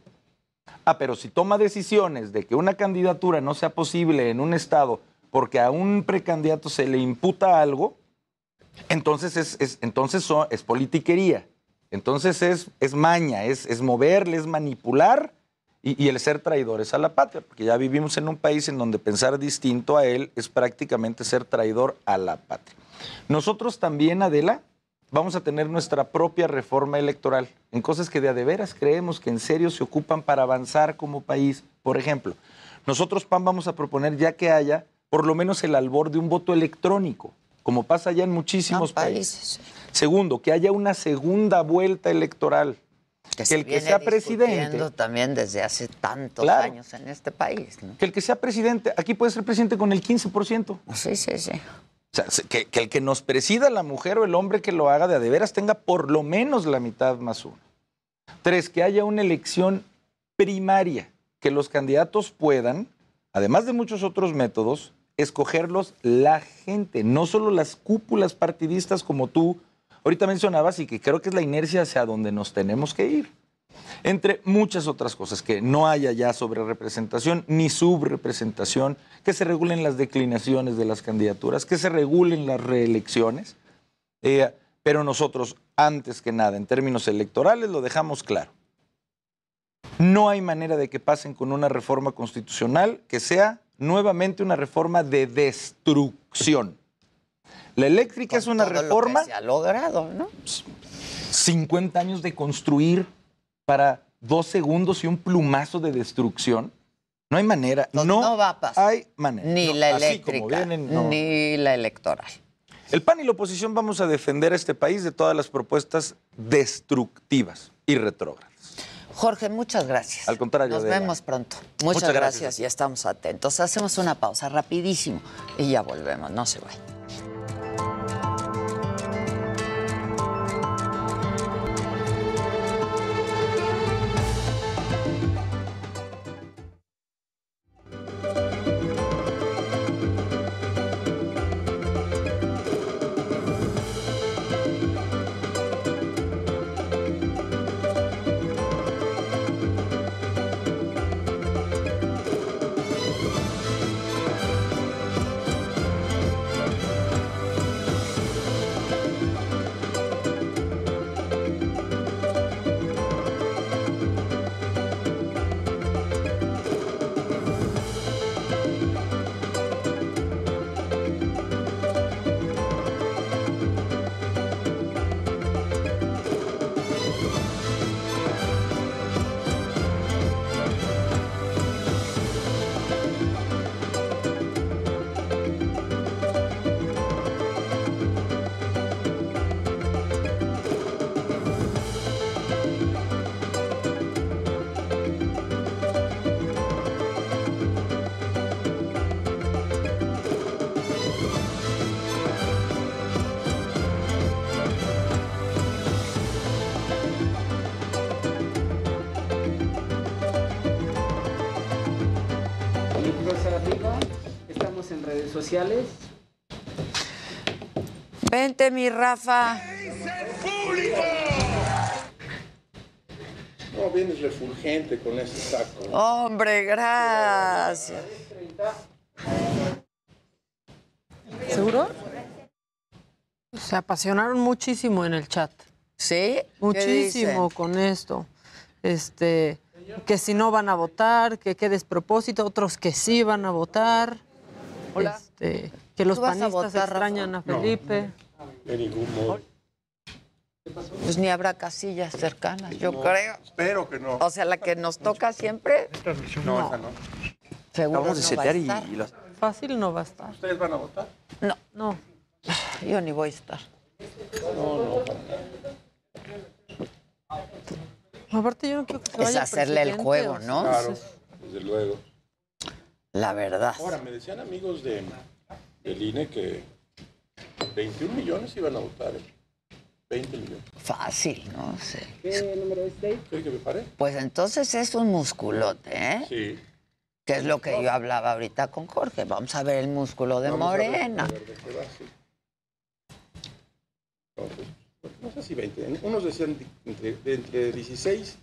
Ah, pero si toma decisiones de que una candidatura no sea posible en un estado porque a un precandidato se le imputa algo, entonces es, es- entonces es politiquería. Entonces es, es maña, es, es moverle, es manipular y, y el ser traidores a la patria, porque ya vivimos en un país en donde pensar distinto a él es prácticamente ser traidor a la patria. Nosotros también, Adela, vamos a tener nuestra propia reforma electoral en cosas que de a de veras creemos que en serio se ocupan para avanzar como país. Por ejemplo, nosotros, PAN, vamos a proponer ya que haya por lo menos el albor de un voto electrónico, como pasa ya en muchísimos países. Segundo, que haya una segunda vuelta electoral. Que, el que sea presidente también desde hace tantos Claro. años en este país. ¿no? Que el que sea presidente, aquí puede ser presidente con el 15%. Sí, sí, sí. O sea, se- que, que el que nos presida, la mujer o el hombre que lo haga de a de veras, tenga por lo menos la mitad más uno. Tres, que haya una elección primaria, que los candidatos puedan, además de muchos otros métodos, escogerlos la gente, no solo las cúpulas partidistas como tú ahorita mencionabas y que creo que es la inercia hacia donde nos tenemos que ir. Entre muchas otras cosas, que no haya ya sobre representación ni subrepresentación, que se regulen las declinaciones de las candidaturas, que se regulen las reelecciones. Eh, pero nosotros, antes que nada, en términos electorales, lo dejamos claro. No hay manera de que pasen con una reforma constitucional que sea nuevamente una reforma de destrucción. La eléctrica es una Todo lo que reforma se ha logrado, ¿no? 50 años de construir para dos segundos y un plumazo de destrucción. No hay manera. No, no va a pasar. Hay manera. Ni No, la eléctrica, vienen, no. ni la electoral. El PAN y la oposición vamos a defender a este país de todas las propuestas destructivas y retrógradas. Jorge, muchas gracias. Al contrario, Nos vemos pronto. Muchas, Muchas gracias gracias y estamos atentos. Hacemos una pausa rapidísimo y ya volvemos. No se vayan. Sociales. Vente, mi Rafa. No, vienes refulgente con ese saco. Hombre, gracias. ¿Seguro? Se apasionaron muchísimo en el chat. ¿Sí? Muchísimo con esto. Este, que si no van a votar, que qué despropósito, otros que sí van a votar. Hola. Este, que los ¿Tú vas a panistas votar, Rafa? extrañan a Felipe. De ningún modo. Pues ni habrá casillas cercanas, yo No, creo. Espero que no. O sea, la que nos toca siempre. No, esa no. Seguro Acabamos de no va a setear y- estar. y las- Fácil no va a estar. ¿Ustedes van a votar? No. No. Yo ni voy a estar. No, no. Aparte, yo no quiero que se Es hacerle el juego, ¿no? Claro, desde luego. La verdad. Ahora, me decían amigos de, del INE que 21 millones iban a votar. ¿eh? 20 millones. Fácil, no sé. ¿Qué número es, Dave? ¿Qué que me pare? Pues entonces es un musculote, ¿eh? Sí. Que es lo que yo hablaba ahorita con Jorge. Vamos a ver el músculo de Vamos a ver, Morena. a ver de qué va, sí. Entonces, no sé si 20. Unos decían de entre, de entre 16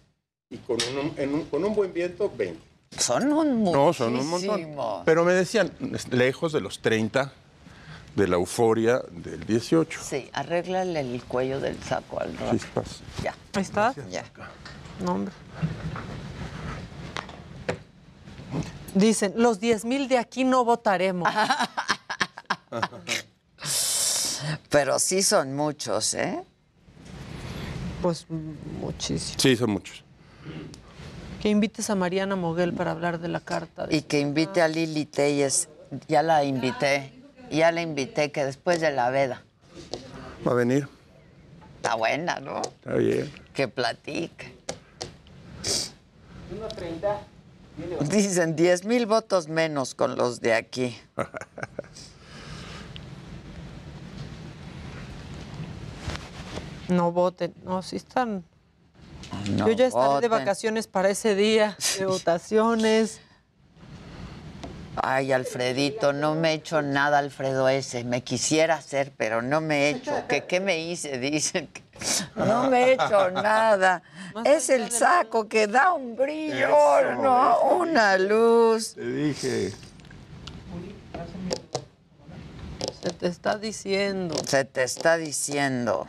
y con un, en un- con un buen viento, 20. Son un No, son un muchísimo. montón. Pero me decían, lejos de los 30, de la euforia del 18. Sí, arréglale el cuello del saco al Rafa. Chispas. Ya. Ahí está. Ya. No, hombre. Dicen, los 10 mil de aquí no votaremos. Pero sí son muchos, ¿eh? Pues muchísimo. Sí, son muchos. Que invites a Mariana Moguel para hablar de la carta. de- Y que invite a Lili Telles. Ya la invité. Ya la invité, que después de la veda. Va a venir. Está buena, ¿no? Está bien. Que platique. 1.30. Dicen 10 mil votos menos con los de aquí. No voten. No, sí están. No Yo ya estaré de vacaciones para ese día, de votaciones. Ay, Alfredito, no me he hecho nada, Alfredo ese. Me quisiera hacer, pero no me he hecho. ¿Qué, qué me hice? Dicen que no me he hecho nada. Es el saco que da un brillo, Eso, ¿no? eso. Una luz. Te dije. Se te está diciendo. Se te está diciendo.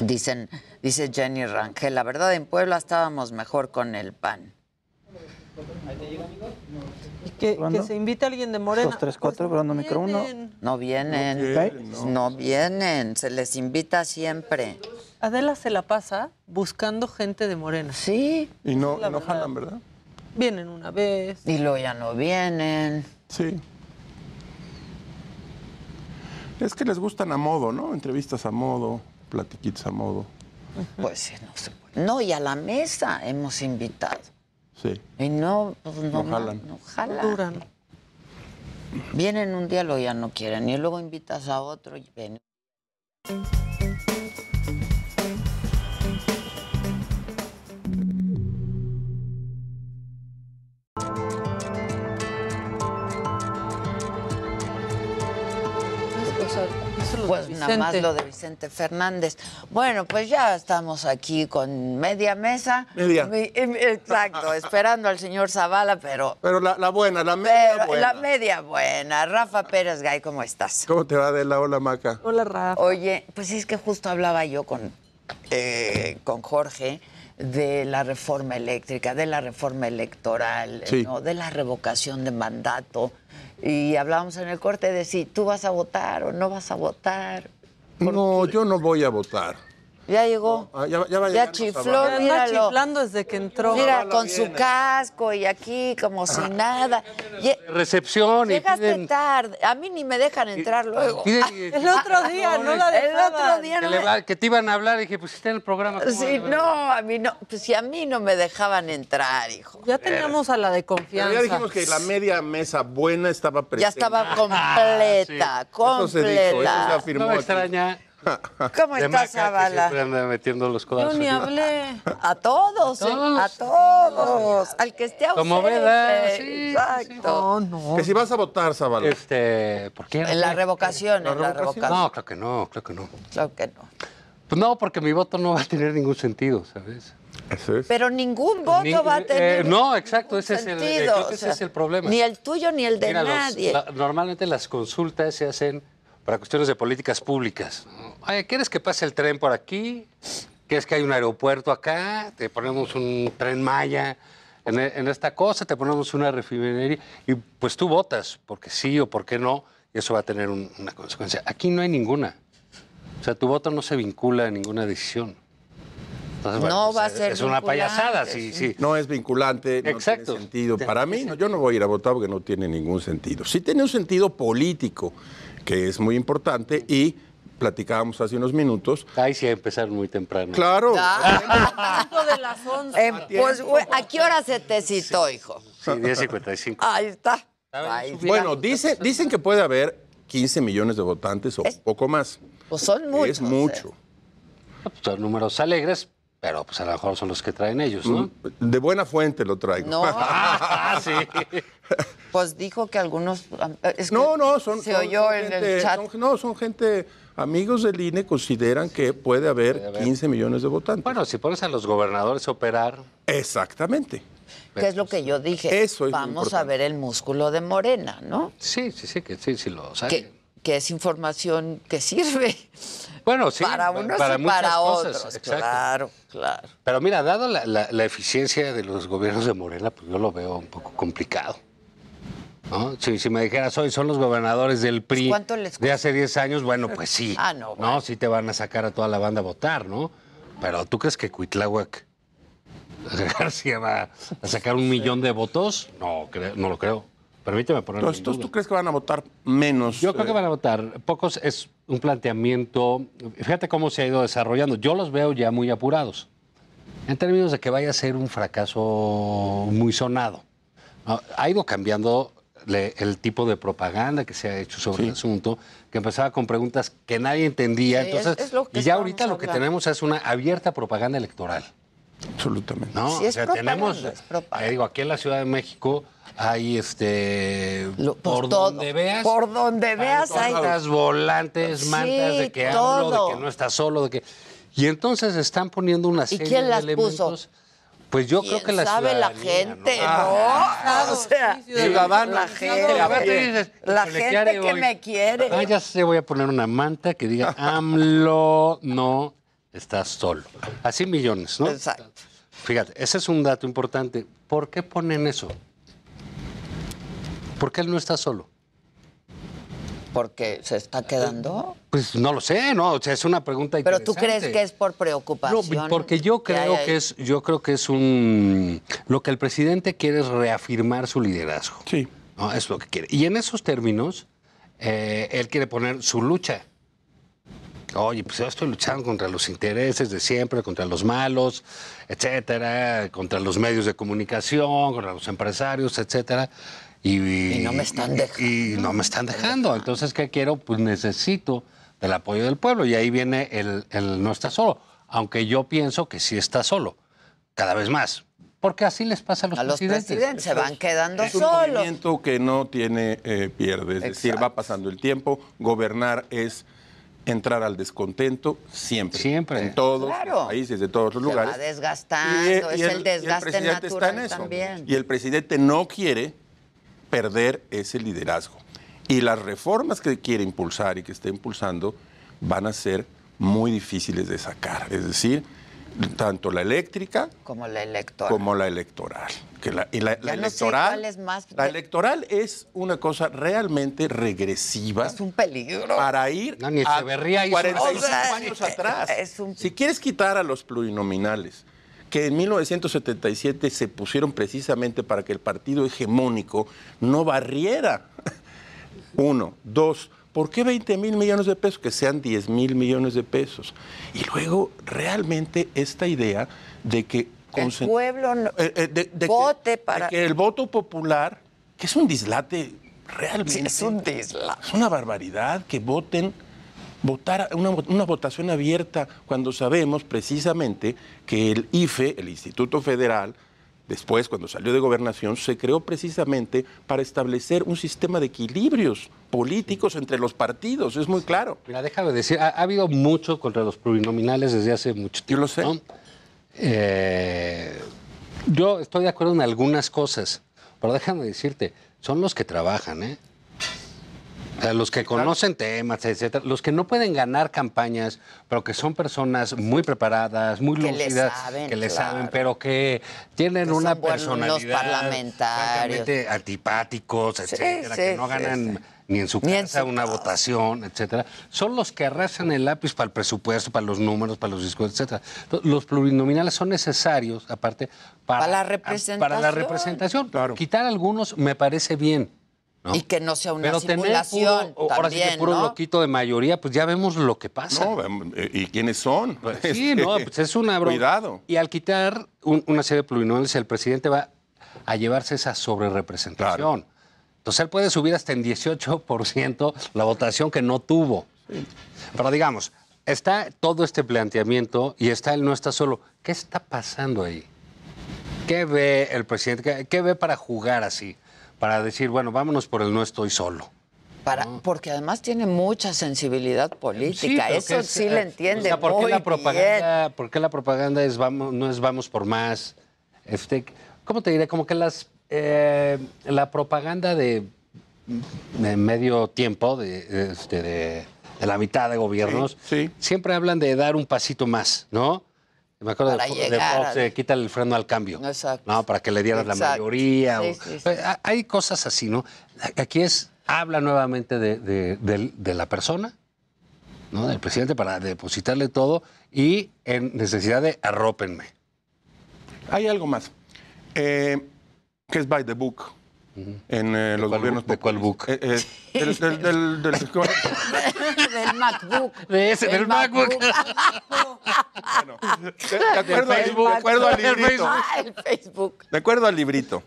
Dicen, dice Jenny Rangel, la verdad en Puebla estábamos mejor con el pan. Y que, que se invite a alguien de Morena. Dos, tres, cuatro, probando micro uno. No vienen, No quieren, no. vienen, se les invita siempre. Adela se la pasa buscando gente de Morena. Sí. Y no, no jalan, ¿verdad? Vienen una vez. Y luego ya no vienen. Sí. Es que les gustan a modo, ¿no? Entrevistas a modo, platiquitos a modo. Pues sí, no se puede. No, y a la mesa hemos invitado. Sí. Y no, pues no, No jalan. No, jalan. Vienen un día, luego ya no quieren. Y luego invitas a otro y ven. Eso lo de nada más Vicente. lo de Vicente Fernández. Bueno, pues ya estamos aquí con media mesa. Media. Exacto, esperando al señor Zavala, pero, Pero la, la buena, la media pero buena. la media buena. Rafa Pérez Gay, ¿cómo estás? ¿Cómo te va de la hola, Maca? Hola, Rafa. Oye, pues es que justo hablaba yo con, eh, con Jorge de la reforma eléctrica, de la reforma electoral, Sí. ¿no? de la revocación de mandato. Y hablábamos en el corte de si tú vas a votar o no vas a votar. No, yo no voy a votar. Ya llegó. Ah, ya, ya va Ya chifló. Anda míralo. chiflando desde que entró. Mira, con viene. su casco y aquí como si nada. Recepción y Llegaste piden- tarde. A mí ni me dejan entrar luego. piden- El otro día, no la El dejaban. otro día que, no le me... va- que te iban a hablar y dije, pues está en el programa. ¿cómo Sí, no, a mí no. Pues si a mí no me dejaban entrar, hijo. Ya teníamos a la de Pero confianza. ya dijimos que la media mesa buena estaba presente. Ya estaba completa, Eso se dijo, eso se completa. afirmó No me aquí. extraña. ¿Cómo De estás, Zavala? siempre anda metiendo los Yo ni hablé. A todos, A ¿eh? todos. a todos. Al que esté ausente. Como veda, sí, Exacto. Que si vas a votar, Zavala. Este, ¿por qué? En la revocación, en la revocación. No, creo que no, creo que no. Claro que no. Pues no, porque mi voto no va a tener ningún sentido, ¿sabes? Eso es. Pero ningún voto Ni- va a tener. eh, no, exacto, ese es el- sentido, creo que o ese sea, es el problema. Ni el tuyo ni el de Mira, los- nadie. la- normalmente las consultas se hacen para cuestiones de políticas públicas. ¿quieres que pase el tren por aquí? ¿Quieres que hay un aeropuerto acá? Te ponemos un tren Maya en, e- en esta cosa, te ponemos una refinería y pues tú votas, porque sí o porque no, y eso va a tener un- una consecuencia. Aquí no hay ninguna. O sea, tu voto no se vincula a ninguna decisión. Entonces, bueno, No pues, va a ser Es una payasada, sí, sí. No es vinculante, no Exacto. tiene sentido. Para mí, no, yo no voy a ir a votar porque no tiene ningún sentido. Sí tiene un sentido político, que es muy importante, y platicábamos hace unos minutos. Ahí sí empezaron muy temprano. Claro. Punto de las 11. Eh, pues, güey, ¿a qué hora se te citó, hijo? Sí, 10.55. Ahí está. Ahí está. Bueno, dice, dicen que puede haber 15 millones de votantes o poco más. Pues son muchos. Es mucho. Pues Son números alegres, pero pues a lo mejor son los que traen ellos, ¿no? De buena fuente lo traigo. No. Ah, sí. Pues dijo que algunos. es que No, no, son. Se oyó son en gente- el chat. son- no, son gente. Amigos del INE consideran que puede haber 15 millones de votantes. Bueno, si pones a los gobernadores a operar. Exactamente. Que es lo que yo dije. Eso es lo Vamos a ver el músculo de Morena, ¿no? Sí, sí, sí, que sí, sí lo saben. Que, que es información que sirve. Bueno, sí. para unos para y para otros. Claro, claro. Pero mira, dado la, la- la eficiencia de los gobiernos de Morena, pues yo lo veo un poco complicado. ¿no? Si, si me dijeras, hoy son los gobernadores del PRI ¿Cuánto les de hace 10 años, bueno, pues sí. Ah, no, No, sí te van a sacar a toda la banda a votar, ¿no? Pero ¿tú crees que Cuitláhuac García va a sacar un millón de votos? No, creo- no lo creo. Permíteme ponerlo Entonces, en ¿tú, crees que van a votar menos? Yo creo que eh, van a votar. Pocos es un planteamiento. Fíjate cómo se ha ido desarrollando. Yo los veo ya muy apurados. En términos de que vaya a ser un fracaso muy sonado. ¿no? Ha ido cambiando el tipo de propaganda que se ha hecho sobre el asunto, que empezaba con preguntas que nadie entendía. Sí, Entonces, es- es lo que y ya ahorita lo que tenemos es una abierta propaganda electoral. Absolutamente. ¿no? Es propaganda, tenemos, es propaganda. eh, digo, aquí en la Ciudad de México hay este por pues, todo. donde veas Por donde veas hay. mantas, volantes, Sí, mantas de que hablo, todo. de que no está solo, de que y entonces están poniendo una ¿Y serie quién de las elementos. puso? Pues yo ¿Quién creo que la sabe la gente, ¿no? Ah, o sea, ciudadanos. la gente, a ver, tú dices, la "Híjole, ¿qué gente que hoy?". me quiere. Ah, ya sé, voy a poner una manta que diga AMLO no estás solo. Así millones, ¿no? Exacto. Fíjate, ese es un dato importante. ¿Por qué ponen eso? ¿Por qué él no está solo? Porque se está quedando. Pues no lo sé, ¿no? O sea, es una pregunta Pero tú crees que es por No, preocupación. porque yo creo que es, yo creo que es un lo que el presidente quiere es reafirmar su liderazgo. Sí. ¿no? Es lo que quiere. Y en esos términos, eh, él quiere poner su lucha. Oye, pues yo estoy luchando contra los intereses de siempre, contra los malos, etcétera, contra los medios de comunicación, contra los empresarios, etcétera. Y, Y no me están dejando. Y no me están dejando. Entonces, ¿qué quiero? Pues necesito del apoyo del pueblo. Y ahí viene el, el no está solo. Aunque yo pienso que sí está solo. Cada vez más. Porque así les pasa a los A los presidentes. presidentes se van quedando Es un solos. movimiento que no tiene eh, pierde, es decir, va pasando el tiempo. Gobernar es entrar al descontento siempre. Siempre. En todos Claro. los países, de todos los Se lugares. va desgastando, Y, es y el, y desgaste presidente está en natural eso. también. Y el presidente no quiere perder ese liderazgo. Y las reformas que quiere impulsar y que está impulsando van a ser muy difíciles de sacar. Es decir, tanto la eléctrica Como la electoral. como la electoral. Que la, y la, la Ya no sé electoral, cuál es más. la electoral es una cosa realmente regresiva Es un peligro. para ir No, ni a Echeverría hizo 45 O sea, años atrás. es un- Si quieres quitar a los plurinominales, que en 1977 se pusieron precisamente para que el partido hegemónico no barriera. Uno. Dos. ¿Por qué 20 mil millones de pesos? Que sean 10 mil millones de pesos. Y luego, realmente, esta idea de que... El pueblo no- eh, eh, de- de que- vote de para. que el voto popular, que es un dislate realmente. Sí, es un dislate. Es una barbaridad que voten votar una, una votación abierta cuando sabemos precisamente que el IFE, el Instituto Federal, después cuando salió de gobernación, se creó precisamente para establecer un sistema de equilibrios políticos entre los partidos, es muy claro. Mira, déjame decir, ha, ha habido mucho contra los plurinominales desde hace mucho tiempo. Yo lo sé. yo estoy de acuerdo en algunas cosas, pero déjame decirte, son los que trabajan, ¿eh? O sea, los que conocen temas, etcétera, los que no pueden ganar campañas, pero que son personas muy preparadas, muy Que le lúcidas, saben, que le claro. saben, pero que tienen Que una personalidad parlamentarios. francamente antipáticos, etcétera, sí, que no ganan sí. ni en su en casa su una votación, etcétera. Son los que arrasan el lápiz para el presupuesto, para los números, para los discursos, etcétera. Los plurinominales son necesarios, aparte, para, Para la representación. Para la representación. Quitar algunos me parece bien. ¿No? Y que no sea una Pero tener simulación puro, ahora sí que puro ¿no? loquito de mayoría, pues ya vemos lo que pasa. No, eh, ¿y quiénes son? Sí, no, pues es una broma. Cuidado. Y al quitar un- una serie de plurinominales, el presidente va a llevarse esa sobrerepresentación. Entonces él puede subir hasta en 18% la votación que no tuvo. Pero digamos, está todo este planteamiento y está él no está solo. ¿Qué está pasando ahí? ¿Qué ve el presidente? ¿Qué, qué ve para jugar así? Para decir, bueno, vámonos por el no estoy solo. Para, Porque además tiene mucha sensibilidad política. Eso que sí eh, le entiende o sea, ¿por qué la bien. propaganda, ¿Por qué la propaganda es vamos, no es vamos por más? Este, ¿Cómo te diré? Como que las eh, la propaganda de, de medio tiempo, de, este, de, de la mitad de gobiernos, siempre hablan de dar un pasito más, ¿no? Me acuerdo Para de, llegar Fox, de quítale el freno al cambio. Exacto. No, para que le dieras la mayoría. Sí, o- sí, sí. Eh, ha- Hay cosas así, ¿no? Aquí es, habla nuevamente de, de- la persona, ¿no? Del presidente para depositarle todo y en necesidad de arrópenme. Hay algo más, eh, que es by the book en eh, los gobiernos ¿De cuál book? Eh, eh, del- del- del MacBook. De ese, del MacBook. de acuerdo, al- de acuerdo al librito. Ah, el Facebook. De acuerdo al librito.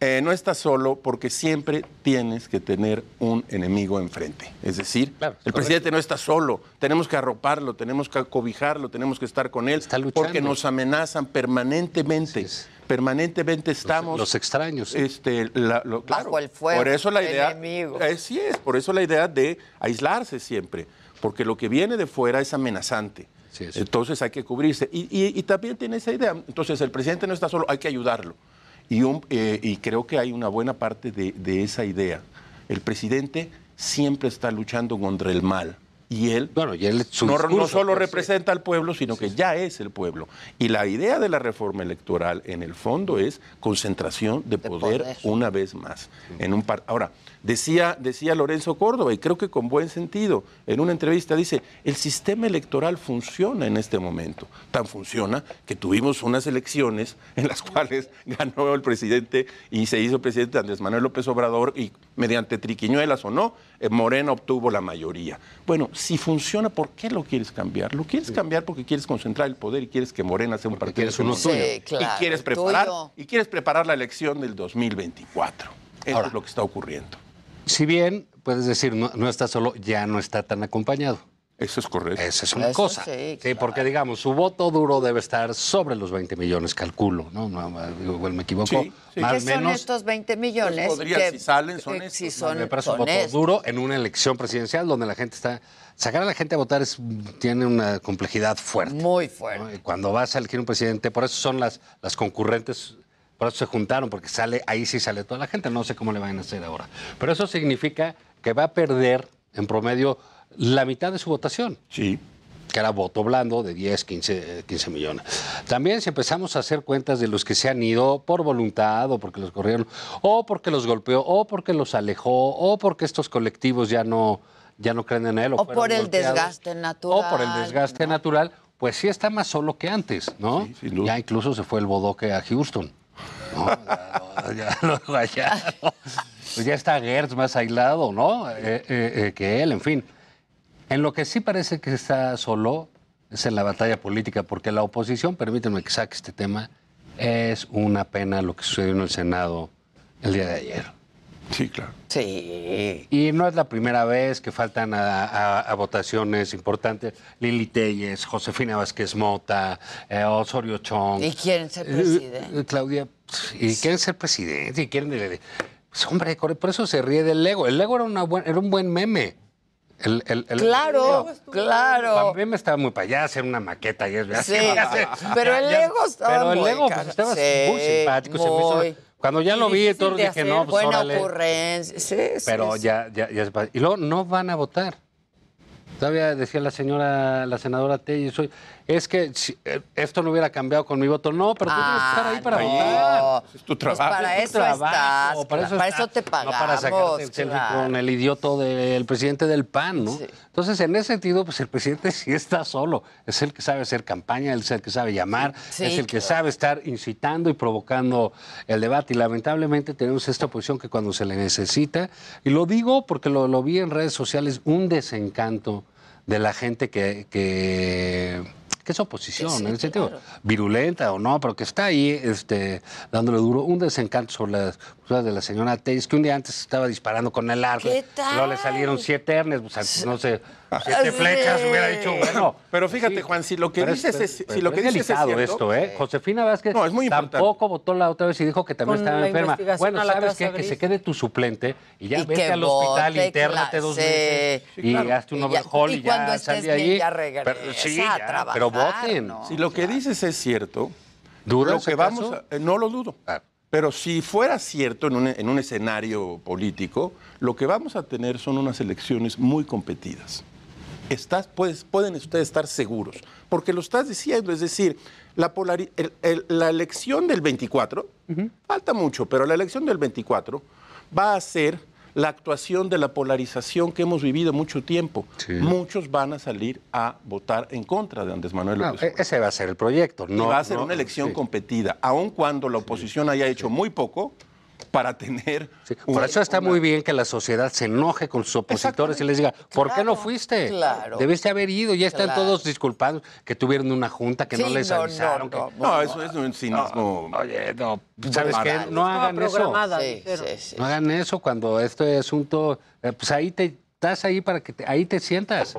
Eh, no estás solo porque siempre tienes que tener un enemigo enfrente. Es decir, el presidente no está solo. Tenemos que arroparlo, tenemos que cobijarlo, tenemos que estar con él. Porque nos amenazan permanentemente. Permanentemente estamos. Los extraños. Este, la- lo- claro. Bajo el fuego, Por eso la idea. enemigo. Así es, por eso la idea de aislarse siempre. Porque lo que viene de fuera es amenazante. Entonces hay que cubrirse. Y, y- y también tiene esa idea. Entonces el presidente no está solo, hay que ayudarlo. Y, un- eh, y creo que hay una buena parte de, de esa idea. El presidente siempre está luchando contra el mal. Y él, bueno, y él su no, solo pues, representa al pueblo, sino que ya es el pueblo. Y la idea de la reforma electoral, en el fondo, es concentración de, poder, poder. una vez más. En un par... Ahora, decía, decía Lorenzo Córdoba, y creo que con buen sentido, en una entrevista dice, el sistema electoral funciona en este momento. Tan funciona que tuvimos unas elecciones en las cuales ganó el presidente y se hizo presidente Andrés Manuel López Obrador y mediante triquiñuelas o no, eh, Morena obtuvo la mayoría. Bueno, si funciona, ¿por qué lo quieres cambiar? Lo quieres cambiar porque quieres concentrar el poder y quieres que Morena sea un partido quieres uno hegemónico. tuyo. Sí, claro, y quieres preparar tuyo. y quieres preparar la elección del 2024. Eso Ahora. es lo que está ocurriendo. Si bien puedes decir no, no está solo, ya no está tan acompañado. Eso es correcto. Esa es una Eso cosa. sí, porque digamos, su voto duro debe estar sobre los 20 millones, calculo, ¿no? no, no, igual me equivoco. Sí, sí. Más ¿Qué o son menos. estos 20 millones? Pues podrían, que- si salen, son que estos, ¿no? son, me parece un son voto estos. duro en una elección presidencial donde la gente está. Sacar a la gente a votar es, tiene una complejidad fuerte. Muy fuerte. ¿no? Y Cuando vas a elegir un presidente, por eso son las, las concurrentes, por eso se juntaron, porque sale, ahí sí sale toda la gente, no sé cómo le van a hacer ahora. Pero eso significa que va a perder en promedio la mitad de su votación. Sí. Que era voto blando de 10, 15, eh, 15 millones. También si empezamos a hacer cuentas de los que se han ido por voluntad o porque los corrieron, o porque los golpeó, o porque los alejó, o porque estos colectivos ya no, ya no creen en él. O fueron por el desgaste natural. O por el desgaste natural, pues sí está más solo que antes, ¿no? Ya incluso se fue el bodoque a Houston. ¿No? Ya, ya luego allá, ¿no? Pues ya está Gertz más aislado, ¿no? Eh, eh, eh, que él, en fin. En lo que sí parece que está solo es en la batalla política, porque la oposición, permítanme que saque este tema, es una pena lo que sucedió en el Senado el día de ayer. Sí, claro. Sí. Y no es la primera vez que faltan a, a- a votaciones importantes. Lili Telles, Josefina Vázquez Mota, eh, Osorio Chong. ¿Y quieren ser Eh, presidente? eh, Claudia, y quieren ser presidente, y quieren... pues, hombre, por eso se ríe del Lego. El Lego era, una buen- era un buen meme. El, el- el- Claro, claro. Mí me estaba muy para allá hacer una maqueta y eso. ya Sí, pero el Lego estaba Pero el muy Lego pues, estaba sí, muy simpático. se me hizo- muy. cuando ya lo vi, todo dije, no, pues Buena órale. ocurrencia. Sí, sí, Pero sí. ya, ya, ya se Y luego no van a votar. Todavía decía la señora, la senadora Telles, hoy, es que si, eh, esto no hubiera cambiado con mi voto. No, pero tú tienes que estar ahí para no. votar. Es tu Pues trabajo. para Es tu eso trabajo, estás, para eso, para está, eso te No para pagamos. sacarte el claro. con el idioto del presidente del PAN, ¿no? Entonces, en ese sentido, pues el presidente sí está solo. Es el que sabe hacer campaña, es el que sabe llamar, Sí, es el que claro. sabe estar incitando y provocando el debate. Y lamentablemente tenemos esta posición que cuando se le necesita, y lo digo porque lo, lo vi en redes sociales, un desencanto de la gente que, que, que es oposición, Sí, en el sentido claro. virulenta o no, pero que está ahí este, dándole duro, un desencanto sobre las de la señora Telles, que un día antes estaba disparando con el arco, ¿Qué y luego le salieron siete hernes, pues, no sé, siete Sí. flechas, hubiera dicho, bueno. Pero fíjate, Juan, si lo que Pero dices pero- es, si lo que es dices es delicado cierto, esto, ¿eh? Josefina Vázquez No, es muy importante. tampoco votó la otra vez y dijo que también Con estaba la enferma. Bueno, ¿sabes qué? Que se quede tu suplente y ya Y vete que al hospital, vote, intérnate dos claro, meses sí. y Sí, claro. hazte un overhaul y, ya estés sal de bien, ahí. ya Pero- sí, a ya, trabajar, pero voten. ¿no? Si lo que dices es cierto, ¿Dudas lo que vamos a- eh, no lo dudo. Pero si fuera cierto en un, en un escenario político, lo que vamos a tener son unas elecciones muy competidas. Estás, puedes, pueden ustedes estar seguros, porque lo estás diciendo, es decir, la, polari- el- el- la elección del 24, falta mucho, pero la elección del 24 va a ser la actuación de la polarización que hemos vivido mucho tiempo. Muchos van a salir a votar en contra de Andrés Manuel López ese va a ser el proyecto. y No, va a ser no, una elección sí. competida, aun cuando la oposición haya hecho muy poco para tener. Por una- eso está una- muy bien que la sociedad se enoje con sus opositores y les diga, ¿por qué no fuiste? claro. Debiste haber ido, ya están Claro. todos disculpados que tuvieron una junta, que no les no, no, avisaron. no, que- No, eso es un cinismo. Oye, no, ¿sabes qué? No hagan eso. programada, Sí, dijeron. sí, sí. No hagan eso cuando este asunto, eh, pues ahí te estás ahí para que te- ahí te sientas.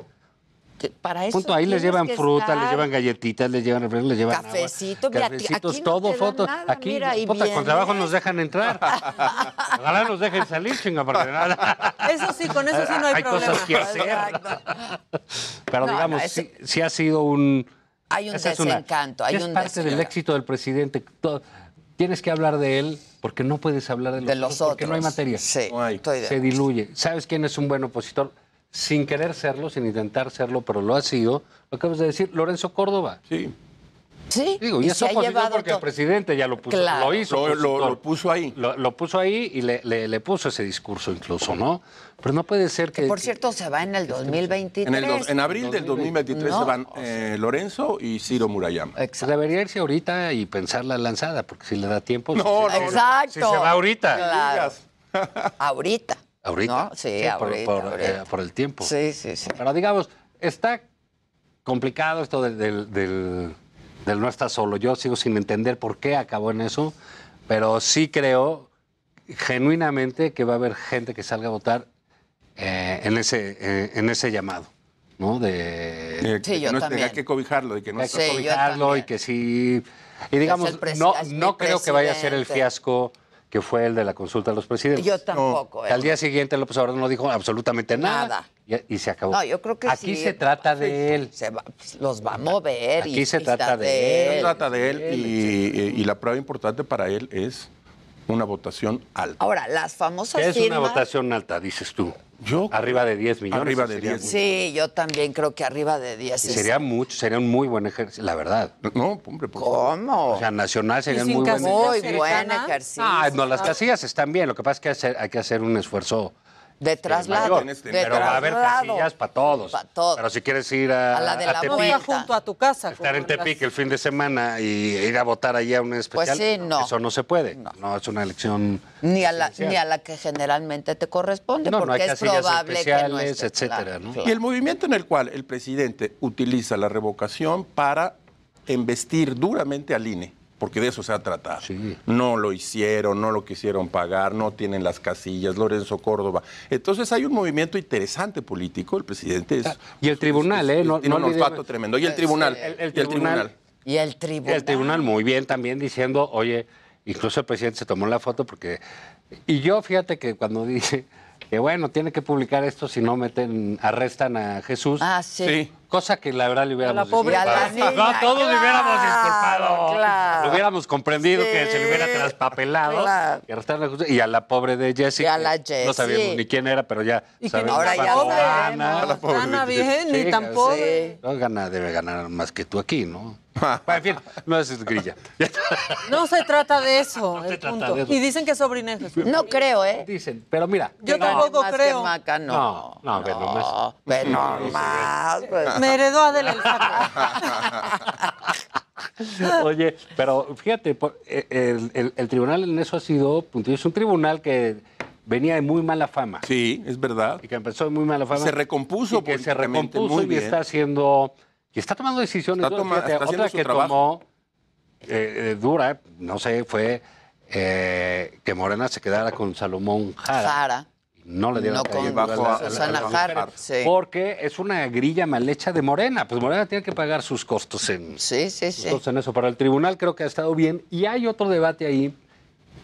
Que Para eso Punto, ahí les llevan fruta, les llevan galletitas, les llevan refrescos, les llevan agua, Cafecito, aquí- cafecitos, aquí todo, fotos. nada, Aquí, mira, puta, con trabajo nos dejan entrar. Ojalá nos dejen salir, chinga, porque nada. Eso sí, con eso sí no hay, Hay problema. cosas que hacer. Pero No, digamos, no, sí, sí ha sido un... Hay un una- desencanto, hay es un parte del éxito del presidente. Todo- tienes que hablar de él porque no puedes hablar de los, De los otros, porque no hay otros. materia. Sí, No hay. estoy de Se diluye. ¿Sabes quién es un buen opositor? Sin querer serlo, sin intentar serlo, pero lo ha sido. Lo acabas de decir, Lorenzo Córdoba. Sí. Sí, Digo, y, y es se ha opositor llevado porque el presidente ya lo puso, Claro. lo hizo. Lo, lo- opositor. lo puso ahí. Lo, lo puso ahí y le, le- le puso ese discurso incluso, ¿no? Pero no puede ser que... Por cierto, se va en el 2023. En, el dos- en abril del 2023 No, se van eh, Lorenzo y Ciro Murayama. Pues debería irse ahorita y pensar la lanzada, porque si le da tiempo... No, si- no, si- Exacto. Si se va ahorita. Claro. Ahorita. Ahorita. ¿No? Sí, por- ahorita, por, ahorita. eh, por el tiempo. Sí, sí, sí. Pero digamos, está complicado esto del, del, del- del no estar solo. Yo sigo sin entender por qué acabó en eso, pero sí creo genuinamente que va a haber gente que salga a votar eh, en, ese, eh, en ese llamado, ¿no? De, Eh, Sí, que yo no también. Hay que cobijarlo y que no hay está que Sí, cobijarlo y que sí. Y digamos, no, no creo que vaya a ser el fiasco que fue el de la consulta de los presidentes. Yo tampoco. ¿eh? al día siguiente López Obrador no dijo absolutamente nada. Nada. Y, y se acabó. No, yo creo que Aquí sí. se trata de él. Se va- los va a mover. Aquí y, se trata de Se él. trata de él y, y la prueba importante para él es una votación alta. Ahora, las famosas ¿Qué es una votación alta, dices tú? Yo Arriba de 10 millones. Arriba de sería 10. mucho. Sí, yo también creo que arriba de 10. Y es- sería mucho, sería un muy buen ejercicio, la verdad. No, hombre, por. ¿Cómo? O sea, nacional sería muy buen casillas Muy ejercicio. buen ejercicio. Ah, no, las casillas están bien. Lo que pasa es que hay que hacer un esfuerzo De traslado. mayor. de pero va a haber traslado. casillas para todos. Pa' todos. Pero si quieres ir a, A la de a la Tepic, No vuelta. está junto a tu casa. estar en las- Tepic el fin de semana y ir a votar allí a un especial, Pues sí, no. eso no se puede. No, es una elección... Ni a, la, ni a la que generalmente te corresponde, No, no porque hay es probable que no etcétera, Claro, ¿no? claro. Y el movimiento en el cual el presidente utiliza la revocación para embestir duramente al INE, porque de eso se ha tratado. No lo hicieron, no lo quisieron pagar, no tienen las casillas, Lorenzo Córdoba. Entonces hay un movimiento interesante político, el presidente es... Y el tribunal, ¿eh? No, tiene no un olfato tremendo. Y el tribunal. El, el y el tribunal. tribunal. Y el tribunal. El tribunal muy bien también diciendo, oye, incluso el presidente se tomó la foto porque... Y yo fíjate que cuando dije que bueno, tiene que publicar esto si no meten, arrestan a Jesús. Ah, sí. Sí. Cosa que la verdad le hubiéramos la pobre- disculpado. Y a la niña, no, todos le hubiéramos disculpado. claro. Lo hubiéramos comprendido que se le hubiera traspapelado. claro. Y, arrestaron a Jesús. y a la pobre de Jessie. Y a que la No sabíamos ni quién era, pero ya. Y que sabemos ahora ya gana. ¿no? La pobre Gana de bien, ni pobre. No gana, debe ganar más que tú aquí, ¿no? Bueno, en fin, no es grilla. No se trata de eso, el trata punto. de eso. Y dicen que es sobrina de Jesús. No creo, ¿eh? Dicen, pero mira. Yo no, tampoco Más que creo. Maca, no. No, no, ve nomás. Ve nomás. pues. Me heredó Adela el saco. Oye, pero fíjate, eh, el, el- el tribunal en eso ha sido puntillo. Es un tribunal que venía de muy mala fama. Sí, es verdad. Y que empezó de muy mala fama. Se recompuso y que se recompuso muy y bien. está haciendo y está tomando decisiones. Está toma- Fíjate, está haciendo otra su que trabajo. tomó eh, eh, dura, no sé, fue eh, que Morena se quedara con Salomón Jara. Jara. No le dieron No con a Susana la Jara, sí. Porque es una grilla mal hecha de Morena. Pues Morena tiene que pagar sus costos en, Sí, sí, sus sí. costos en eso. Para el tribunal creo que ha estado bien. Y hay otro debate ahí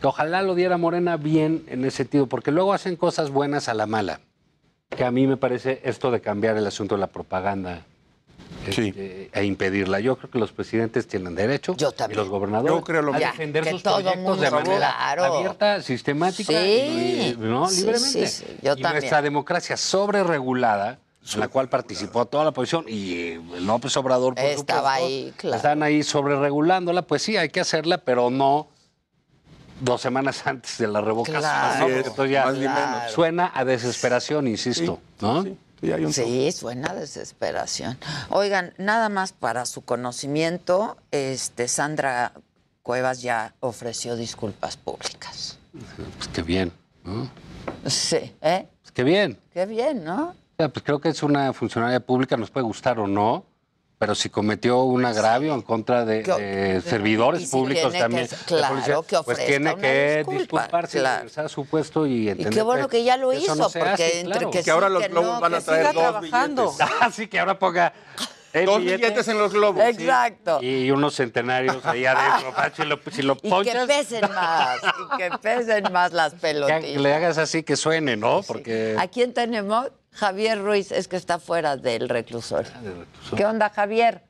que ojalá lo diera Morena bien en ese sentido, porque luego hacen cosas buenas a la mala. Que a mí me parece esto de cambiar el asunto de la propaganda este, e impedirla. Yo creo que los presidentes tienen derecho y los gobernadores Yo creo lo a defender sus proyectos de manera claro. abierta, sistemática Sí. y, ¿no? Sí, libremente. sí, sí. Yo y también. nuestra democracia sobreregulada, en la cual participó toda la oposición y López Obrador, por Estaba supuesto, ahí, claro. están ahí sobreregulándola, pues sí, hay que hacerla, pero no dos semanas antes de la revocación. Claro. ¿no? Así es, Porque entonces ya más ni menos. suena a desesperación, insisto, ¿no? Sí, hay un Sí, suena a desesperación. Oigan, nada más para su conocimiento, este Sandra Cuevas ya ofreció disculpas públicas. Pues qué bien, ¿no? Sí, ¿eh? Pues qué bien. Qué bien, ¿no? Ya, pues creo que es una funcionaria pública, nos puede gustar o no, pero si cometió un agravio en contra de, Que- de servidores y si públicos que- también, de claro, policía, que pues tiene que disculpa, disculparse, claro. regresar a su puesto y Y entender qué bueno que ya lo hizo, no porque hace, entre claro. que, Que ahora sí, los que globos no, van a que traer dos trabajando. billetes. Así que ahora ponga el Dos billete billetes en los globos. Exacto. y unos centenarios ahí adentro. Pacho, Si lo, si lo Y que ponchas, pesen más, y que pesen más las que, pelotitas. que le hagas así que suene, ¿no? Porque ¿A quién tenemos? Javier Ruiz, es que está fuera del reclusorio. Ah, ¿Qué onda, Javier?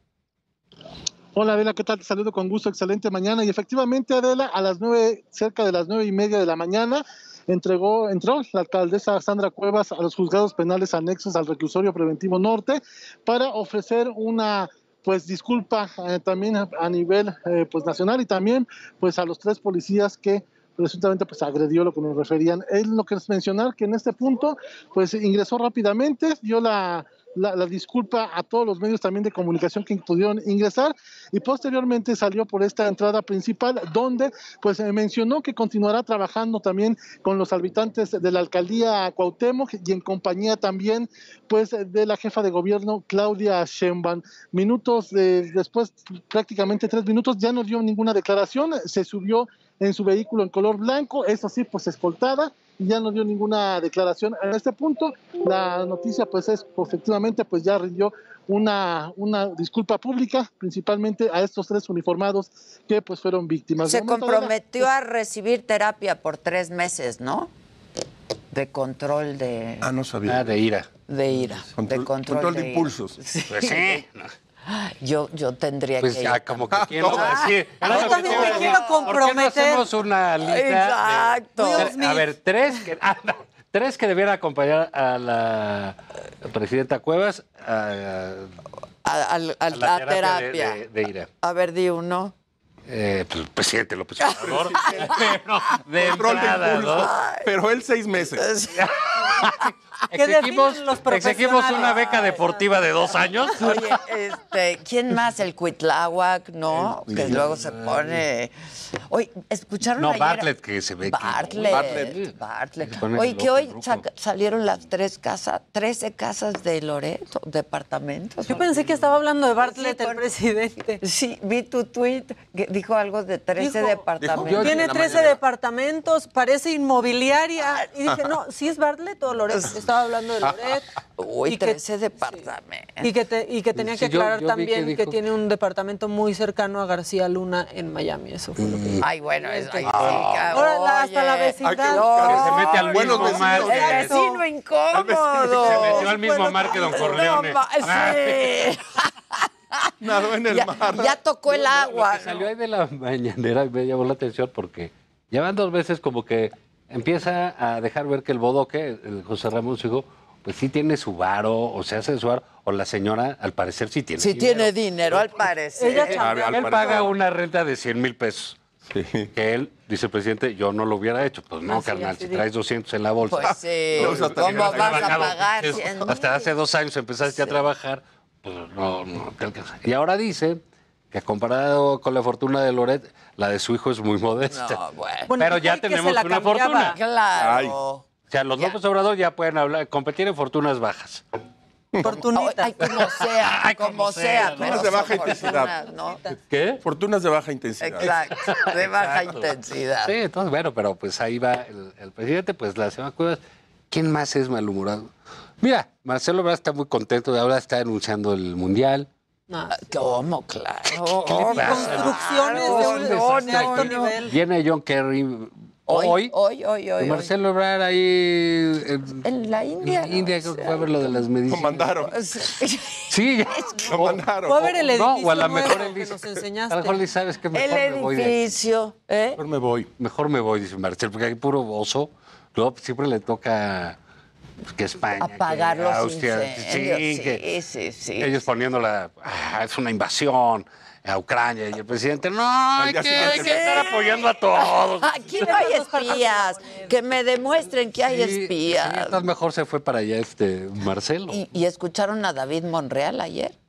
Hola Adela, ¿qué tal? Te saludo con gusto, excelente mañana. Y efectivamente, Adela, a las nueve, cerca de las nueve y media de la mañana, entregó, entró la alcaldesa Sandra Cuevas a los juzgados penales anexos al reclusorio preventivo norte para ofrecer una pues disculpa eh, también a, a nivel eh, pues nacional y también pues a los tres policías que presuntamente pues agredió lo que nos referían. Él lo que es mencionar que en este punto pues ingresó rápidamente, dio la, la, disculpa a todos los medios también de comunicación que pudieron ingresar y posteriormente salió por esta entrada principal donde pues eh, mencionó que continuará trabajando también con los habitantes de la alcaldía Cuauhtémoc y en compañía también pues de la jefa de gobierno Claudia Sheinbaum. Minutos de- después, prácticamente tres minutos, ya no dio ninguna declaración, se subió en su vehículo en color blanco, eso sí, pues escoltada, y ya no dio ninguna declaración. En este punto, la noticia pues es, efectivamente, pues ya rindió una, una disculpa pública, principalmente a estos tres uniformados que pues fueron víctimas. Se comprometió a recibir terapia por tres meses, ¿no? De control de, Ah, no sabía. Ah, de ira. de ira. Control, de control, control de ira. impulsos. Pues sí. Yo, yo tendría Pues que ya, ir como que quién lo va a decir. Ah, yo también me a quiero decir. ¿Por qué no comprometer. hacemos una lista? Exacto. de- a ver, tres que, ah, no, tres que debieran acompañar a la presidenta Cuevas a, A, al- a a la la terapia, terapia. De, de- de ira. A ver, di uno. Eh, pues, presidente López Obrador. Pero de entrada. ¿no? Pero él seis meses. Exigimos, los exigimos una beca deportiva de dos años. Oye, este, ¿quién más? El Cuitláhuac, ¿no? Que luego se pone. Oye, ¿escucharon No, ayer? Bartlett, que se ve que- Bartlett. Bartlett. Bartlett. Oye, que hoy salieron las tres casas, 13 casas de Loreto, departamentos. Yo pensé que estaba hablando de Bartlett, el presidente. Sí, vi tu tweet que dijo algo de 13 Dijo- departamentos. Tiene 13 departamentos, parece inmobiliaria. Y dije, no, ¿sí es Bartlett o Loret? Estaba hablando de Loret. Uy, Y que- 13 departamentos. Y que, te- y que tenía que Sí, yo- aclarar yo que también que, dijo- tiene un departamento muy cercano a García Luna en Miami. Eso fue lo que dijo. Ay, bueno, eso ahí sí, Ah. Ahora hasta la vecindad. Que se mete al Buenos mismo vecinos. mar. El que- vecino incómodo. Se metió al mismo mar que Don Corleone. No, ma- sí. Nadó en el Ya, mar. ya tocó el Lo agua. que salió ahí de la mañanera me llamó la atención porque ya van dos veces como que empieza a dejar ver que el bodoque, el José Ramón su hijo, pues sí tiene su varo, o se hace su varo, o la señora al parecer sí tiene Sí dinero. tiene dinero, al parecer. Ella Él, chambea. él paga una renta de 100 mil pesos. Que él, dice el presidente, yo no lo hubiera hecho. Pues no, Así, carnal, así si traes 200 en la bolsa. Pues sí, No, pues ¿cómo vas a pagar Es- 100 Hasta hace dos años empezaste a trabajar, pues no, no te alcanza. Y ahora dice que comparado con la fortuna de Loret, la de su hijo es muy modesta. No, bueno. Bueno, Pero ya tenemos una cambiaba. fortuna. Claro. Ay. O sea, los Ya. López Obrador ya pueden hablar, competir en fortunas bajas. Fortunita. Ay, como sea, Ay, como, como sea. Es de baja son intensidad. fortunas, ¿no? ¿Qué? Fortunas de baja intensidad. Exacto, de baja Exacto. intensidad. Sí, entonces, bueno, pero pues ahí va el, el presidente, pues la semana Cuevas. ¿Quién más es malhumorado? Mira, Marcelo Ebrard está muy contento de ahora, está anunciando el Mundial. No. ¿Cómo? Claro. le pasa? Construcciones de, un- No, de alto nivel. Viene John Kerry Hoy, hoy. hoy, hoy, Marcelo Ebrard ahí en, En la India. en India, creo que fue a ver lo de las Lo medicinas. mandaron. Sí, Lo mandaron. Fue a ver el No, edificio o a lo mejor él que nos a lo enseñaste. mejor le sabes que mejor El me voy aquí. edificio, ¿eh? Mejor me voy. Mejor me voy, dice Marcelo, porque hay puro oso. Luego pues, siempre le toca que España, Apagar que los Austria, sí, Sí, que sí, sí. ellos poniéndola, "Ah, es una invasión a Ucrania y el presidente, no, hay que, siguiente hay que estar apoyando a todos. Aquí no hay espías. Que me demuestren que hay espías. mejor se fue para allá este Marcelo. ¿Y, y escucharon a David Monreal ayer?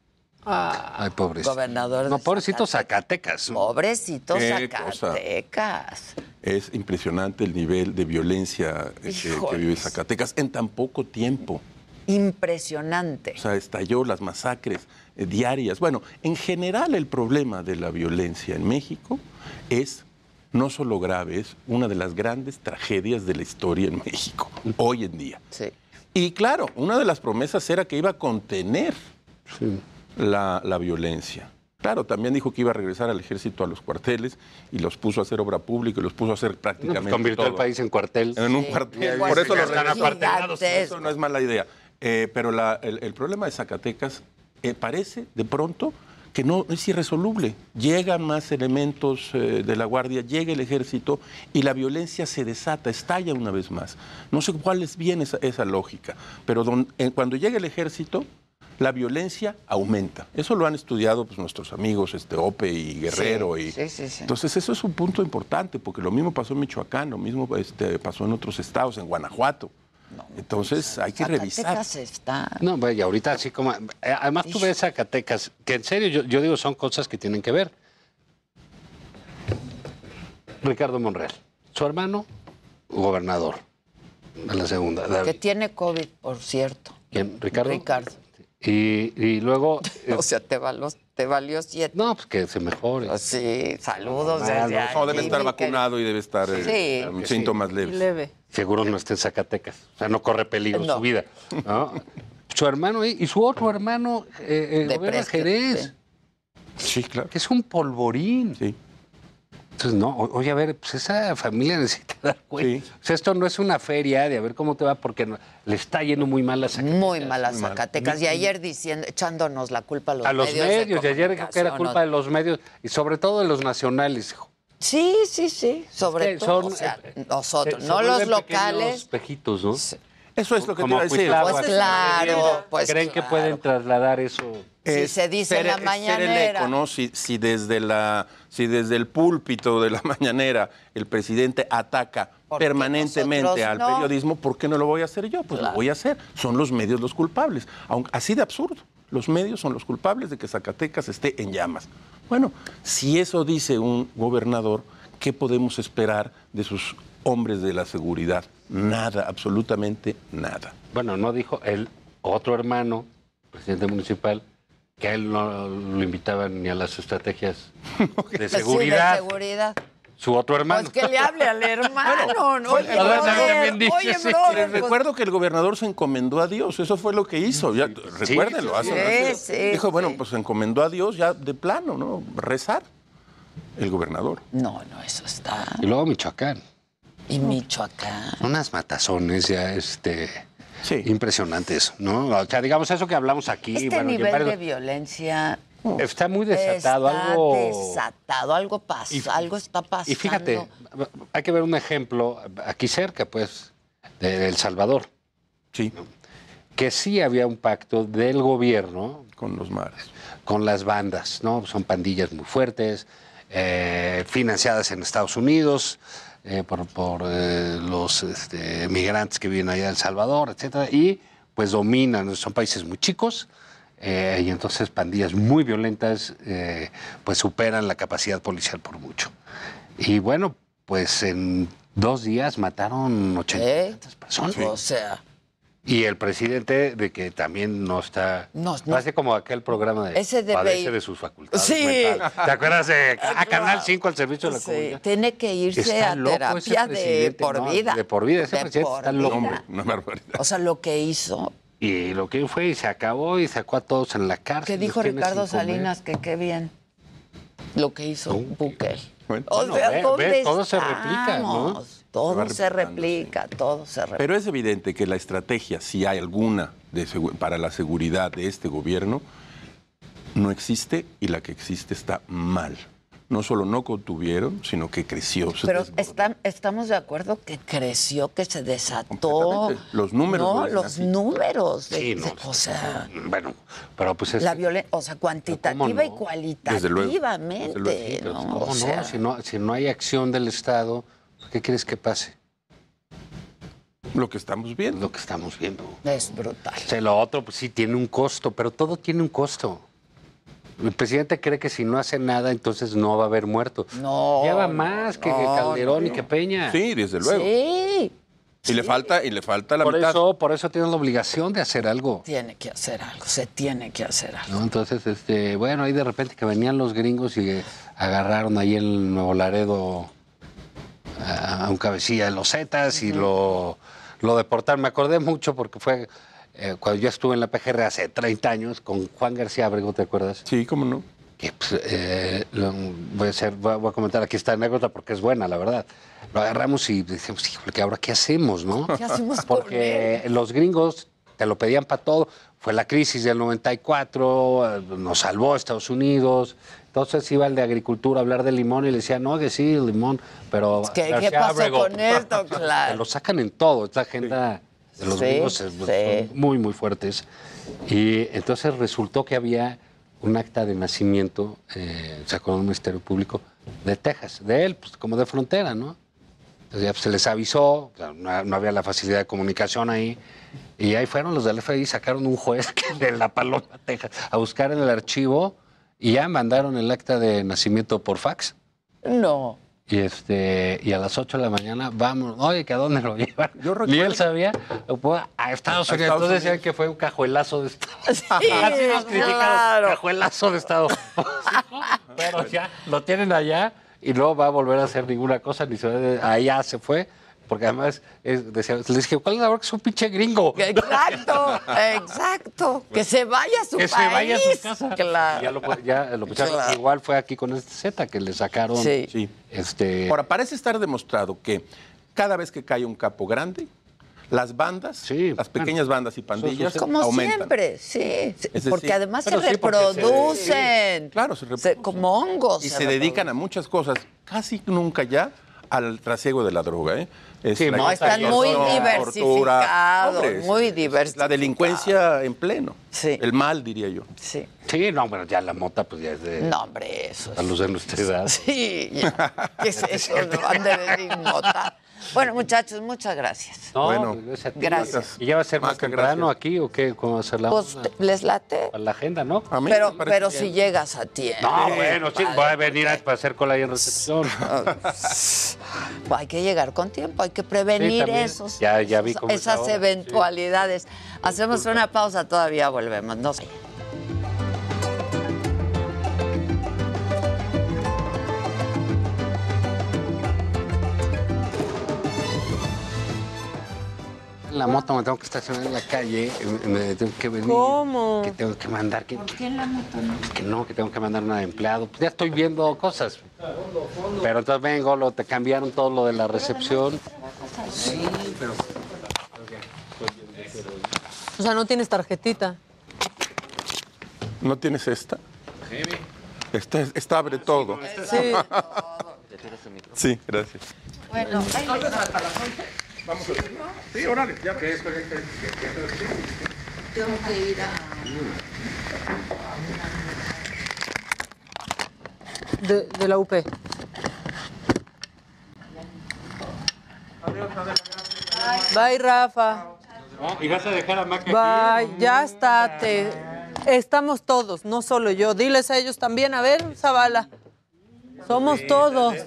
Ay, pobrecito. Gobernador de No, pobrecito Zacatecas. Pobrecito Qué cosa. Zacatecas. Es impresionante el nivel de violencia eh, que, que vive. Zacatecas en tan poco tiempo. Impresionante. O sea, estalló las masacres eh, diarias. Bueno, en general el problema de la violencia en México es no solo grave, es una de las grandes tragedias de la historia en México, hoy en día. Sí. Y claro, una de las promesas era que iba a contener la, la violencia. Claro, también dijo que iba a regresar al ejército a los cuarteles y los puso a hacer obra pública y los puso a hacer No, pues, prácticamente convirtió el país en cuartel. En un Sí, cuartel. Por eso los están regresó. apartenados. Eso no es mala idea. Eh, pero la- el, el problema de Zacatecas eh, parece de pronto que no es irresoluble. Llegan más elementos eh, de la Guardia, llega el ejército y la violencia se desata, estalla una vez más. No sé cuál es bien esa, esa lógica, pero don- eh, cuando llega el ejército, la violencia aumenta. Eso lo han estudiado pues, nuestros amigos este, Ope y Guerrero. Sí, y, sí, sí, sí. Entonces eso es un punto importante, porque lo mismo pasó en Michoacán, lo mismo este, pasó en otros estados, en Guanajuato. Entonces hay que revisar. Zacatecas está. No, vaya, ahorita así como... eh, Además tú ves Zacatecas, que en serio yo, yo digo son cosas que tienen que ver. Ricardo Monreal, su hermano, gobernador de la segunda. Que tiene COVID, por cierto. ¿Quién? ¿Ricardo? Ricardo. Y, y luego... eh, O sea, te valió, te valió siete. no, pues que se mejore. Pues sí, saludos desde no, debe estar vacunado y debe estar eh, Sí. Que sí. síntomas leves. Leve. Seguro no está en Zacatecas. O sea, no corre peligro No. su vida. ¿no? Su hermano y su otro hermano eh, eh, Jerez, Sí, claro. que es un polvorín. Sí. Entonces, no, oye, a ver, pues esa familia necesita dar cuenta. Sí. O sea, esto no es una feria de a ver cómo te va, porque no- le está yendo muy mal a Zacatecas. Muy mal. Zacatecas. Y ayer diciendo, echándonos la culpa a los A los medios. medios, de y ayer creo que era culpa de los medios, y sobre todo de los nacionales. hijo. Sí, sí, sí. Sobre que todo. son, o sea, eh, nosotros, Se- no se los vuelven pequeños locales. espejitos, ¿no? Eso es lo que te iba a decir. Cuitláhuac. Pues claro, pues ¿Creen que pueden trasladar eso? Si se dice en la mañanera. eco, ¿no? Si, si desde la, si desde el púlpito de la mañanera el presidente ataca Porque permanentemente al no. periodismo, ¿por qué no lo voy a hacer yo? Pues lo voy a hacer. Son los medios los culpables. Aunque, así de absurdo. Los medios son los culpables de que Zacatecas esté en llamas. Bueno, si eso dice un gobernador, ¿qué podemos esperar de sus hombres de la seguridad? Nada, absolutamente nada. Bueno, no dijo el otro hermano, presidente municipal, que a él no lo invitaban ni a las estrategias de Sí, de seguridad. Su otro hermano. Pues que le hable al hermano, ¿no? Oye, brother, dice, oye, sí. brother, Les pues, recuerdo que el gobernador se encomendó a Dios, eso fue lo que hizo. Ya, recuérdenlo, hace- sí, hace- sí, dijo, bueno, pues se encomendó a Dios ya de plano, ¿no? Rezar. El gobernador. No, no, eso está. Y luego Michoacán. Y Michoacán. Unas matazones ya, este. Impresionantes, ¿no? O sea, digamos eso que hablamos aquí. Este bueno, nivel varios- de violencia Está muy desatado, está algo. desatado, algo pasa, Y- algo está pasando. Y fíjate, hay que ver un ejemplo aquí cerca, pues, de El Salvador. Sí. Que sí había un pacto del gobierno. Con los mares. Con las bandas, ¿no? Son pandillas muy fuertes, eh, financiadas en Estados Unidos eh, por, por, eh, los este, migrantes que viven allá en El Salvador, etcétera. Y pues dominan, son países muy chicos. eh, y entonces pandillas muy violentas eh, pues superan la capacidad policial por mucho. Y bueno, pues en dos días mataron 80 ¿Eh? personas. O sea, Y el presidente de que también no está... No, no. Parece como aquel programa de... Ese de padece de sus facultades Sí. mentales. ¿Te acuerdas de a Canal 5 al servicio de la sí, comunidad? tiene que irse Está a loco ese terapia de por no, vida. de por vida, ese De presidente está loco. Hombre, una barbaridad. O sea, lo que hizo, Y lo que fue y se acabó y sacó a todos en la cárcel. que dijo Ricardo. Salinas que qué bien. Lo que hizo Bukele. o Bueno, sea, ve- ¿dónde ve, todo se replica, ¿no? Todo se replica, todo se replica. Pero es evidente que la estrategia, si hay alguna de segu- para la seguridad de este gobierno, no existe y la que existe está mal. No solo no contuvieron, sino que creció. se Pero están- estamos de acuerdo que creció, que se desató. Los números No, los así. números. de- Sí, no, de- o sea, Bueno, pero pues es... la violencia, o sea, cuantitativa ¿Cómo y cualitativamente. Desde luego. ¿no? ¿Cómo O no? sea, Si no? Si no hay acción del Estado, ¿qué quieres que pase? Lo que estamos viendo. Lo que estamos viendo. Es brutal. O sea, lo otro, pues sí, tiene un costo, pero todo tiene un costo. El presidente cree que si no hace nada, entonces no va a haber muertos. No. Lleva más que, Calderón no, y que Peña. Sí, desde luego. Sí, Y le falta, y le falta la Por mitad. eso, por eso tiene la obligación de hacer algo. tiene que hacer algo, se tiene que hacer algo. ¿no? Entonces, este, bueno, ahí de repente que venían los gringos y agarraron ahí en Nuevo Laredo a, un cabecilla de los Zetas y lo, lo deportaron. Me acordé mucho porque fue eh, cuando yo estuve en la PGR hace 30 años con Juan García Abrego, ¿te acuerdas? Sí, cómo no. Que, pues, eh, lo- voy, a hacer, voy, a, voy a comentar aquí esta anécdota porque es buena, la verdad. Lo agarramos y decimos, híjole, ¿qué ahora qué hacemos, no? ¿Qué hacemos Porque los gringos te lo pedían para todo. Fue la crisis del 94, eh, nos salvó Estados Unidos. Entonces iba el de agricultura a hablar de limón y le decía, no, que sí, limón, pero... ¿Qué, ¿qué pasó Abrego, con esto? Claro. lo sacan en todo, esta agenda de los Sí, gringos es- sí. son muy, muy fuertes. Y entonces resultó que había un acta de nacimiento, eh, sacó el Ministerio Público, de Texas, de él, pues como de frontera, ¿no? Entonces ya pues, se les avisó, o sea, no, no había la facilidad de comunicación ahí, y ahí fueron los del FBI, sacaron un juez que de La Paloma, Texas, a buscar en el archivo, y ya mandaron el acta de nacimiento por fax. No. Y este y a las 8 de la mañana vamos, oye, ¿que a dónde lo llevan? Ni él sabía, a Estados A Unidos. Estados Entonces decían que fue un cajuelazo de Estado. Sí, Así nos criticaron, claro. cajuelazo de Estado. Pero ya lo tienen allá y no va a volver a hacer ninguna cosa, ni se va de- allá se fue. Porque además, es- decía, les dije, ¿cuál es la hora que es un pinche gringo? Exacto, exacto. Que se vaya a su Que se país. vaya a su casa. Claro. Ya lo, ya lo. Claro. Igual fue aquí con este Z que le sacaron. Sí. Sí. Este, Ahora, parece estar demostrado que cada vez que cae un capo grande, las bandas, Sí, las pequeñas bandas y pandillas Como aumentan. siempre, sí. porque además se sí, se- reproducen. Claro, se reproducen. como hongos. Y se, reproducen. dedican a muchas cosas, casi nunca ya al trasiego de la droga. ¿eh? Es Sí, No, están muy diversificados, Hombre, muy diversificados. La delincuencia en pleno. Sí. El mal, diría yo. Sí. Sí, no, bueno, ya la mota pues ya es de... No, hombre, eso. A luz de nuestra edad. Sí, ya. ¿qué es eso? No han de decir mota. Bueno, muchachos, muchas gracias. No, Bueno, pues, gracias a ti. gracias. ¿Y ya va a ser más Maca, temprano gracias. aquí o qué? ¿Cómo va a ser la Pues, onda? ¿les late? Para la agenda, ¿no? A mí Pero, me pero si llegas a tiempo. No, bueno, sí, voy a venir a, para hacer cola ahí en recepción. Hay que llegar con tiempo, hay que prevenir Sí, esos, Ya- ya vi cómo es esas ahora, sí. eventualidades. Hacemos una pausa, todavía volvemos. No sé. En la moto me tengo que estacionar en la calle, eh, me tengo que venir. ¿Cómo? Que tengo que mandar, que, ¿Por qué en la moto no? que no, que tengo que mandar una de empleado. Pues ya estoy viendo cosas. Pero entonces vengo, lo, te cambiaron todo lo de la recepción. Sí, pero... O sea, no tienes tarjetita. ¿No tienes esta? Esta, esta abre todo. Sí. Sí, gracias. Bueno, ahí les va. Sí, órale, ya. tengo que ir a... De, de la UP. Bye, Rafa. ¿Y vas a dejar a Maca Bye, ya está. Te... Estamos todos, no solo yo. Diles a ellos también. A ver, Zavala. Somos todos.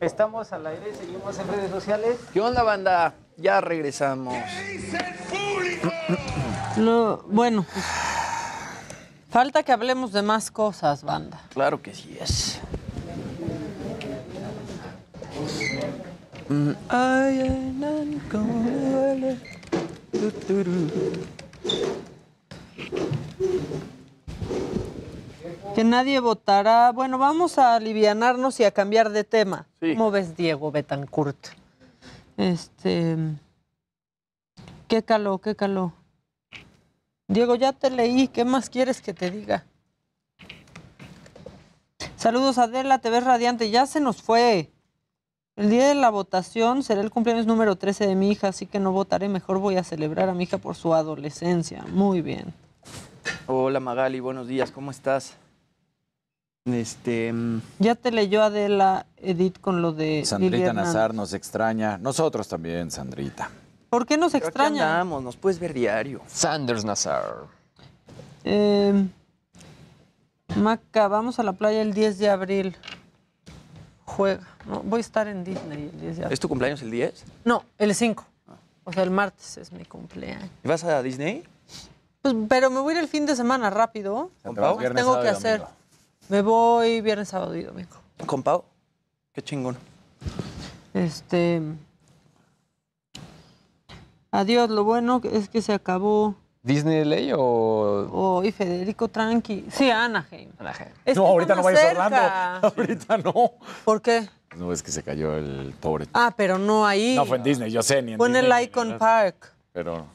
Estamos al aire, seguimos en redes sociales. ¿Qué onda, banda? Ya regresamos. Lo- bueno, falta que hablemos de más cosas, banda. Claro que sí es. Ay, ay, Que nadie votará. Bueno, vamos a alivianarnos y a cambiar de tema. ¿Cómo ves, Diego Betancourt? Este. ¿Qué caló? ¿Qué caló? Diego, ya te leí. ¿Qué más quieres que te diga? Saludos, Adela. Te ves radiante. Ya se nos fue. El día de la votación será el cumpleaños número 13 de mi hija, así que no votaré. Mejor voy a celebrar a mi hija por su adolescencia. Muy bien. Hola Magali, buenos días, ¿cómo estás? Este. mm, Ya te leyó Adela Edith con lo de Lili Sandrita Hernández. Nazar nos extraña. Nosotros también, Sandrita. ¿Por qué nos pero aquí extraña? andamos, nos puedes ver diario. Sanders Nazar. Eh, Maca, vamos a la playa el 10 de abril. Juega. No, voy a estar en Disney el 10 de abril. ¿Es tu cumpleaños el 10? No, el 5. O sea, el martes es mi cumpleaños. ¿Y ¿Vas a Disney? Pues, pero me voy a ir el fin de semana rápido. ¿Con Pau? Más tengo que hacer. Me voy viernes, sábado y domingo. ¿Con Pau? Qué chingón. Este. Adiós, lo bueno es que se acabó. ¿Disney LA o...? Oh, y Federico Tranqui. Sí, Anaheim. Anaheim. Es No, ahorita no vayas cerca. Orlando. Ahorita no. ¿Por qué? No, es que se cayó el pobre. Ah, pero no ahí. No, fue en Disney, yo sé, ni en Fue en el Disney, Icon ¿verdad? Park. Pero,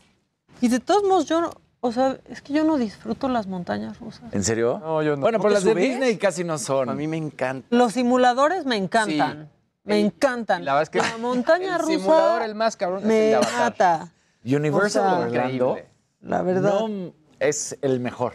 Y de todos modos, yo no. O sea, es que yo no disfruto las montañas rusas. ¿en serio? No, yo no. Bueno, ¿No pero las de? Disney casi no son. A mí me encanta. Los simuladores me encantan. Me encantan. La verdad es que la montaña el rusa simulador, el más cabrón, es el me de Avatar. mata. Universal O sea, Orlando increíble. La verdad. no es el mejor.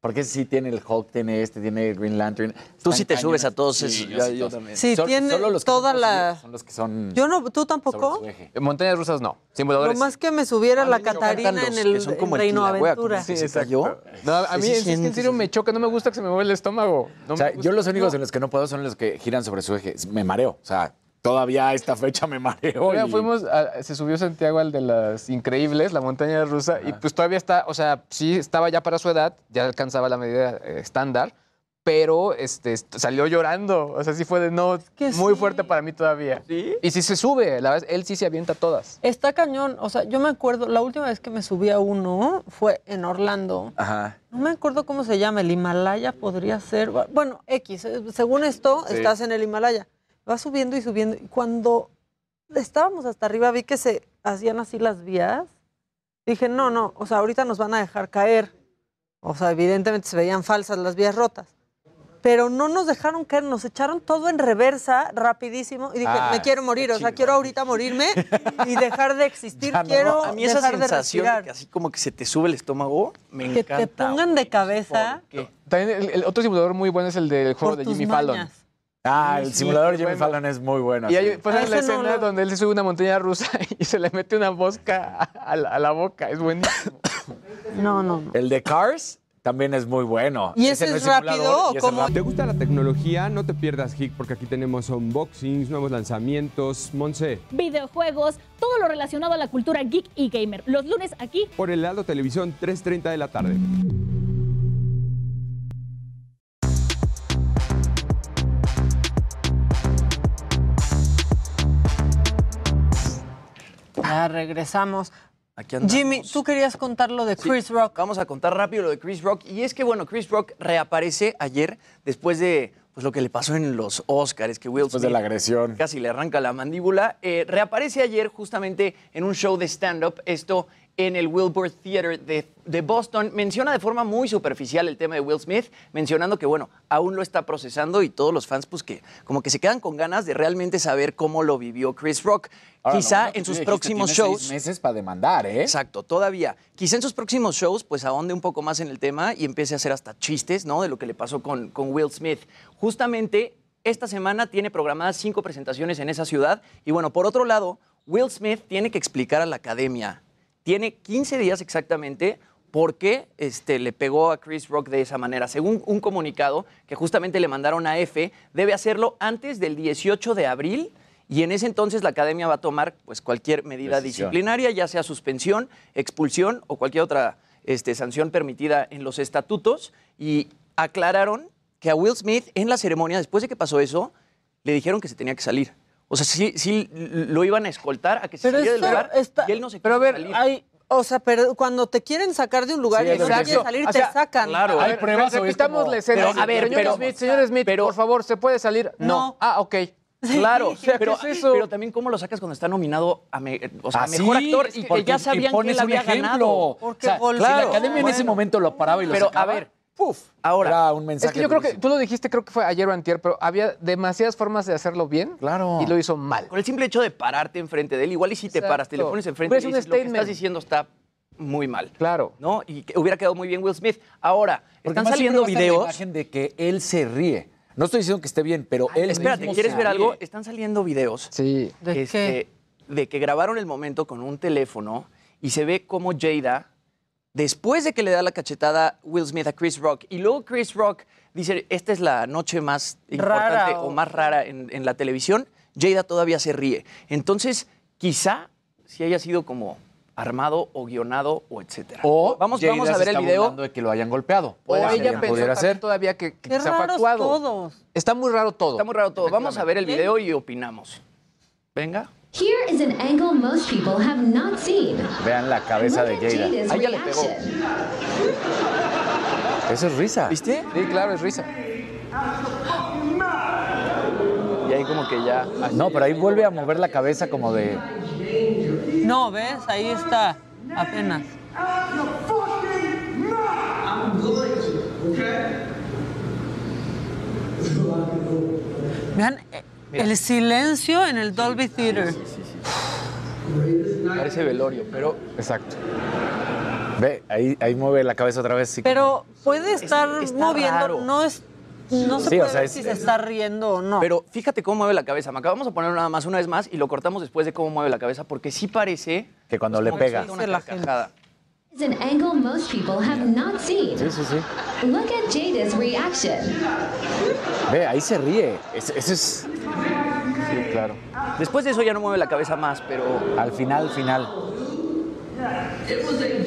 Porque sí tiene el Hulk, tiene este, tiene Green Lantern. Tú sí te subes a todos Sí, esos. yo sí, yo también. Sí, tiene solo los que toda son la. Son los que son. Yo no, ¿tú tampoco? En Montañas rusas no. Lo Simuladores. más que me subiera la A Catarina en el, que son como en el Reino Aventura. se cayó. No, a mí Sí, es, en serio me choca, no me gusta que se me mueva el estómago. No O sea, yo los únicos en los que no puedo son los que giran sobre su eje. Me mareo. O sea, todavía a esta fecha me mareo. Oiga, y- fuimos, a- se subió Santiago al de las increíbles, la montaña rusa, y pues todavía está, o sea, sí estaba ya para su edad, ya alcanzaba la medida eh, estándar, pero este, est- salió llorando, o sea, sí fue de no, que muy sí. fuerte para mí todavía. ¿Sí? Y si se sube, la verdad, él sí se avienta todas. Está cañón. O sea, yo me acuerdo, la última vez que me subí a uno fue en Orlando. Ajá. No me acuerdo cómo se llama, el Himalaya podría ser. Bueno, X, según esto, Sí. estás en el Himalaya. Va subiendo y subiendo. Y cuando estábamos hasta arriba, vi que se hacían así las vías. Dije, no, no, o sea, ahorita nos van a dejar caer. O sea, evidentemente se veían falsas las vías rotas. Pero no nos dejaron caer, nos echaron todo en reversa rapidísimo y dije, Ah, me quiero morir, o sea, quiero ahorita morirme y dejar de existir, quiero a mí esa dejar de sensación de respirar. que así como que se te sube el estómago, me Que encanta. te pongan de cabeza. También el, el otro simulador muy bueno es el del juego Por de Jimmy Fallon. Ah, el Sí, simulador Jimmy bueno. Fallon es muy bueno. Y hay pues, Ah, la no escena lo- donde él se sube una montaña rusa y se le mete una mosca a la, a la boca. Es buenísimo. No, no, no. El de Cars también es muy bueno. ¿Y ese no es simulador, rápido o y ese es cómo? rápido. ¿Te gusta la tecnología? No te pierdas Geek porque aquí tenemos unboxings, nuevos lanzamientos. Monse, videojuegos, todo lo relacionado a la cultura geek y gamer. Los lunes aquí por el lado Televisión, 3.30 de la tarde. Ya regresamos. Aquí andamos. Jimmy, tú querías contar lo de Sí, Chris Rock. Vamos a contar rápido lo de Chris Rock. Y es que, bueno, Chris Rock reaparece ayer después de pues, lo que le pasó en los Oscars, que Will Después de la agresión. casi le arranca la mandíbula. Eh, reaparece ayer justamente en un show de stand-up, esto en el Wilbur Theater de, de Boston. Menciona de forma muy superficial el tema de Will Smith, mencionando que, bueno, aún lo está procesando y todos los fans, pues que como que se quedan con ganas de realmente saber cómo lo vivió Chris Rock. Ahora, Quizá en sus dijiste, próximos shows... seis meses para demandar, ¿eh? Exacto, todavía. Quizá en sus próximos shows, pues ahonde un poco más en el tema y empiece a hacer hasta chistes, ¿no? De lo que le pasó con, con Will Smith. Justamente esta semana tiene programadas cinco presentaciones en esa ciudad. Y bueno, por otro lado, Will Smith tiene que explicar a la academia. Tiene 15 días exactamente por qué este, le pegó a Chris Rock de esa manera. Según un comunicado que justamente le mandaron a F, debe hacerlo antes del 18 de abril. Y en ese entonces la academia va a tomar pues, cualquier medida Decisión. disciplinaria, ya sea suspensión, expulsión o cualquier otra este, sanción permitida en los estatutos. Y aclararon que a Will Smith en la ceremonia, después de que pasó eso, le dijeron que se tenía que salir. O sea, sí, sí lo iban a escoltar a que se Pero saliera del lugar está- y él no se Pero a ver, salir. hay, o sea, pero cuando te quieren sacar de un lugar Sí, y no quieres salir, O te sacan. claro. A Hay pruebas repitamos la escena. Pero, a ver, señor pero- Smith, señor Smith, por favor, ¿se puede salir? No. Ah, ok. Claro, O sea, pero, ¿qué es eso? pero también cómo lo sacas cuando está nominado a, me- o sea, a Ah, mejor sí, actor y que- que ya porque sabían que pones él había ejemplo. ganado. O sea, si la academia en ese momento lo paraba y lo Pero a sacaba, ver, puf, ahora era un mensaje. Es que yo creo que tú lo dijiste, creo que fue ayer o antier, pero había demasiadas formas de hacerlo bien. Claro. Y lo hizo mal. con el simple hecho de pararte enfrente de él, igual y si te Exacto. paras, te le pones enfrente Pues y un dices, lo que statement. estás diciendo está muy mal. Claro. ¿No? Y que hubiera quedado muy bien Will Smith. Ahora, Porque están saliendo estar la videos. imagen de que él se ríe. No estoy diciendo que esté bien, pero él Espérate, mismo ¿quieres se ver ríe. algo? Están saliendo videos Sí. ¿De este, de que grabaron el momento con un teléfono y se ve como Jada, después de que le da la cachetada Will Smith a Chris Rock, y luego Chris Rock dice, esta es la noche más importante Rara o... o- más rara en, en la televisión, Jada todavía se ríe. Entonces, quizá si haya sido como armado o guionado o etcétera. O vamos, Jada vamos a se ver el video. de que lo hayan golpeado. O Puede ser, ella pensó ser. todavía que, Qué raros actuado. todos. Está muy raro todo. Está muy raro todo. Vamos a ver el video y opinamos. Venga. Here is an angle most people have not seen. Vean la cabeza de Look at Jada. Jada's Ahí ya le pegó. Eso es risa. ¿Viste? Sí, claro, es risa. Y ahí como que ya... No, pero ahí vuelve a mover la cabeza como de. No, ¿ves? Ahí está, apenas. Vean el silencio en el Dolby Theater. Parece velorio, pero Exacto. Ve, ahí, ahí mueve la cabeza otra vez. sí, Pero puede estar moviendo, raro. no es, no se Sí, o puede sea, ver es- si se está riendo o no. Pero fíjate cómo mueve la cabeza. Me acabamos de poner nada más una vez más y lo cortamos después de cómo mueve la cabeza, porque sí parece Que cuando pues, le que pega. suelta una Is an angle most people have not seen. Sí, sí, sí. Look at Jada's reaction. Ve, ahí se ríe. Ese, ese es. Sí, claro. Después de eso ya no mueve la cabeza más, pero Al final, al final. It was a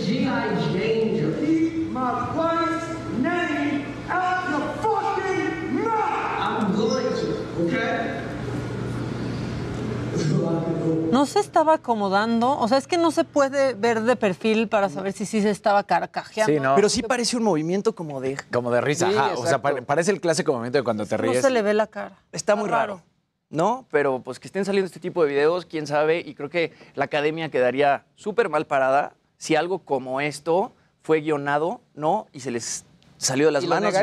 No se estaba acomodando, o sea, es que no se puede ver de perfil para saber si sí se estaba carcajeando. Sí, no. pero sí parece un movimiento como de... Como de risa. Sí, ajá. O sea, parece el clásico momento de cuando te No ríes. se le ve la cara. Está muy raro. ¿No? Pero pues que estén saliendo este tipo de videos, quién sabe, y creo que la academia quedaría súper mal parada si algo como esto fue guionado, ¿no? Y se les salió de las Y lo manos.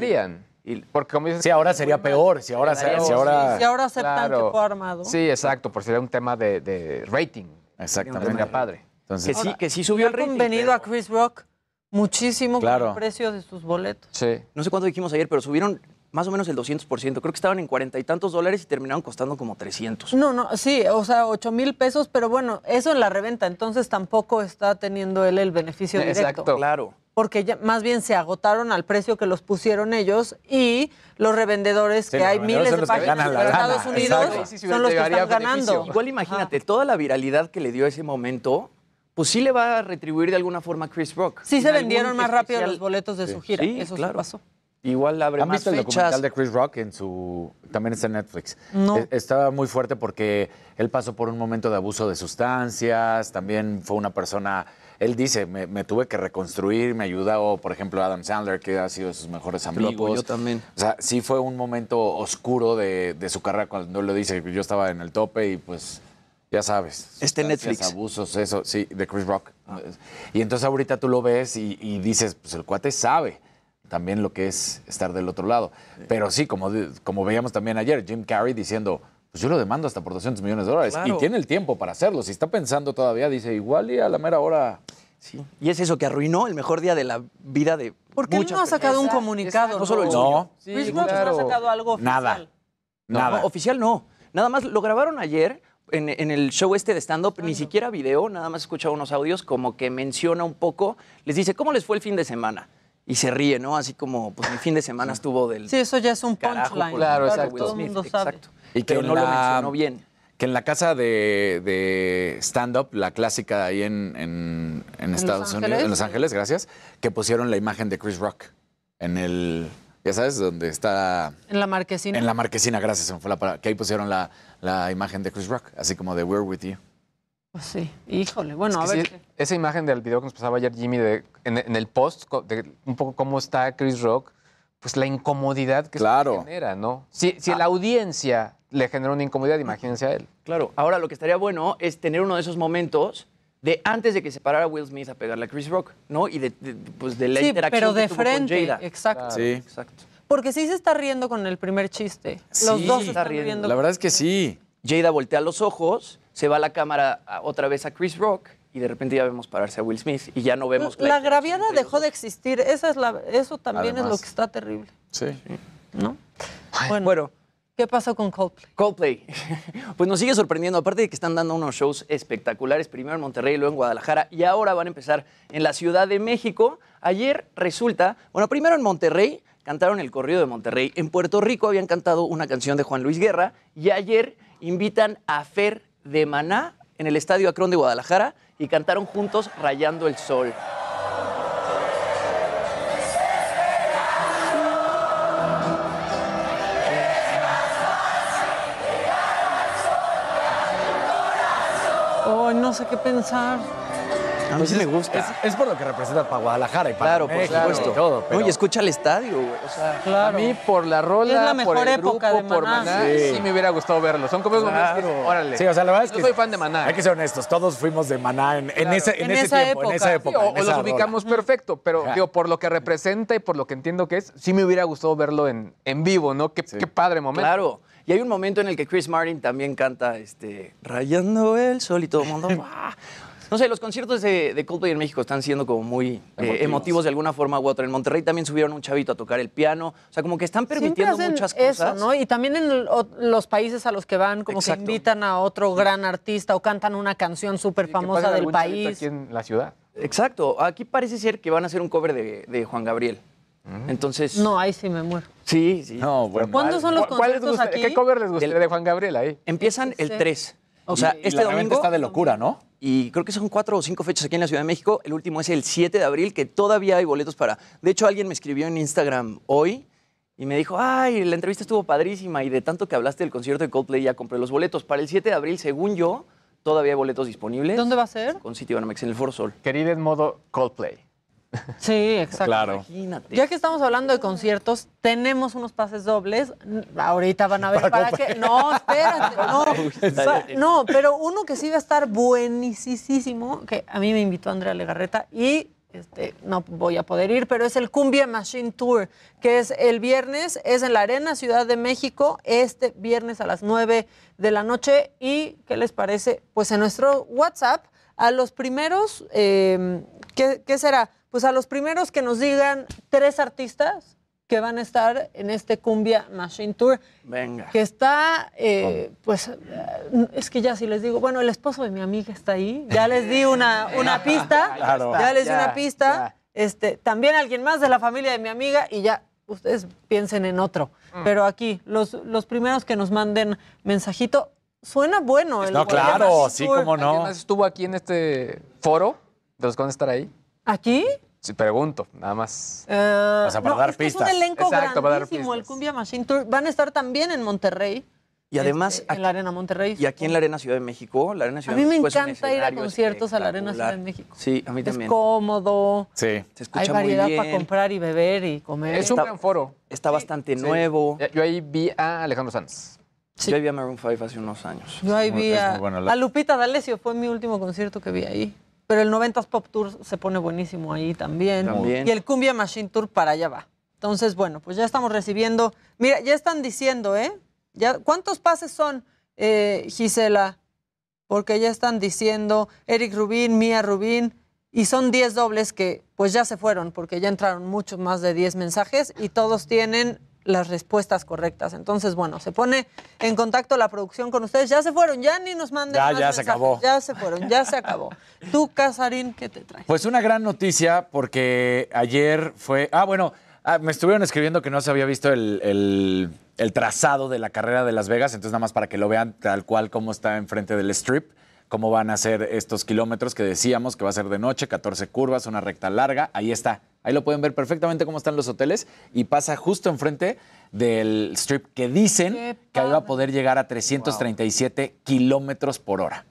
Negarían. Porque como dices, Sí, ahora sería peor. Si ahora, Claro. si ahora... Si ahora aceptan Claro. que fue armado. Sí, exacto, por sería un tema de, de rating. Exactamente. Sería padre. Entonces, que sí, que sí subió el Ha rating. convenido a Chris Rock muchísimo Claro. con el precio de sus boletos. Sí. No sé cuánto dijimos ayer, pero subieron más o menos el 200%. Creo que estaban en cuarenta y tantos dólares y terminaron costando como 300. No, no, sí, o sea, 8 mil pesos, pero bueno, eso en la reventa, entonces tampoco está teniendo él el beneficio directo. Claro. Porque ya, más bien se agotaron al precio que los pusieron ellos y los revendedores, Sí, que los hay revendedores miles de páginas en Estados Unidos, exacto. Son los que están ganando. Igual imagínate, toda la viralidad que le dio ese momento, pues sí le va a retribuir de alguna forma a Chris Rock. Sí se vendieron más rápido los boletos de su gira, Sí, eso sí claro. pasó. Igual abre ¿Han más visto el documental de Chris Rock en su también está en Netflix? No. E- Estaba muy fuerte porque él pasó por un momento de abuso de sustancias, también fue una persona, él dice, me, me tuve que reconstruir, me ayudó, por ejemplo, Adam Sandler, que ha sido de sus mejores lo amigos. apoyó también. O sea, sí fue un momento oscuro de, de su carrera cuando él lo dice, yo estaba en el tope y pues, ya sabes. Este Netflix. Abusos, eso, sí, de Chris Rock. Y entonces ahorita tú lo ves y, y dices, pues el cuate sabe también lo que es estar del otro lado. Pero sí, como, como veíamos también ayer, Jim Carrey diciendo, pues yo lo demando hasta por 200 millones de dólares. Claro. Y tiene el tiempo para hacerlo. Si está pensando todavía, dice, igual y a la mera hora... Sí. Y es eso que arruinó el mejor día de la vida de Porque él muchas no ha sacado un comunicado. No solo el No. suyo. Sí, Chris Rock claro. no ha sacado algo oficial. Nada. No, Nada. no, oficial no. Nada más lo grabaron ayer en, en el show este de stand-up, ni siquiera video, nada más escuchaba unos audios como que menciona un poco, les dice, ¿cómo les fue el fin de semana? Y se ríe, ¿no? Así como, pues mi fin de semana estuvo del Sí, eso ya es un carajo. punchline. Claro, exacto. Todo el mundo sabe. Exacto. Y que Pero no lo mencionó bien. Que en la casa de, de stand-up, la clásica ahí en, en- en Estados? Unidos, en Los Ángeles, gracias, que pusieron la imagen de Chris Rock en el, ya sabes, donde está, En la marquesina. en la marquesina, gracias, se me fue la palabra, que ahí pusieron la, la imagen de Chris Rock, así como de We're With You. Pues sí, híjole, bueno, Es a ver. sí, esa imagen del video que nos pasaba ayer Jimmy de, en, en el post, de un poco cómo está Chris Rock, pues la incomodidad que eso Claro. genera, ¿no? Si, si la audiencia le genera una incomodidad, imagínense a él. Claro, ahora lo que estaría bueno es tener uno de esos momentos de antes de que se parara Will Smith a pegarle a Chris Rock, ¿no? Y de, de- pues de la Sí, interacción pero que de tuvo con frente, Jada. exacto. Sí. Exacto. Porque sí se está riendo con el primer chiste. Los Sí, dos se está están riendo. La verdad es que sí. Jada voltea los ojos, se va la cámara a- otra vez a Chris Rock y de repente ya vemos pararse a Will Smith y ya no vemos La graviada dejó de existir. Esa es la, eso también es lo que está terrible. Sí. ¿No? Bueno, bueno, ¿Qué pasó con Coldplay? Coldplay. Pues nos sigue sorprendiendo, aparte de que están dando unos shows espectaculares, primero en Monterrey, luego en Guadalajara, y ahora van a empezar en la Ciudad de México. Ayer resulta, bueno, primero en Monterrey, cantaron el corrido de Monterrey. En Puerto Rico habían cantado una canción de Juan Luis Guerra, y ayer invitan a Fer de Maná en el Estadio Acrón de Guadalajara y cantaron juntos Rayando el Sol. No sé qué pensar. A mí sí me gusta. Es, es por lo que representa para Guadalajara y para Claro, por supuesto. y todo. No, pero- y escucha el estadio, güey. O sea, A mí, por la rola, Es la por mejor el época grupo, de por Maná. Maná, Sí. sí. me hubiera gustado verlo. Son como que órale. Sí, o sea, la verdad es Yo que soy fan de Maná. Hay que ser honestos, todos fuimos de Maná en, en Claro. ese, en En ese esa tiempo, en esa época. Sí, o, en o esa los ubicamos perfecto, pero digo, por lo que representa y por lo que entiendo que es, sí me hubiera gustado verlo en, en vivo, ¿no? Qué, qué padre momento. Claro. Y hay un momento en el que Chris Martin también canta este, Rayando el sol y todo el mundo. ¡ah! No sé, los conciertos de, de Coldplay en México están siendo como muy eh, emotivos. De alguna forma u otra. En Monterrey también subieron un chavito a tocar el piano. O sea, como que están permitiendo hacen muchas eso, cosas. ¿no? Y también en el- o- los países a los que van, como Exacto. que invitan a otro gran artista o cantan una canción súper famosa del país. Aquí en la ciudad. Exacto. Aquí parece ser que van a hacer un cover de, de Juan Gabriel. Entonces, No, ahí sí me muero. sí, sí. No, bueno. ¿Cuándo son los ¿Cuál- cuál les conciertos gusta- aquí? ¿Qué cover les gustaría de Juan Gabriel ahí? Empiezan el Sí. 3. O sea, Y este la reventa domingo. está de locura, ¿no? Y creo que son cuatro o cinco fechas aquí en la Ciudad de México. El último es el 7 de abril, que todavía hay boletos para. De hecho, alguien me escribió en Instagram hoy y me dijo: Ay, la entrevista estuvo padrísima y de tanto que hablaste del concierto de Coldplay ya compré los boletos. Para el 7 de abril, según yo, todavía hay boletos disponibles. ¿Dónde va a ser? Con City Banamex en el Foro Sol. Querida en modo Coldplay. Sí, exacto. Claro. Imagínate. Ya que estamos hablando de conciertos, tenemos unos pases dobles. Ahorita van a ver para, qué. No, espérate. No, no, pero uno que sí va a estar buenísimo, que a mí me invitó Andrea Legarreta y este, no voy a poder ir, pero es el Cumbia Machine Tour, que es el viernes, es en la Arena Ciudad de México, este viernes a las 9 de la noche. ¿Y qué les parece? Pues en nuestro WhatsApp, a los primeros, eh, ¿qué, qué será? Pues a los primeros que nos digan tres artistas que van a estar en este Cumbia Machine Tour Venga. que está, eh, pues, eh, es que ya si les digo, bueno, el esposo de mi amiga está ahí, ya les di una, una pista, Claro. ya les di Ya, una pista, este, también alguien más de la familia de mi amiga y ya ustedes piensen en otro. Mm. Pero aquí, los, los primeros que nos manden mensajito, suena bueno. el No, Cumbia claro, Machine sí, Tour. cómo ¿Alguien no. más estuvo aquí en este foro de los que van a estar ahí? ¿Aquí? Sí, pregunto, nada más. Eh, O sea, para no, dar es que pistas. Es un elenco Exacto, para dar grandísimo, el Cumbia Machine Tour. Van a estar también en Monterrey. Y además, este, en la Arena Monterrey. Y aquí en la Arena Ciudad de México, la Arena A Ciudad mí de me México es encanta ir a conciertos a la Arena Ciudad de. México. Sí, a mí Es también. cómodo. Sí. Se escucha Hay muy variedad bien. para comprar y beber y comer. Es un gran foro. Está bastante Sí. nuevo. Yo ahí vi a Alejandro Sanz. Yo vi a Maroon 5 hace unos años. Yo ahí Muy- vi es a, muy bueno la- a Lupita D'Alessio, fue mi último concierto que vi ahí. Pero el 90s Pop Tour se pone buenísimo ahí también. También. Y el Cumbia Machine Tour para allá va. Entonces, bueno, pues ya estamos recibiendo. Mira, ya están diciendo, ¿eh? Ya, ¿Cuántos pases son, eh, Gisela? Porque ya están diciendo Eric Rubín, Mía Rubín, y son 10 dobles que pues ya se fueron, porque ya entraron muchos más de 10 mensajes y todos tienen las respuestas correctas. Entonces, bueno, se pone en contacto la producción con ustedes. Ya se fueron, ya ni nos manden Ya, más ya se acabó. Ya se fueron, ya se acabó. Tú, Casarín, ¿qué te traes? Pues una gran noticia porque ayer fue... Ah, bueno, ah, me estuvieron escribiendo que no se había visto el, el- el trazado de la carrera de Las Vegas, entonces nada más para que lo vean tal cual como está enfrente del strip, cómo van a ser estos kilómetros que decíamos que va a ser de noche, 14 curvas, una recta larga, ahí está. Ahí lo pueden ver perfectamente cómo están los hoteles y pasa justo enfrente del strip que dicen que ahí va a poder llegar a 337 kilómetros por hora.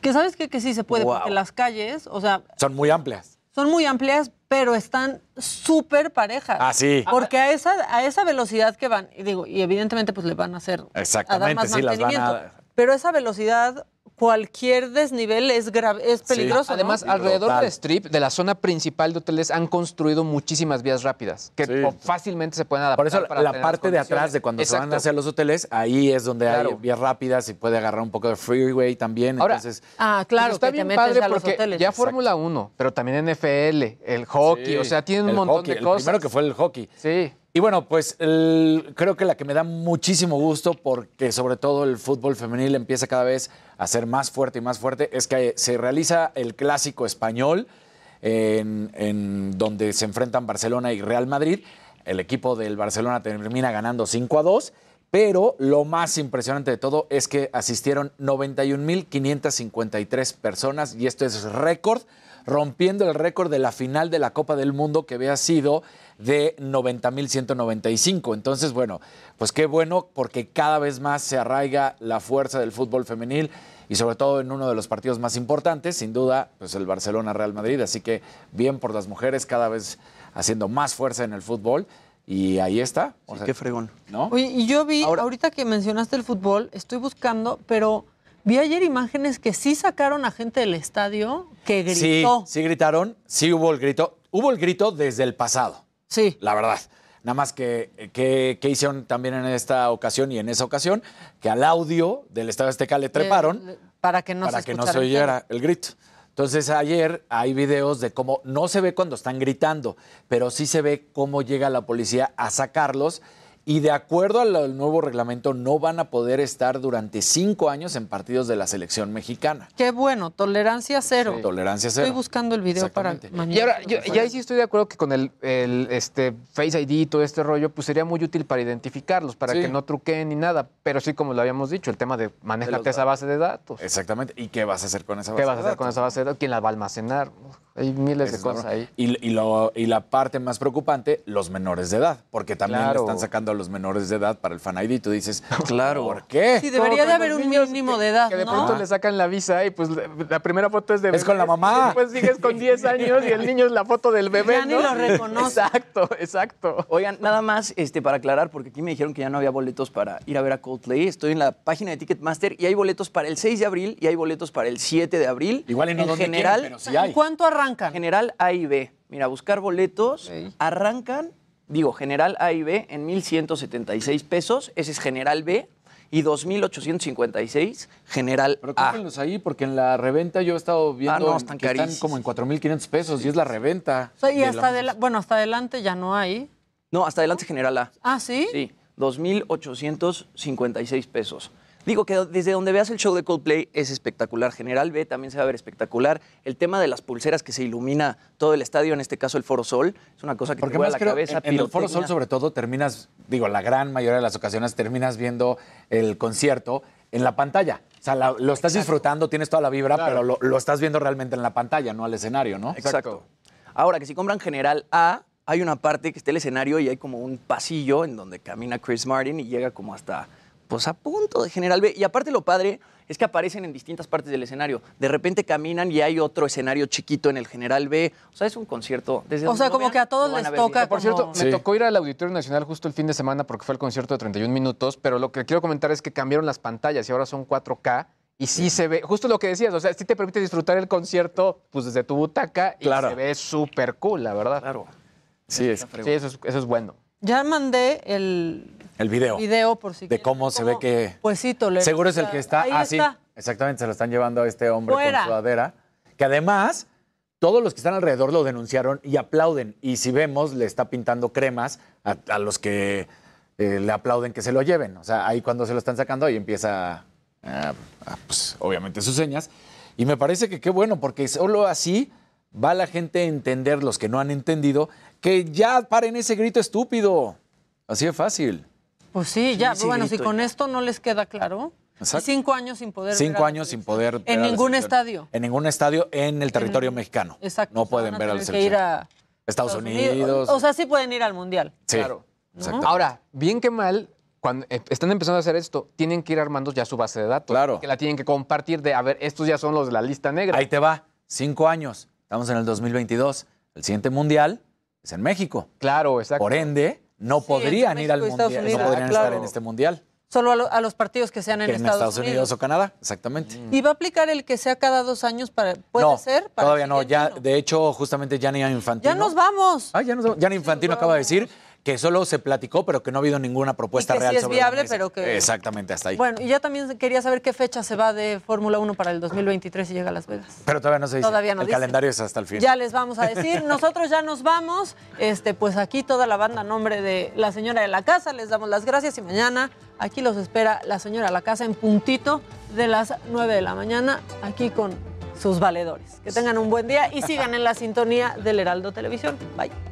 Que sabes qué? que sí se puede, Wow. porque las calles, o sea, Son muy amplias. son muy amplias, pero están súper parejas. Ah, sí. Porque a esa, a esa velocidad que van, y digo, y evidentemente pues le van a hacer a dar Exactamente, más sí, las van mantenimiento. a... Pero esa velocidad, cualquier desnivel es grave, es peligroso. Además, alrededor del strip, de la zona principal de hoteles, han construido muchísimas vías rápidas que fácilmente se pueden adaptar. Por eso para la parte de atrás de cuando se van hacia los hoteles, ahí es donde hay Claro. vías rápidas y puede agarrar un poco de freeway también. Ahora, entonces, Ah, claro, Pues está que te bien metes padre a los porque hoteles. ya Fórmula 1, pero también NFL, el hockey, Sí. o sea, tienen un El montón hockey, de el cosas. primero que fue el hockey. Sí. Y bueno, pues creo que la que me da muchísimo gusto, porque sobre todo el fútbol femenil empieza cada vez a ser más fuerte y más fuerte, es que se realiza el clásico español en, en donde se enfrentan Barcelona y Real Madrid. El equipo del Barcelona termina ganando 5 a 2. Pero lo más impresionante de todo es que asistieron 91.553 personas y esto es récord, rompiendo el récord de la final de la Copa del Mundo que había sido de 90.195. Entonces, bueno, pues qué bueno porque cada vez más se arraiga la fuerza del fútbol femenil y sobre todo en uno de los partidos más importantes, sin duda, pues el Barcelona-Real Madrid. Así que bien por las mujeres cada vez haciendo más fuerza en el fútbol y ahí está. O sea, qué fregón. ¿No? Oye, y yo vi, ahorita que mencionaste el fútbol, estoy buscando, pero vi ayer imágenes que sí sacaron a gente del estadio que gritó. Sí, sí gritaron, sí hubo el grito. Hubo el grito desde el pasado. Sí. La verdad. Nada más que, que, que hicieron también en esta ocasión y en esa ocasión, que al audio del Estadio Azteca le treparon Eh, para que no para se que no se el oyera el grito. Entonces ayer hay videos de cómo no se ve cuando están gritando, pero sí se ve cómo llega la policía a sacarlos y de acuerdo al, nuevo reglamento no van a poder estar durante cinco años en partidos de la selección mexicana. Qué bueno, tolerancia cero. Tolerancia cero. Estoy buscando el video para mañana. Y ahora, yo, y ahí sí estoy de acuerdo que con el, el, este, Face ID y todo este rollo, pues sería muy útil para identificarlos, para Sí. que no truqueen ni nada. Pero sí, como lo habíamos dicho, el tema de manéjate esa base de datos. Exactamente. ¿Y qué vas a hacer con esa base ¿Qué vas a hacer con esa base de datos? ¿Quién la va a almacenar? Hay miles Esa de cosas ahí. Y, y lo- y la parte más preocupante, los menores de edad, porque también le Claro. están sacando a los menores de edad para el Fan ID. Tú dices, claro. ¿por qué? Sí, debería de haber un mínimo de edad, Que de ¿no? pronto le sacan la visa y pues la, la primera foto es de Es con la mamá. y Después sigues con 10 años y el niño es la foto del bebé, Ya ni lo reconoce. Exacto, exacto. Oigan, nada más este, para aclarar, porque aquí me dijeron que ya no había boletos para ir a ver a Coldplay. Estoy en la página de Ticketmaster y hay boletos para el 6 de abril y hay boletos para el 7 de abril. Igual y en donde general. quieren, pero sí hay. ¿Cuánto arranca arrancan? General A y B. Mira, buscar boletos. Arrancan, digo, General A y B en 1.176 pesos. Ese es General B. Y 2.856 General Pero A. cómprenlos ahí, porque en la reventa yo he estado viendo Ah, no, en- están que están como en 4.500 pesos y es la reventa. O sea, y de hasta, la- adela- bueno, hasta adelante ya no hay. No, hasta adelante General A. Ah, ¿sí? Sí, 2.856 pesos. Digo que desde donde veas el show de Coldplay es espectacular. General B también se va a ver espectacular. El tema de las pulseras que se ilumina todo el estadio, en este caso el Foro Sol, es una cosa que Porque te vuela más la creo, cabeza. en, en el Foro Sol sobre todo terminas, digo, la gran mayoría de las ocasiones terminas viendo el concierto en la pantalla. O sea, la- lo estás disfrutando, tienes toda la vibra, pero lo, lo estás viendo realmente en la pantalla, no al escenario, ¿no? Exacto. Ahora, que si compran General A, hay una parte que está el escenario y hay como un pasillo en donde camina Chris Martin y llega como hasta, pues a punto de General B. Y aparte lo padre es que aparecen en distintas partes del escenario. De repente caminan y hay otro escenario chiquito en el General B. O sea, es un concierto. Desde O sea, como vean, que a todos les toca. Por cierto, me tocó ir al Auditorio Nacional justo el fin de semana porque fue el concierto de 31 minutos, pero lo que quiero comentar es que cambiaron las pantallas y ahora son 4K y sí se ve, justo lo que decías, o sea, sí te permite disfrutar el concierto pues desde tu butaca y Claro. se ve súper cool, la verdad. Claro. Sí, es. Sí, eso es, eso es bueno. Ya mandé el El video. video por si De cómo se ve que... Pues sí, Toledo. Seguro es el que está... Ahí ah, sí, está. exactamente, se lo están llevando a este hombre Fuera. con sudadera. Que además, todos los que están alrededor lo denunciaron y aplauden. Y si vemos, le está pintando cremas a, a los que eh, le aplauden que se lo lleven. O sea, ahí cuando se lo están sacando, ahí empieza, ah, pues, obviamente, sus señas. Y me parece que qué bueno, porque solo así va la gente a entender, los que no han entendido, que ya paren ese grito estúpido. Así de fácil. Pues sí, ya. sí, bueno, si con ya. esto no les queda claro. Exacto. Cinco años sin poder ver Cinco años sin poder ver En ningún selección. estadio. En ningún estadio en el territorio mexicano. Exacto. No pueden ver a la tener que ir selección. a Estados Unidos. O sea, sí pueden ir al mundial. Sí, Claro. exacto. Ahora, bien que mal, cuando eh, están empezando a hacer esto, tienen que ir armando ya su base de datos. Claro. Que la tienen que compartir de, a ver, estos ya son los de la lista negra. Ahí te va. Cinco años. Estamos en el 2022. El siguiente mundial es en México. Claro, exacto. Por ende, no podrían ir al mundial. No podrían Ah, estar en este mundial. Solo a, lo- a los partidos que sean en, que en Estados, Unidos. o Canadá. Exactamente. Y va a aplicar el que sea cada dos años para. ¿Puede no, ser? Para todavía no. Ya, de hecho, justamente Gianni Infantino. Ya nos vamos. Ah, ya nos vamos. Gianni Infantino acaba de decir que solo se platicó, pero que no ha habido ninguna propuesta Y que sí real es sobre la viable, pero que- Exactamente, hasta ahí. Bueno, y ya también quería saber qué fecha se va de Fórmula 1 para el 2023 y llega a Las Vegas. Pero todavía no se dice. Todavía no El dice. calendario es hasta el fin. Ya les vamos a decir. Nosotros ya nos vamos. Este, pues aquí toda la banda a nombre de la señora de la casa les damos las gracias y mañana aquí los espera la señora de la casa en puntito de las 9 de la mañana aquí con sus valedores. Que tengan un buen día y sigan en la sintonía del Heraldo Televisión. Bye.